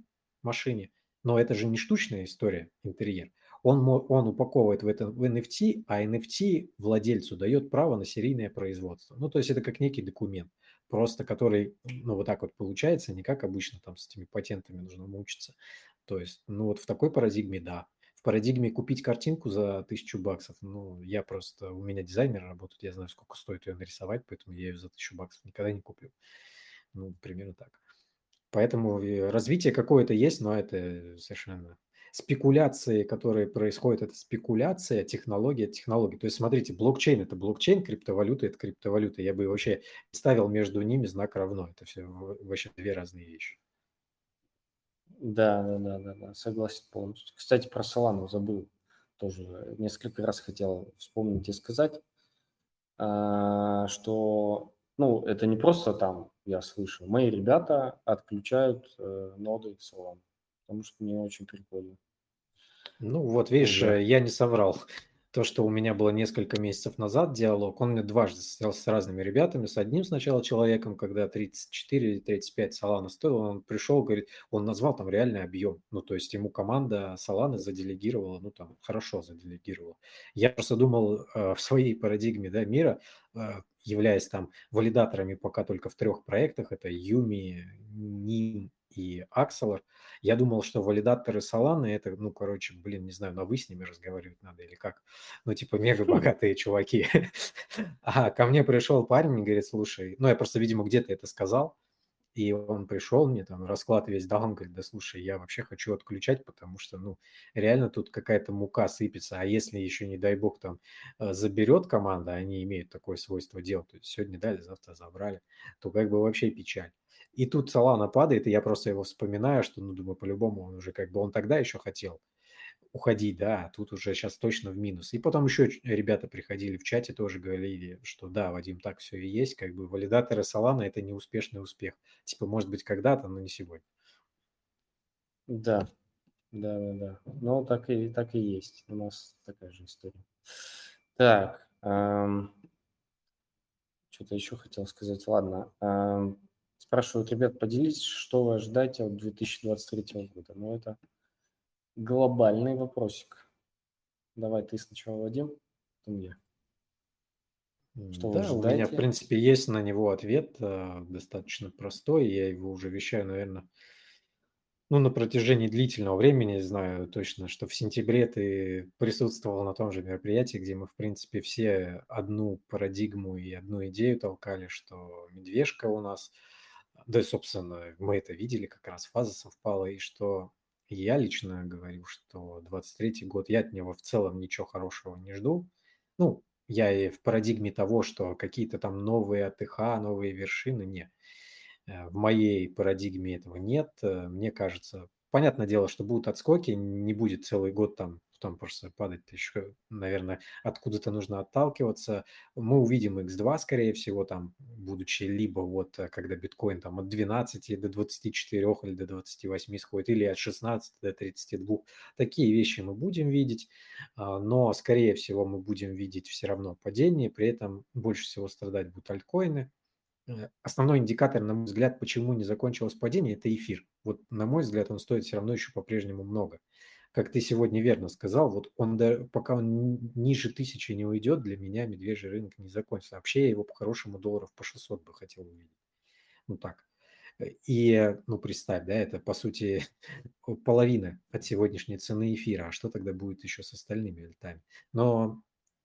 машине, но это же не штучная история, интерьер. Он, он упаковывает в это в NFT, а NFT владельцу дает право на серийное производство. Ну, то есть это как некий документ, просто который, ну, вот так вот получается, не как обычно там с этими патентами нужно мучиться. То есть, ну, вот в такой парадигме, да. В парадигме купить картинку за тысячу баксов, ну, я просто, у меня дизайнер работает, я знаю, сколько стоит ее нарисовать, поэтому я ее за тысячу баксов никогда не куплю. Ну, примерно так. Поэтому развитие какое-то есть, но это совершенно спекуляции, которые происходят, это спекуляция, технология, технология. То есть, смотрите, блокчейн – это блокчейн, криптовалюта – это криптовалюта. Я бы вообще ставил между ними знак равно. Это все вообще две разные вещи. Да, да, да, да, да, согласен полностью. Кстати, про Solana забыл. Тоже несколько раз хотел вспомнить и сказать, а, что, ну, это не просто там, я слышал, мои ребята отключают э, ноды Solana потому что мне очень прикольно. Ну вот, видишь, да. Я не соврал. То, что у меня было несколько месяцев назад диалог, он мне дважды состоялся с разными ребятами. С одним сначала человеком, когда 34 или 35 Солана стоил, он пришел, говорит, он назвал там реальный объем. Ну, то есть ему команда Соланы заделегировала, ну, там, хорошо заделегировала. Я просто думал э, в своей парадигме да, мира, э, являясь там валидаторами пока только в трех проектах, это Юми, Ним и Axelar. Я думал, что валидаторы Solana это, ну, короче, блин, не знаю, на вы с ними разговаривать надо или как. Ну, типа, мега богатые чуваки. А ко мне пришел парень и говорит, слушай, ну, я просто, видимо, где-то это сказал, и он пришел, мне там расклад весь дал, он говорит, да слушай, я вообще хочу отключать, потому что, ну, реально тут какая-то мука сыпется, а если еще, не дай бог, там э, заберет команда, они имеют такое свойство делать, то есть сегодня дали, завтра забрали, то как бы вообще печаль. И тут Салана падает, и я просто его вспоминаю, что, ну, думаю, по-любому он уже как бы, он тогда еще хотел уходить, да, а тут уже сейчас точно в минус. И потом еще ребята приходили в чате, тоже говорили, что да, Вадим, так все и есть, как бы валидаторы Салана – это неуспешный успех. Типа, может быть, когда-то, но не сегодня. Да, да, да, да. Ну, так и, так и есть. У нас такая же история. Так, эм, что-то еще хотел сказать. Ладно. Эм, Спрашивают, ребят, поделитесь, что вы ожидаете от 2023 года. Ну, это глобальный вопросик. Давай ты сначала, Вадим, потом я. Что да, у меня, в принципе, есть на него ответ, э, достаточно простой. Я его уже вещаю, наверное, ну, на протяжении длительного времени, знаю точно, что в сентябре ты присутствовал на том же мероприятии, где мы, в принципе, все одну парадигму и одну идею толкали, что медвежка у нас – да и, собственно, мы это видели, как раз фаза совпала, и что я лично говорю, что 23-й год, я от него в целом ничего хорошего не жду. Ну, я и в парадигме того, что какие-то там новые АТХ, новые вершины, не. Э, в моей парадигме этого нет. Э, мне кажется, понятное дело, что будут отскоки, не будет целый год там потом просто падать еще, наверное, откуда-то нужно отталкиваться. Мы увидим X2, скорее всего, там, будучи либо вот, э, когда биткоин там от 12 до 24 или до 28 сходит, или от 16 до 32. Такие вещи мы будем видеть, а, но, скорее всего, мы будем видеть все равно падение, при этом больше всего страдать будут альткоины, э, Основной индикатор, на мой взгляд, почему не закончилось падение, это эфир. Вот, на мой взгляд, он стоит все равно еще по-прежнему много. Как ты сегодня верно сказал, вот он, пока он ниже тысячи не уйдет, для меня медвежий рынок не закончится. Вообще я его по-хорошему долларов по 600 бы хотел увидеть. Ну так. И, ну, представь, да, это, по сути, половина от сегодняшней цены эфира. А что тогда будет еще с остальными альтами? Но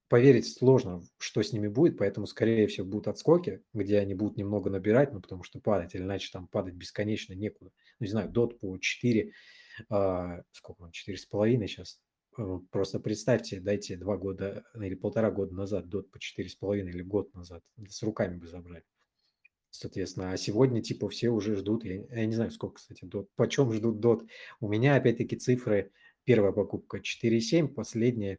поверить сложно, что с ними будет, поэтому, скорее всего, будут отскоки, где они будут немного набирать, ну, потому что падать, или иначе там падать бесконечно некуда. Ну, не знаю, дот по 4, а, сколько он, 4,5 сейчас. Э, просто представьте, дайте два года или полтора года назад дот по 4,5 или год назад, с руками бы забрали. Соответственно, а сегодня типа все уже ждут, я, я не знаю, сколько, кстати, дот, почем ждут дот. У меня опять-таки цифры, первая покупка 4,7, последняя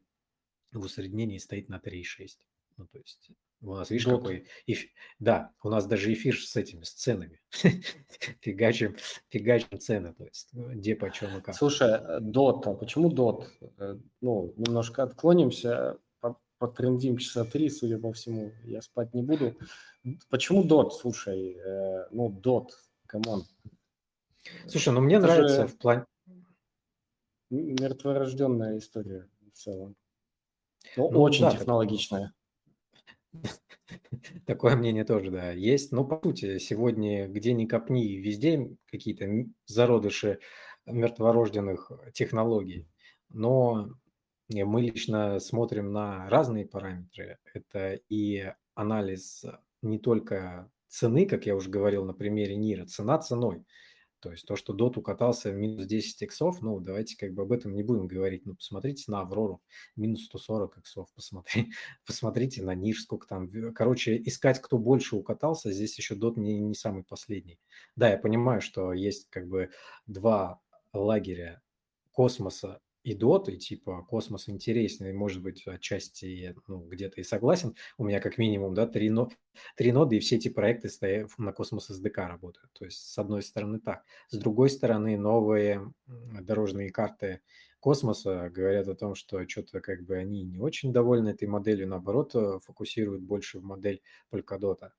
в усреднении стоит на 3,6. Ну, то есть у нас, видишь, Дот. какой... Эф... Да, у нас даже эфир с этими, с ценами. фигачим, фигачим цены, то есть ну, где, почем и как. Слушай, э, дот, а почему дот? Э, ну, немножко отклонимся, потрендим часа три, судя по всему, я спать не буду. Почему дот? Слушай, э, ну, дот, come on. Слушай, ну мне Это нравится в плане... Мертворожденная история в целом. Ну, ну очень да, технологичная. Такое мнение тоже, да, есть. Но, по сути, сегодня где ни копни, везде какие-то зародыши мертворожденных технологий. Но мы лично смотрим на разные параметры. Это и анализ не только цены, как я уже говорил на примере НИРа, цена ценой. То есть то, что DOT укатался в минус 10 иксов, ну, давайте как бы об этом не будем говорить. Ну, посмотрите на Аврору, минус 140 иксов, посмотри, посмотрите на Ниш, сколько там. Короче, искать, кто больше укатался, здесь еще DOT не, не самый последний. Да, я понимаю, что есть как бы два лагеря космоса и дот, и типа космос интересный, может быть, отчасти ну, где-то и согласен. У меня как минимум, да, три, но, три ноды, и все эти проекты стоят на космос SDK работают. То есть, с одной стороны так. С другой стороны, новые дорожные карты космоса говорят о том, что что-то как бы они не очень довольны этой моделью, наоборот, э, фокусируют больше в модель Polkadot.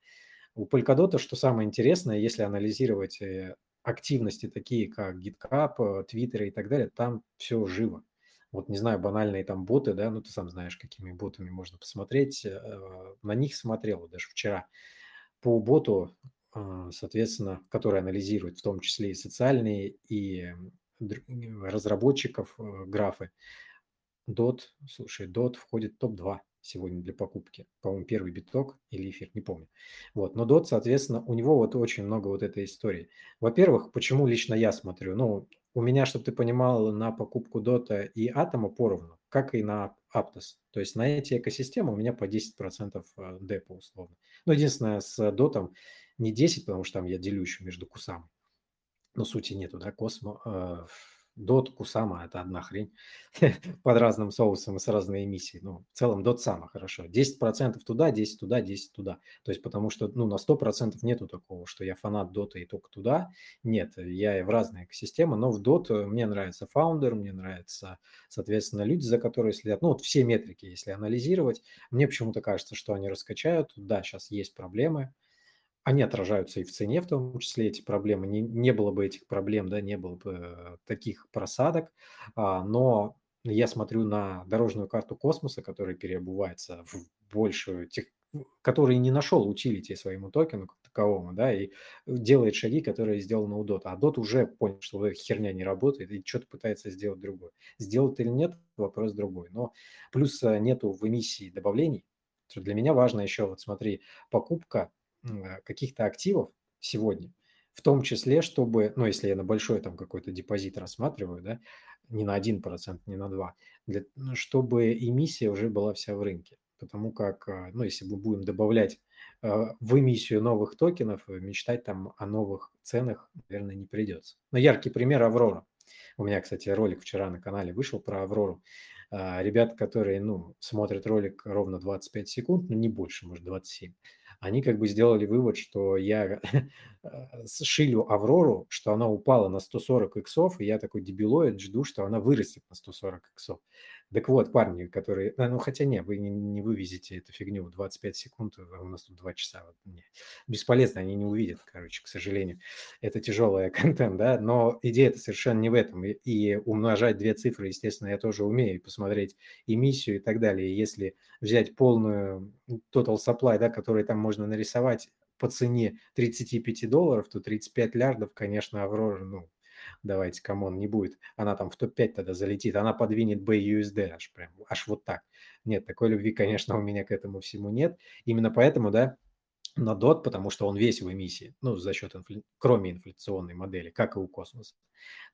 У Polkadot, что самое интересное, если анализировать э, активности, такие как GitHub, Twitter и так далее, там все живо. Вот, не знаю, банальные там боты, да, ну ты сам знаешь, какими ботами можно посмотреть. Э, на них смотрел даже вчера. По боту, э, соответственно, который анализирует в том числе и социальные, и разработчиков э, графы, DOT, слушай, DOT входит в топ-2 сегодня для покупки. По-моему, первый биток или эфир, не помню. Вот. Но DOT, соответственно, у него вот очень много вот этой истории. Во-первых, почему лично я смотрю? Ну, у меня, чтобы ты понимал, на покупку DOT и Атома поровну, как и на Aptos. То есть на эти экосистемы у меня по 10% э, депо условно. Но единственное, с DOT не 10, потому что там я делю еще между кусами. Но сути нету, да, Космо, э, Дот, Кусама – это одна хрень под разным соусом и с разной эмиссией. Ну, в целом Дот Сама хорошо. 10% туда, 10 туда, 10 туда. То есть потому что ну, на 100% нету такого, что я фанат Дота и только туда. Нет, я в разные экосистемы, но в Dot мне нравится фаундер, мне нравится, соответственно, люди, за которые следят. Ну, вот все метрики, если анализировать, мне почему-то кажется, что они раскачают. Да, сейчас есть проблемы, они отражаются и в цене, в том числе эти проблемы. Не, не было бы этих проблем, да, не было бы таких просадок. А, но я смотрю на дорожную карту космоса, которая переобувается в большую, тех, который не нашел утилити своему токену как таковому, да, и делает шаги, которые сделаны у DOT. А DOT уже понял, что эта херня не работает и что-то пытается сделать другое. Сделать или нет, вопрос другой. Но плюс э, нету в эмиссии добавлений. Для меня важно еще, вот смотри, покупка каких-то активов сегодня, в том числе, чтобы, ну, если я на большой там какой-то депозит рассматриваю, да, не на 1%, не на 2%, для, ну, чтобы эмиссия уже была вся в рынке. Потому как, э, ну, если мы будем добавлять э, в эмиссию новых токенов, мечтать там о новых ценах, наверное, не придется. Но яркий пример Аврора. У меня, кстати, ролик вчера на канале вышел про Аврору. А, ребят, которые, ну, смотрят ролик ровно 25 секунд, ну, не больше, может, 27, они как бы сделали вывод, что я э, шилю Аврору, что она упала на 140 иксов, и я такой дебилоид жду, что она вырастет на 140 иксов. Так вот, парни, которые... Ну, хотя не, вы не, не вывезете эту фигню 25 секунд, а у нас тут 2 часа. Вот, не. Бесполезно, они не увидят, короче, к сожалению. Это тяжелый контент, да, но идея-то совершенно не в этом. И, и умножать две цифры, естественно, я тоже умею, и посмотреть эмиссию и так далее. Если взять полную total supply, да, который там можно нарисовать по цене 35 долларов, то 35 лярдов, конечно, Aurora, ну, давайте, come on, не будет. Она там в топ-5 тогда залетит, она подвинет BUSD аж прям, аж вот так. Нет, такой любви, конечно, у меня к этому всему нет. Именно поэтому, да, на DOT, потому что он весь в эмиссии, ну, за счет, инфля... кроме инфляционной модели, как и у космоса,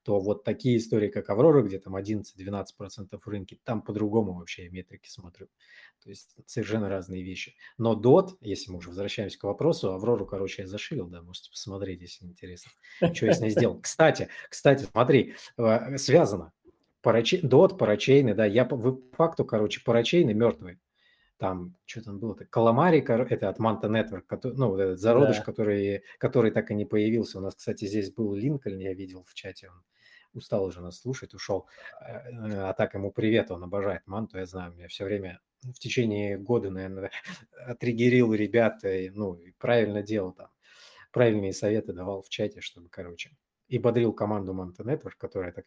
то вот такие истории, как Аврора, где там 11-12% в рынке, там по-другому вообще я метрики смотрю. То есть совершенно разные вещи. Но DOT, если мы уже возвращаемся к вопросу, Аврору, короче, я зашилил, да, можете посмотреть, если интересно, что я с ней сделал. Кстати, кстати, смотри, э, связано. Парачей, DOT, парачейны, да, я по факту, короче, парачейны мертвые там, что там было-то, Каламари, это от Network, который, ну, вот этот зародыш, да. который, который так и не появился. У нас, кстати, здесь был Линкольн, я видел в чате, он устал уже нас слушать, ушел. А так ему привет, он обожает Манту, я знаю, меня все время в течение года, наверное, отригерил ребят, и, ну, и правильно делал там, правильные советы давал в чате, чтобы, короче, и бодрил команду Manta Network, которая так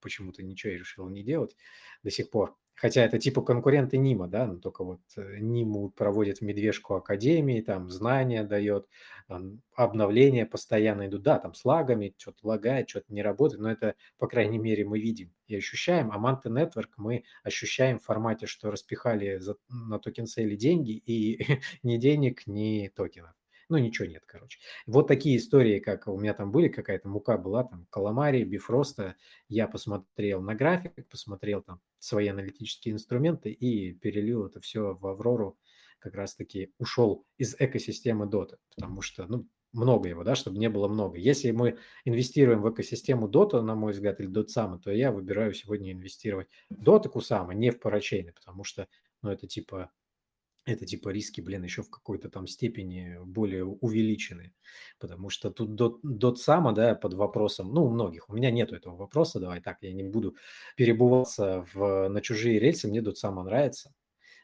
почему-то ничего и решила не делать до сих пор. Хотя это типа конкуренты Нима, да, но только вот э, Ниму проводит медвежку академии, там знания дает, обновления постоянно идут, да, там с лагами, что-то лагает, что-то не работает, но это, по крайней мере, мы видим и ощущаем. А Manta Network мы ощущаем в формате, что распихали за, на токен сейле деньги и ни денег, ни токенов ну, ничего нет, короче. Вот такие истории, как у меня там были, какая-то мука была, там, каламари, бифроста, я посмотрел на график, посмотрел там свои аналитические инструменты и перелил это все в Аврору, как раз-таки ушел из экосистемы Dota, потому что, ну, много его, да, чтобы не было много. Если мы инвестируем в экосистему Dota, на мой взгляд, или Dotsama, то я выбираю сегодня инвестировать в Dota Kusama, не в парачейны, потому что, ну, это типа это типа риски, блин, еще в какой-то там степени более увеличены. Потому что тут дот, дот сама, да, под вопросом, ну, у многих, у меня нету этого вопроса, давай так, я не буду перебываться в, на чужие рельсы, мне дот сама нравится.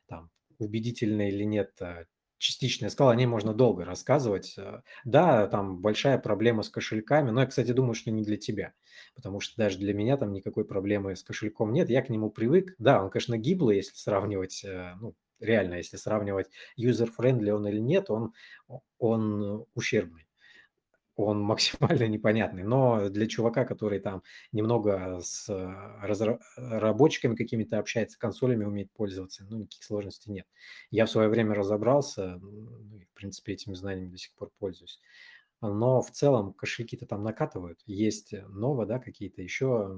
Там, убедительно или нет, а, частичная скала, о ней можно долго рассказывать. А, да, там большая проблема с кошельками, но я, кстати, думаю, что не для тебя, потому что даже для меня там никакой проблемы с кошельком нет, я к нему привык. Да, он, конечно, гиблый, если сравнивать, э, ну, реально, если сравнивать user-friendly он или нет, он, он ущербный он максимально непонятный. Но для чувака, который там немного с разработчиками какими-то общается, консолями умеет пользоваться, ну, никаких сложностей нет. Я в свое время разобрался, ну, и, в принципе, этими знаниями до сих пор пользуюсь. Но в целом кошельки-то там накатывают. Есть ново, да, какие-то еще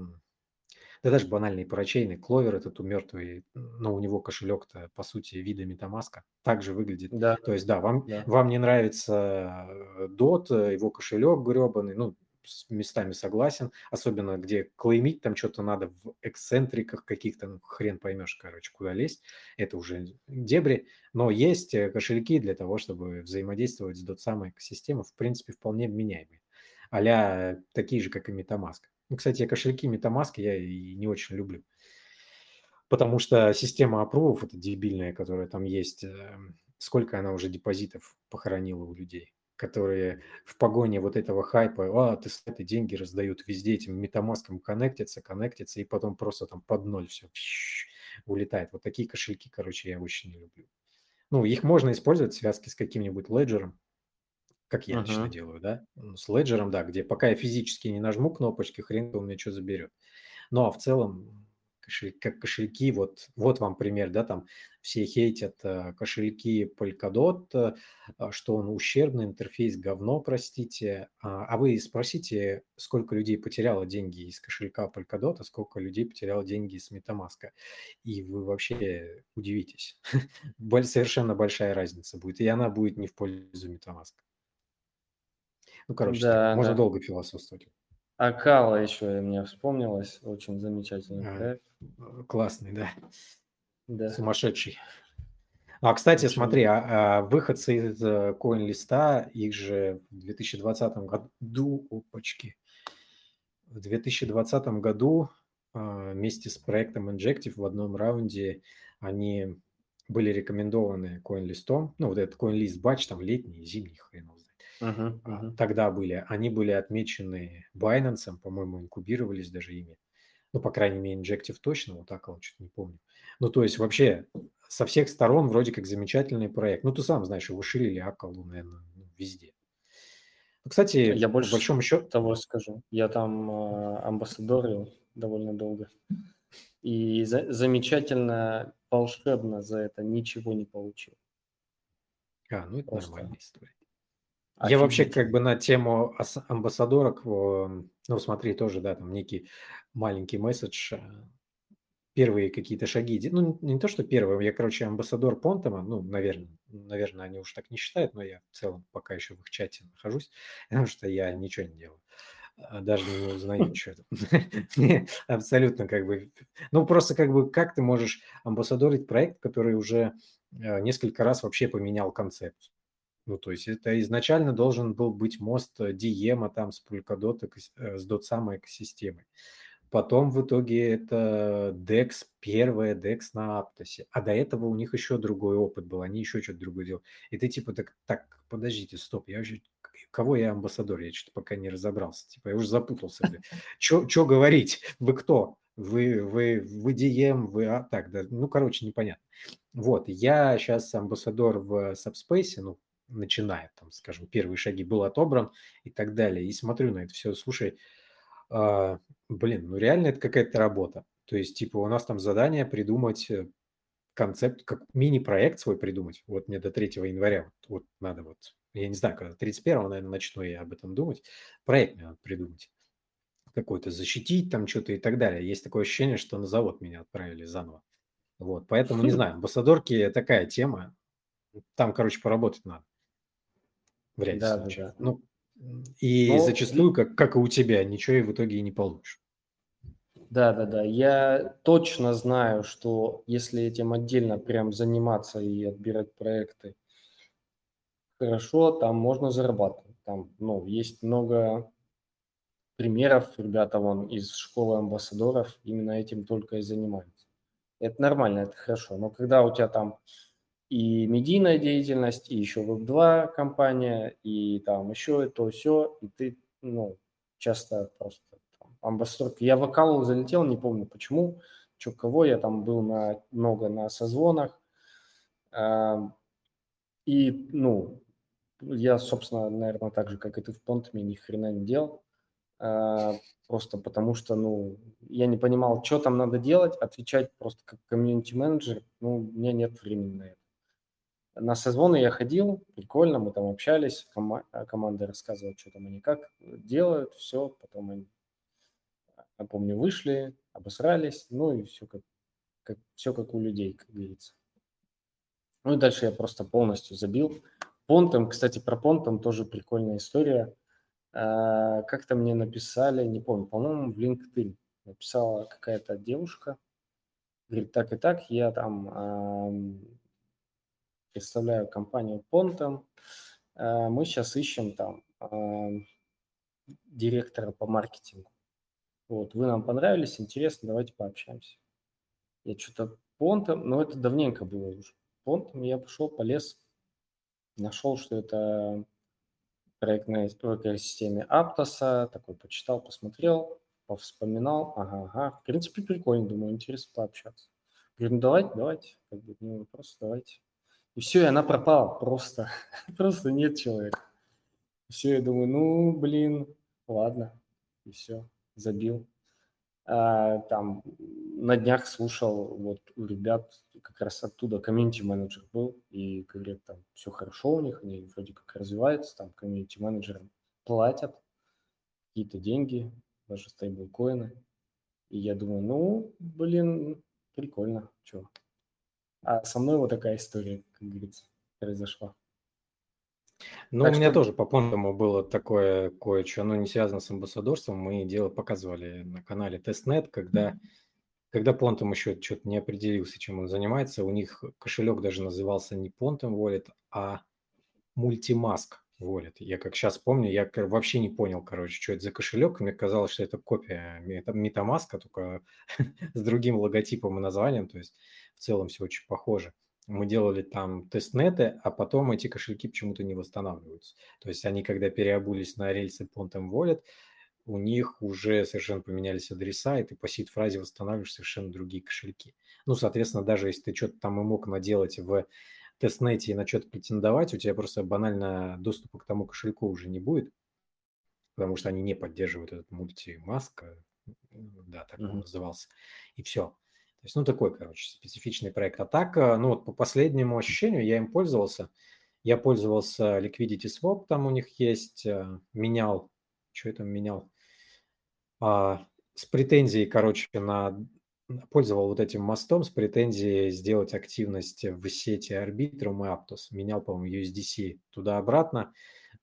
да даже банальный парачейный кловер этот у мертвый, но у него кошелек-то по сути вида метамаска также выглядит. Да. То есть да, вам, да. вам не нравится DOT, э, его кошелек гребаный, ну, с местами согласен, особенно где клеймить там что-то надо в эксцентриках каких-то, ну, хрен поймешь, короче, куда лезть, это уже дебри, но есть э, кошельки для того, чтобы взаимодействовать с DOT самой экосистемой, в принципе, вполне вменяемые, а такие же, как и MetaMask. Кстати, я кошельки MetaMask я и не очень люблю. Потому что система апрувов, это дебильная, которая там есть, эм, сколько она уже депозитов похоронила у людей, которые в погоне вот этого хайпа, а, ты эти деньги раздают везде этим метамаском коннектятся, коннектятся, и потом просто там под ноль все улетает. Вот такие кошельки, короче, я очень не люблю. Ну, их можно использовать в связке с каким-нибудь леджером, как я лично делаю, да, с леджером, да, где пока я физически не нажму кнопочки, хрен у меня что заберет. Ну, а в целом, кошель, как кошельки, вот, вот вам пример, да, там все хейтят э, кошельки Polkadot, э, а, что он ущербный, интерфейс говно, простите. А, а вы спросите, сколько людей потеряло деньги из кошелька Polkadot, а сколько людей потеряло деньги из MetaMask, и вы вообще удивитесь. Совершенно большая разница будет, и она будет не в пользу MetaMask. Ну, короче, да, можно да. долго философствовать. Акала еще мне вспомнилось. Очень замечательный а, проект. Классный, да. да. Сумасшедший. А, кстати, Очень... смотри, а, а, выходцы из CoinList, их же в 2020 году, опачки, в 2020 году а, вместе с проектом Injective в одном раунде они были рекомендованы CoinList. Ну, вот этот CoinList батч, там летний, зимний, хрен его Мгм, мгм. Тогда были, они были отмечены Binance, по-моему, инкубировались даже ими. Ну, по крайней мере, Injective точно, вот так вот, что-то не помню. Ну, то есть вообще со всех сторон вроде как замечательный проект. Ну, ты сам знаешь, его ширили Акалу, наверное, ну, везде. Ну, Кстати, Я больше большому счету, того скажу. Я там э, амбассадорил довольно долго. И за- замечательно, волшебно за это ничего не получил. а, ну это Просто нормальная история. Я вообще как бы на тему ас- амбассадорок, ну смотри, тоже, да, там некий маленький месседж, э, первые какие-то шаги. Ну, не то, что первые, я, короче, амбассадор Понтома, ну, наверное, наверное, они уж так не считают, но я в целом пока еще в их чате нахожусь, потому что я ничего не делаю. а, Даже не узнаю, что это. Мне Абсолютно как бы... Ну, просто как бы как ты можешь амбассадорить проект, который уже э, несколько раз вообще поменял концепцию? Ну, то есть это изначально должен был быть мост э, Диема там с Polkadot, экос- э, с DotSam экосистемой. Потом в итоге это DEX, первая DEX на Аптосе. А до этого у них еще другой опыт был, они еще что-то другое делали. И ты типа так, так, подождите, стоп, я вообще, кого я амбассадор? Я что-то пока не разобрался. Типа я уже запутался. Что говорить? Вы кто? Вы, вы, вы DM, вы, а, так, да, ну, короче, непонятно. Вот, я сейчас амбассадор в Subspace, ну, начинает, там, скажем, первые шаги был отобран и так далее. И смотрю на это все, слушай, а, блин, ну реально это какая-то работа. То есть, типа, у нас там задание придумать э, концепт, как мини-проект свой придумать. Вот мне до 3 января вот, вот надо вот, я не знаю, когда 31, наверное, начну я об этом думать. Проект мне надо придумать какой-то, защитить там что-то и так далее. Есть такое ощущение, что на завод меня отправили заново. Вот, поэтому, не знаю, амбассадорки такая тема. Там, короче, поработать надо в ряде Да, да, случаев. да. Ну, и Ну, зачастую, как, как и у тебя, ничего и в итоге и не получишь. Да, да, да. Я точно знаю, что если этим отдельно прям заниматься и отбирать проекты хорошо, там можно зарабатывать. Там, ну, есть много примеров, ребята вон из школы амбассадоров именно этим только и занимаются. Это нормально, это хорошо. Но когда у тебя там и медийная деятельность, и еще Web2 компания, и там еще то все, и ты, ну, часто просто там, амбассадор. Я в Акалу залетел, не помню почему, что кого, я там был на, много на созвонах, а, и, ну, я, собственно, наверное, так же, как и ты в Понтами, ни хрена не делал, а, просто потому что, ну, я не понимал, что там надо делать, отвечать просто как комьюнити-менеджер, ну, у меня нет времени на это. На созвоны я ходил, прикольно, мы там общались, кома- а команда рассказывала, что там они как делают, все, потом они, я помню, вышли, обосрались, ну и все как, как, все как у людей, как говорится. Ну и дальше я просто полностью забил. Понтом, кстати, про Понтом тоже прикольная история. А, Как-то мне написали, не помню, по-моему, в LinkedIn написала какая-то девушка, говорит, так и так, я там ам, представляю компанию Pontum, а, мы сейчас ищем там ам, директора по маркетингу. Вот, вы нам понравились, интересно, давайте пообщаемся. Я что-то Понтом, но это давненько было уже. Понтом я пошел, полез, нашел, что это проект на экосистеме Аптоса, такой почитал, посмотрел, повспоминал, ага, ага, в принципе, прикольно, думаю, интересно пообщаться. Говорю, ну давайте, давайте, как бы не вопрос, давайте. И все, и она пропала просто, просто нет человека. Все, я думаю, ну, блин, ладно, и все, забил. А, там на днях слушал, вот у ребят как раз оттуда комьюнити-менеджер был, и говорят, там все хорошо у них, они вроде как развиваются, там комьюнити-менеджерам платят какие-то деньги, даже стейблкоины. И я думаю, ну, блин, прикольно, что. А со мной вот такая история, как говорится, произошла. Ну, Так у меня что- тоже по понтому было такое кое-что, оно не связано с амбассадорством. Мы дело показывали на канале Testnet, когда, когда понтом еще что-то не определился, чем он занимается. У них кошелек даже назывался не Phantom Wallet, а MultiMask. Wallet. Я как сейчас помню, я вообще не понял, короче, что это за кошелек. Мне казалось, что это копия MetaMask, только с другим логотипом и названием. То есть в целом все очень похоже. Мы делали там тестнеты, а потом эти кошельки почему-то не восстанавливаются. То есть они, когда переобулись на рельсы Pontem Wallet, у них уже совершенно поменялись адреса, и ты по сид-фразе восстанавливаешь совершенно другие кошельки. Ну, соответственно, даже если ты что-то там и мог наделать в тестнете и на что-то претендовать, у тебя просто банально доступа к тому кошельку уже не будет, потому что они не поддерживают этот мультимаск, да, так mm-hmm. он назывался, и все. Есть, ну, такой, короче, специфичный проект. А так, э, ну, вот по последнему ощущению я им пользовался. Я пользовался Liquidity Swap, там у них есть, э, менял, что там менял? А, с претензией, короче, на пользовал вот этим мостом с претензией сделать активность в сети Arbitrum и Aptos. Менял, по-моему, USDC туда-обратно.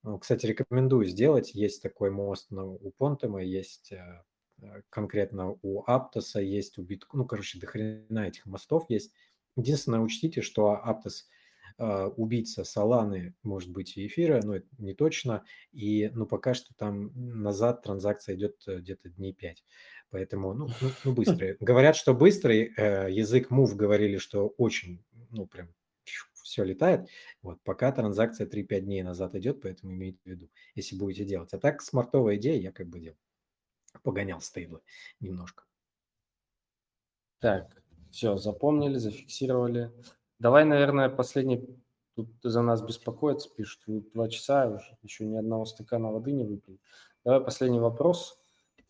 Ну, кстати, рекомендую сделать. Есть такой мост на, у Понтема, есть э, э, конкретно у Aptos, есть у Bitcoin. Ну, короче, до хрена этих мостов есть. Единственное, учтите, что Aptos э, убийца Соланы, может быть, и эфира, но это не точно. И, ну, пока что там назад транзакция идет где-то дней 5. Поэтому, ну, ну, ну быстрый. Говорят, что быстрый. Э, язык Move говорили, что очень, ну, прям все летает. Вот, пока транзакция 3-5 дней назад идет, поэтому имейте в виду, если будете делать. А так, смартовая идея, я как бы делал. Погонял стейблы немножко. Так, все, запомнили, зафиксировали. Давай, наверное, последний Тут за нас беспокоятся, пишут, два часа уже, еще ни одного стакана воды не выпили. Давай последний вопрос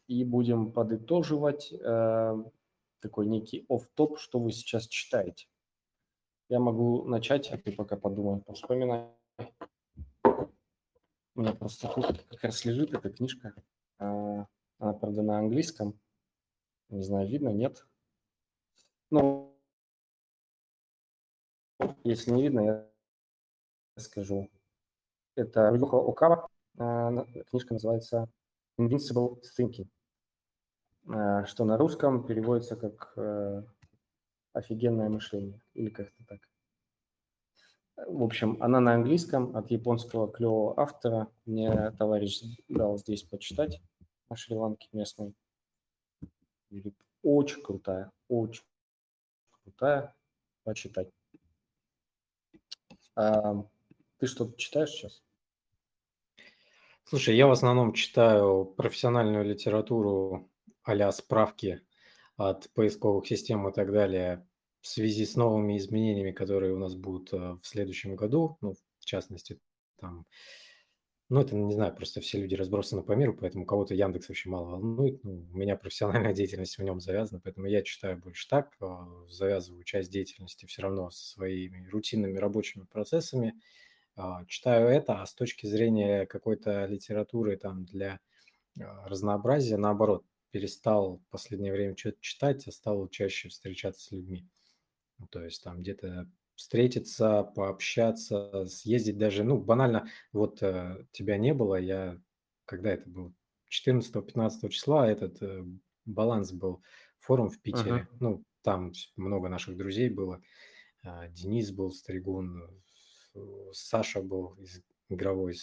и будем подытоживать э, такой некий оф-топ, что вы сейчас читаете. Я могу начать, а ты пока подумай, вспоминай. У меня просто тут как раз лежит эта книжка. Она, правда, на английском. Не знаю, видно, нет. Ну, если не видно, я скажу. Это Рюха Окава. Э, книжка называется Invincible Thinking, э, что на русском переводится как э, офигенное мышление или как-то так. В общем, она на английском от японского клевого автора. Мне товарищ дал здесь почитать на Шри-Ланке местной. Очень крутая, очень крутая. Почитать. А, ты что-то читаешь сейчас? Слушай, я в основном читаю профессиональную литературу а справки от поисковых систем и так далее в связи с новыми изменениями, которые у нас будут э, в следующем году, ну, в частности, там, ну, это, не знаю, просто все люди разбросаны по миру, поэтому кого-то Яндекс очень мало волнует. Ну, у меня профессиональная деятельность в нем завязана, поэтому я читаю больше так, а, завязываю часть деятельности все равно своими рутинными рабочими процессами – а, читаю это, а с точки зрения какой-то литературы там для а, разнообразия, наоборот, перестал в последнее время что-то читать, а стал чаще встречаться с людьми. Ну, то есть там где-то встретиться, пообщаться, съездить даже, ну, банально, вот э, тебя не было, я, когда это было, 14-15 числа этот э, баланс был, форум в Питере, uh-huh. ну, там много наших друзей было, э, Денис был, Стригун, Саша был из игровой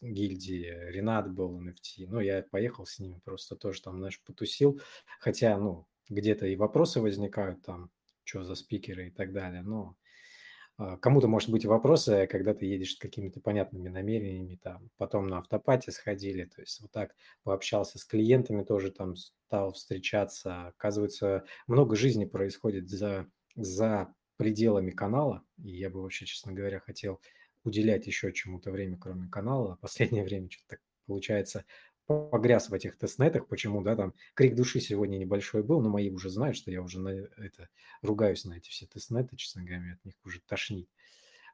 гильдии, Ренат был NFT. Ну, я поехал с ними, просто тоже там, знаешь, потусил. Хотя, ну, где-то и вопросы возникают там, что за спикеры и так далее. Но а, кому-то, может быть, вопросы, когда ты едешь с какими-то понятными намерениями, там, потом на автопате сходили, то есть вот так пообщался с клиентами, тоже там стал встречаться. Оказывается, много жизни происходит за, за пределами канала, и я бы вообще, честно говоря, хотел уделять еще чему-то время, кроме канала. А последнее время что-то так получается погряз в этих тестнетах, почему, да, там крик души сегодня небольшой был, но мои уже знают, что я уже на это ругаюсь на эти все тестнеты, честно говоря, от них уже тошнит.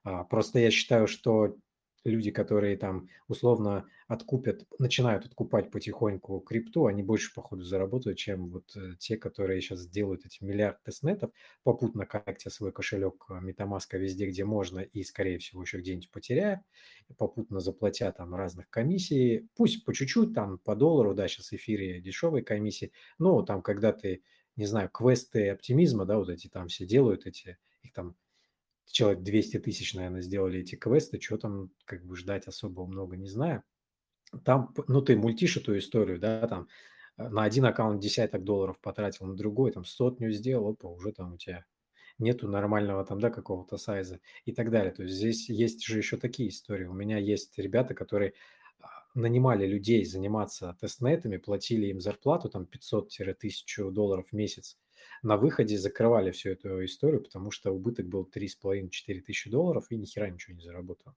А, просто я считаю, что люди, которые там условно откупят, начинают откупать потихоньку крипту, они больше, походу, заработают, чем вот э, те, которые сейчас делают эти миллиард тестнетов, попутно коннектя свой кошелек э, MetaMask везде, где можно, и, скорее всего, еще где-нибудь потеряя, попутно заплатя там разных комиссий, пусть по чуть-чуть, там по доллару, да, сейчас эфире дешевые комиссии, но там, когда ты, не знаю, квесты оптимизма, да, вот эти там все делают, эти, их там человек 200 тысяч, наверное, сделали эти квесты, что там как бы ждать особо много не знаю. Там, ну, ты мультишь эту историю, да, там э, на один аккаунт десяток долларов потратил, на другой там сотню сделал, опа, уже там у тебя нету нормального там, да, какого-то size а и так далее. То есть здесь есть же еще такие истории. У меня есть ребята, которые а, нанимали людей заниматься testnet ами, платили им зарплату там 500-1000 долларов в месяц, на выходе закрывали всю эту историю, потому что убыток был 3,5-4 тысячи долларов и ни хера ничего не заработал.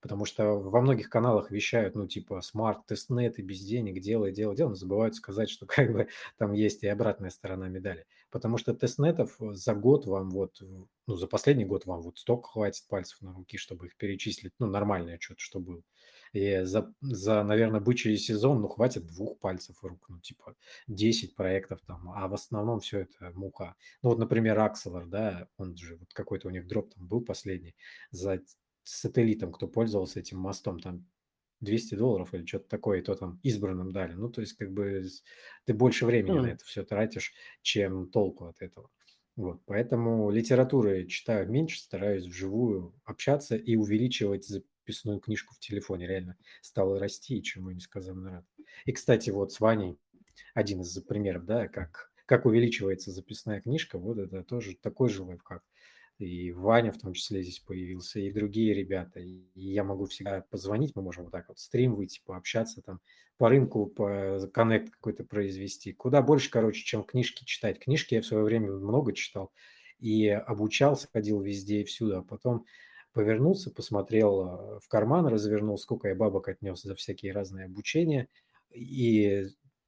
Потому что во многих каналах вещают, ну, типа, smart, testnet ы, без денег, делай, делай, делай, но забывают сказать, что как бы там есть и обратная сторона медали. Потому что тестнетов за год вам вот, ну, за последний год вам вот столько хватит пальцев на руки, чтобы их перечислить, ну, нормальное что-то, что было. И за, за, наверное, бычий сезон, ну, хватит двух пальцев рук, ну, типа 10 проектов там, а в основном все это муха. Ну, вот, например, Axelar, да, он же, вот какой-то у них дроп там был последний, за сателлитом, кто пользовался этим мостом, там 200 долларов или что-то такое, и то там избранным дали. Ну, то есть, как бы ты больше времени mm. на это все тратишь, чем толку от этого. Вот, поэтому литературы читаю меньше, стараюсь вживую общаться и увеличивать записную книжку в телефоне. Реально стало расти, чему я несказанно рад. И, кстати, вот с Ваней один из примеров, да, как, как увеличивается записная книжка, вот это тоже такой же лайфхак и Ваня в том числе здесь появился, и другие ребята. И я могу всегда позвонить, мы можем вот так вот стрим выйти, пообщаться там, по рынку, по коннект какой-то произвести. Куда больше, короче, чем книжки читать. Книжки я в свое время много читал и обучался, ходил везде и всюду, а потом повернулся, посмотрел э, в карман, развернул, сколько я бабок отнес за всякие разные обучения, и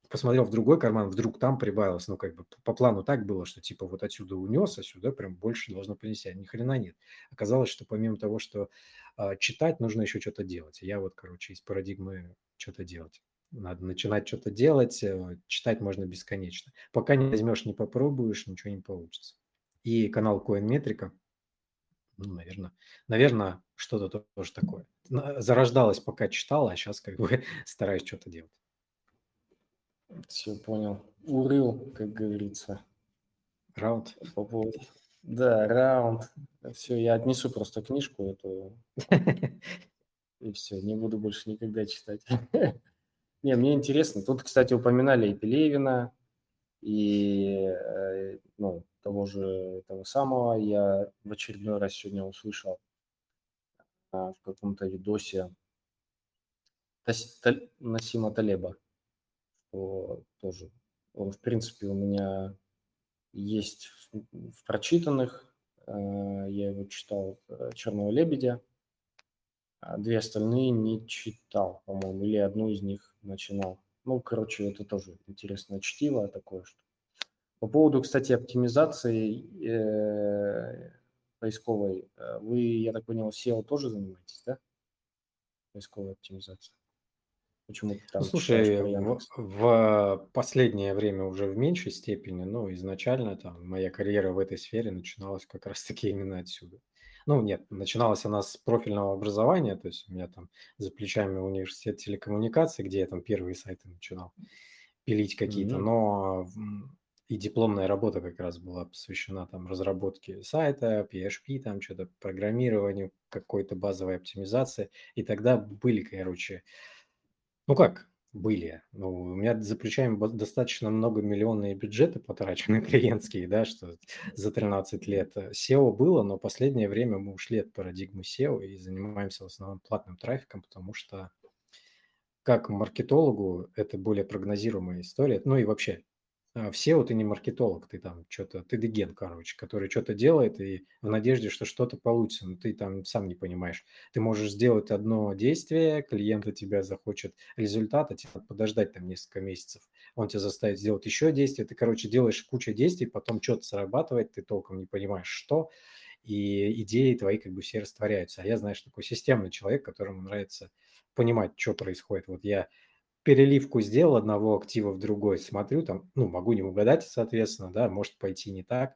посмотрел в другой карман, вдруг там прибавилось, ну, как бы по плану так было, что типа вот отсюда унес, а сюда прям больше должно принести, а ни хрена нет. Оказалось, что помимо того, что а, читать, нужно еще что-то делать. я вот, короче, из парадигмы что-то делать. Надо начинать что-то делать, э, читать можно бесконечно. Пока не возьмешь, не попробуешь, ничего не получится. И канал CoinMetrica, ну, наверное, наверное, что-то тоже такое. Зарождалось, пока читал, а сейчас как бы стараюсь что-то делать. Все понял. Урыл, как говорится. Раунд. По поводу... Да, раунд. Все, я отнесу просто книжку эту. И все, не буду больше никогда читать. Не, мне интересно. Тут, кстати, упоминали и Пелевина, и э, ну, того же этого самого. Я в очередной раз сегодня услышал а, в каком-то видосе Насима Талеба что тоже он, в принципе, у меня есть в прочитанных. Э, я его читал «Черного лебедя», а две остальные не читал, по-моему, или одну из них начинал. Ну, короче, это тоже интересное чтиво такое, что по поводу, кстати, оптимизации э, поисковой, э, вы, я так понял, SEO тоже занимаетесь, да? Поисковой оптимизацией. Почему ты там Слушай, в, в последнее время уже в меньшей степени, но изначально там моя карьера в этой сфере начиналась как раз-таки именно отсюда. Ну, нет, начиналась она с профильного образования, то есть у меня там за плечами университет телекоммуникаций, где я там первые сайты начинал пилить какие-то, mm-hmm. но и дипломная работа как раз была посвящена там разработке сайта, PHP, там что-то программированию, какой-то базовой оптимизации, и тогда были, короче, ну как были? Ну, у меня за плечами достаточно много миллионные бюджеты потрачены клиентские, да, что за 13 лет. SEO было, но последнее время мы ушли от парадигмы SEO и занимаемся в основном платным трафиком, потому что как маркетологу это более прогнозируемая история. Ну и вообще все вот ты не маркетолог, ты там что-то, ты деген, короче, который что-то делает и в надежде, что что-то получится, но ты там сам не понимаешь. Ты можешь сделать одно действие, клиент от тебя захочет результата, тебе надо подождать там несколько месяцев, он тебя заставит сделать еще действие, ты, короче, делаешь кучу действий, потом что-то срабатывает, ты толком не понимаешь, что, и идеи твои как бы все растворяются. А я, знаешь, такой системный человек, которому нравится понимать, что происходит. Вот я переливку сделал одного актива в другой, смотрю, там, ну, могу не угадать, соответственно, да, может пойти не так.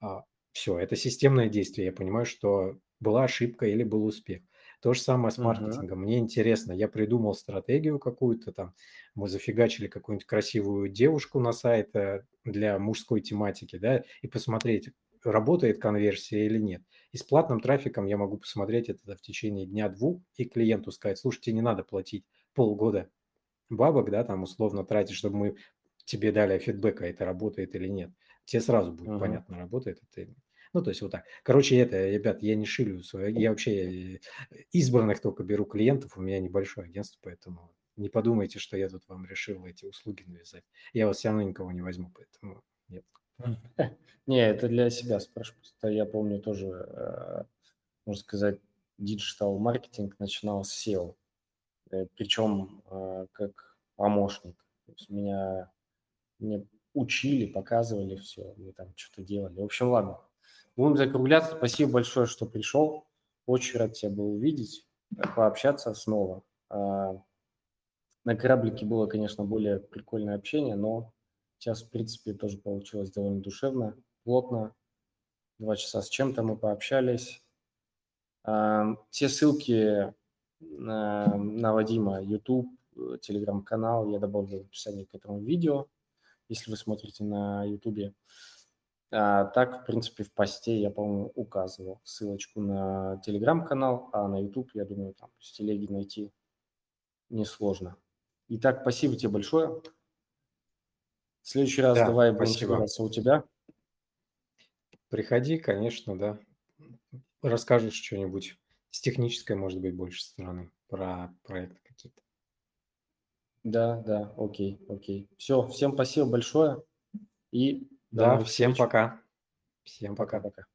А, все, это системное действие, я понимаю, что была ошибка или был успех. То же самое с маркетингом. Uh-huh. Мне интересно, я придумал стратегию какую-то там, мы зафигачили какую-нибудь красивую девушку на сайт э, для мужской тематики, да, и посмотреть, работает конверсия или нет. И с платным трафиком я могу посмотреть это в течение дня-двух и клиенту сказать, слушайте, не надо платить полгода бабок, да, там условно тратить, чтобы мы тебе дали фидбэк, а это работает или нет. Тебе сразу будет uh-huh. понятно, работает это или нет. Ну, то есть вот так. Короче, это, ребят, я не shill ю я вообще избранных только беру клиентов, у меня небольшое агентство, поэтому не подумайте, что я тут вам решил эти услуги навязать. Я вас все равно никого не возьму, поэтому нет. Не, это для себя спрашиваю. Я помню тоже, э, можно сказать, digital маркетинг начинал с SEO, э, причем э, как помощник. То есть меня мне учили, показывали все, мы там что-то делали. В общем, ладно. Будем закругляться. Спасибо большое, что пришел. Очень рад тебя был увидеть, пообщаться снова. А, на кораблике было, конечно, более прикольное общение, но сейчас, в принципе, тоже получилось довольно душевно, плотно. Два часа с чем-то мы пообщались. А, все ссылки на, Вадима, YouTube, телеграм-канал я добавлю в описании к этому видео, если вы смотрите на YouTube. А, так, в принципе, в посте я, по-моему, указывал ссылочку на телеграм-канал, а на YouTube, я думаю, там с телеги найти несложно. Итак, спасибо тебе большое. В следующий раз Да, давай будем собираться у тебя. Приходи, конечно, да. Расскажешь что-нибудь с технической, может быть, больше стороны про проекты какие-то. Да, да, окей, окей. Все, всем спасибо большое и Да, всем встреч. пока. Всем пока. Пока-пока.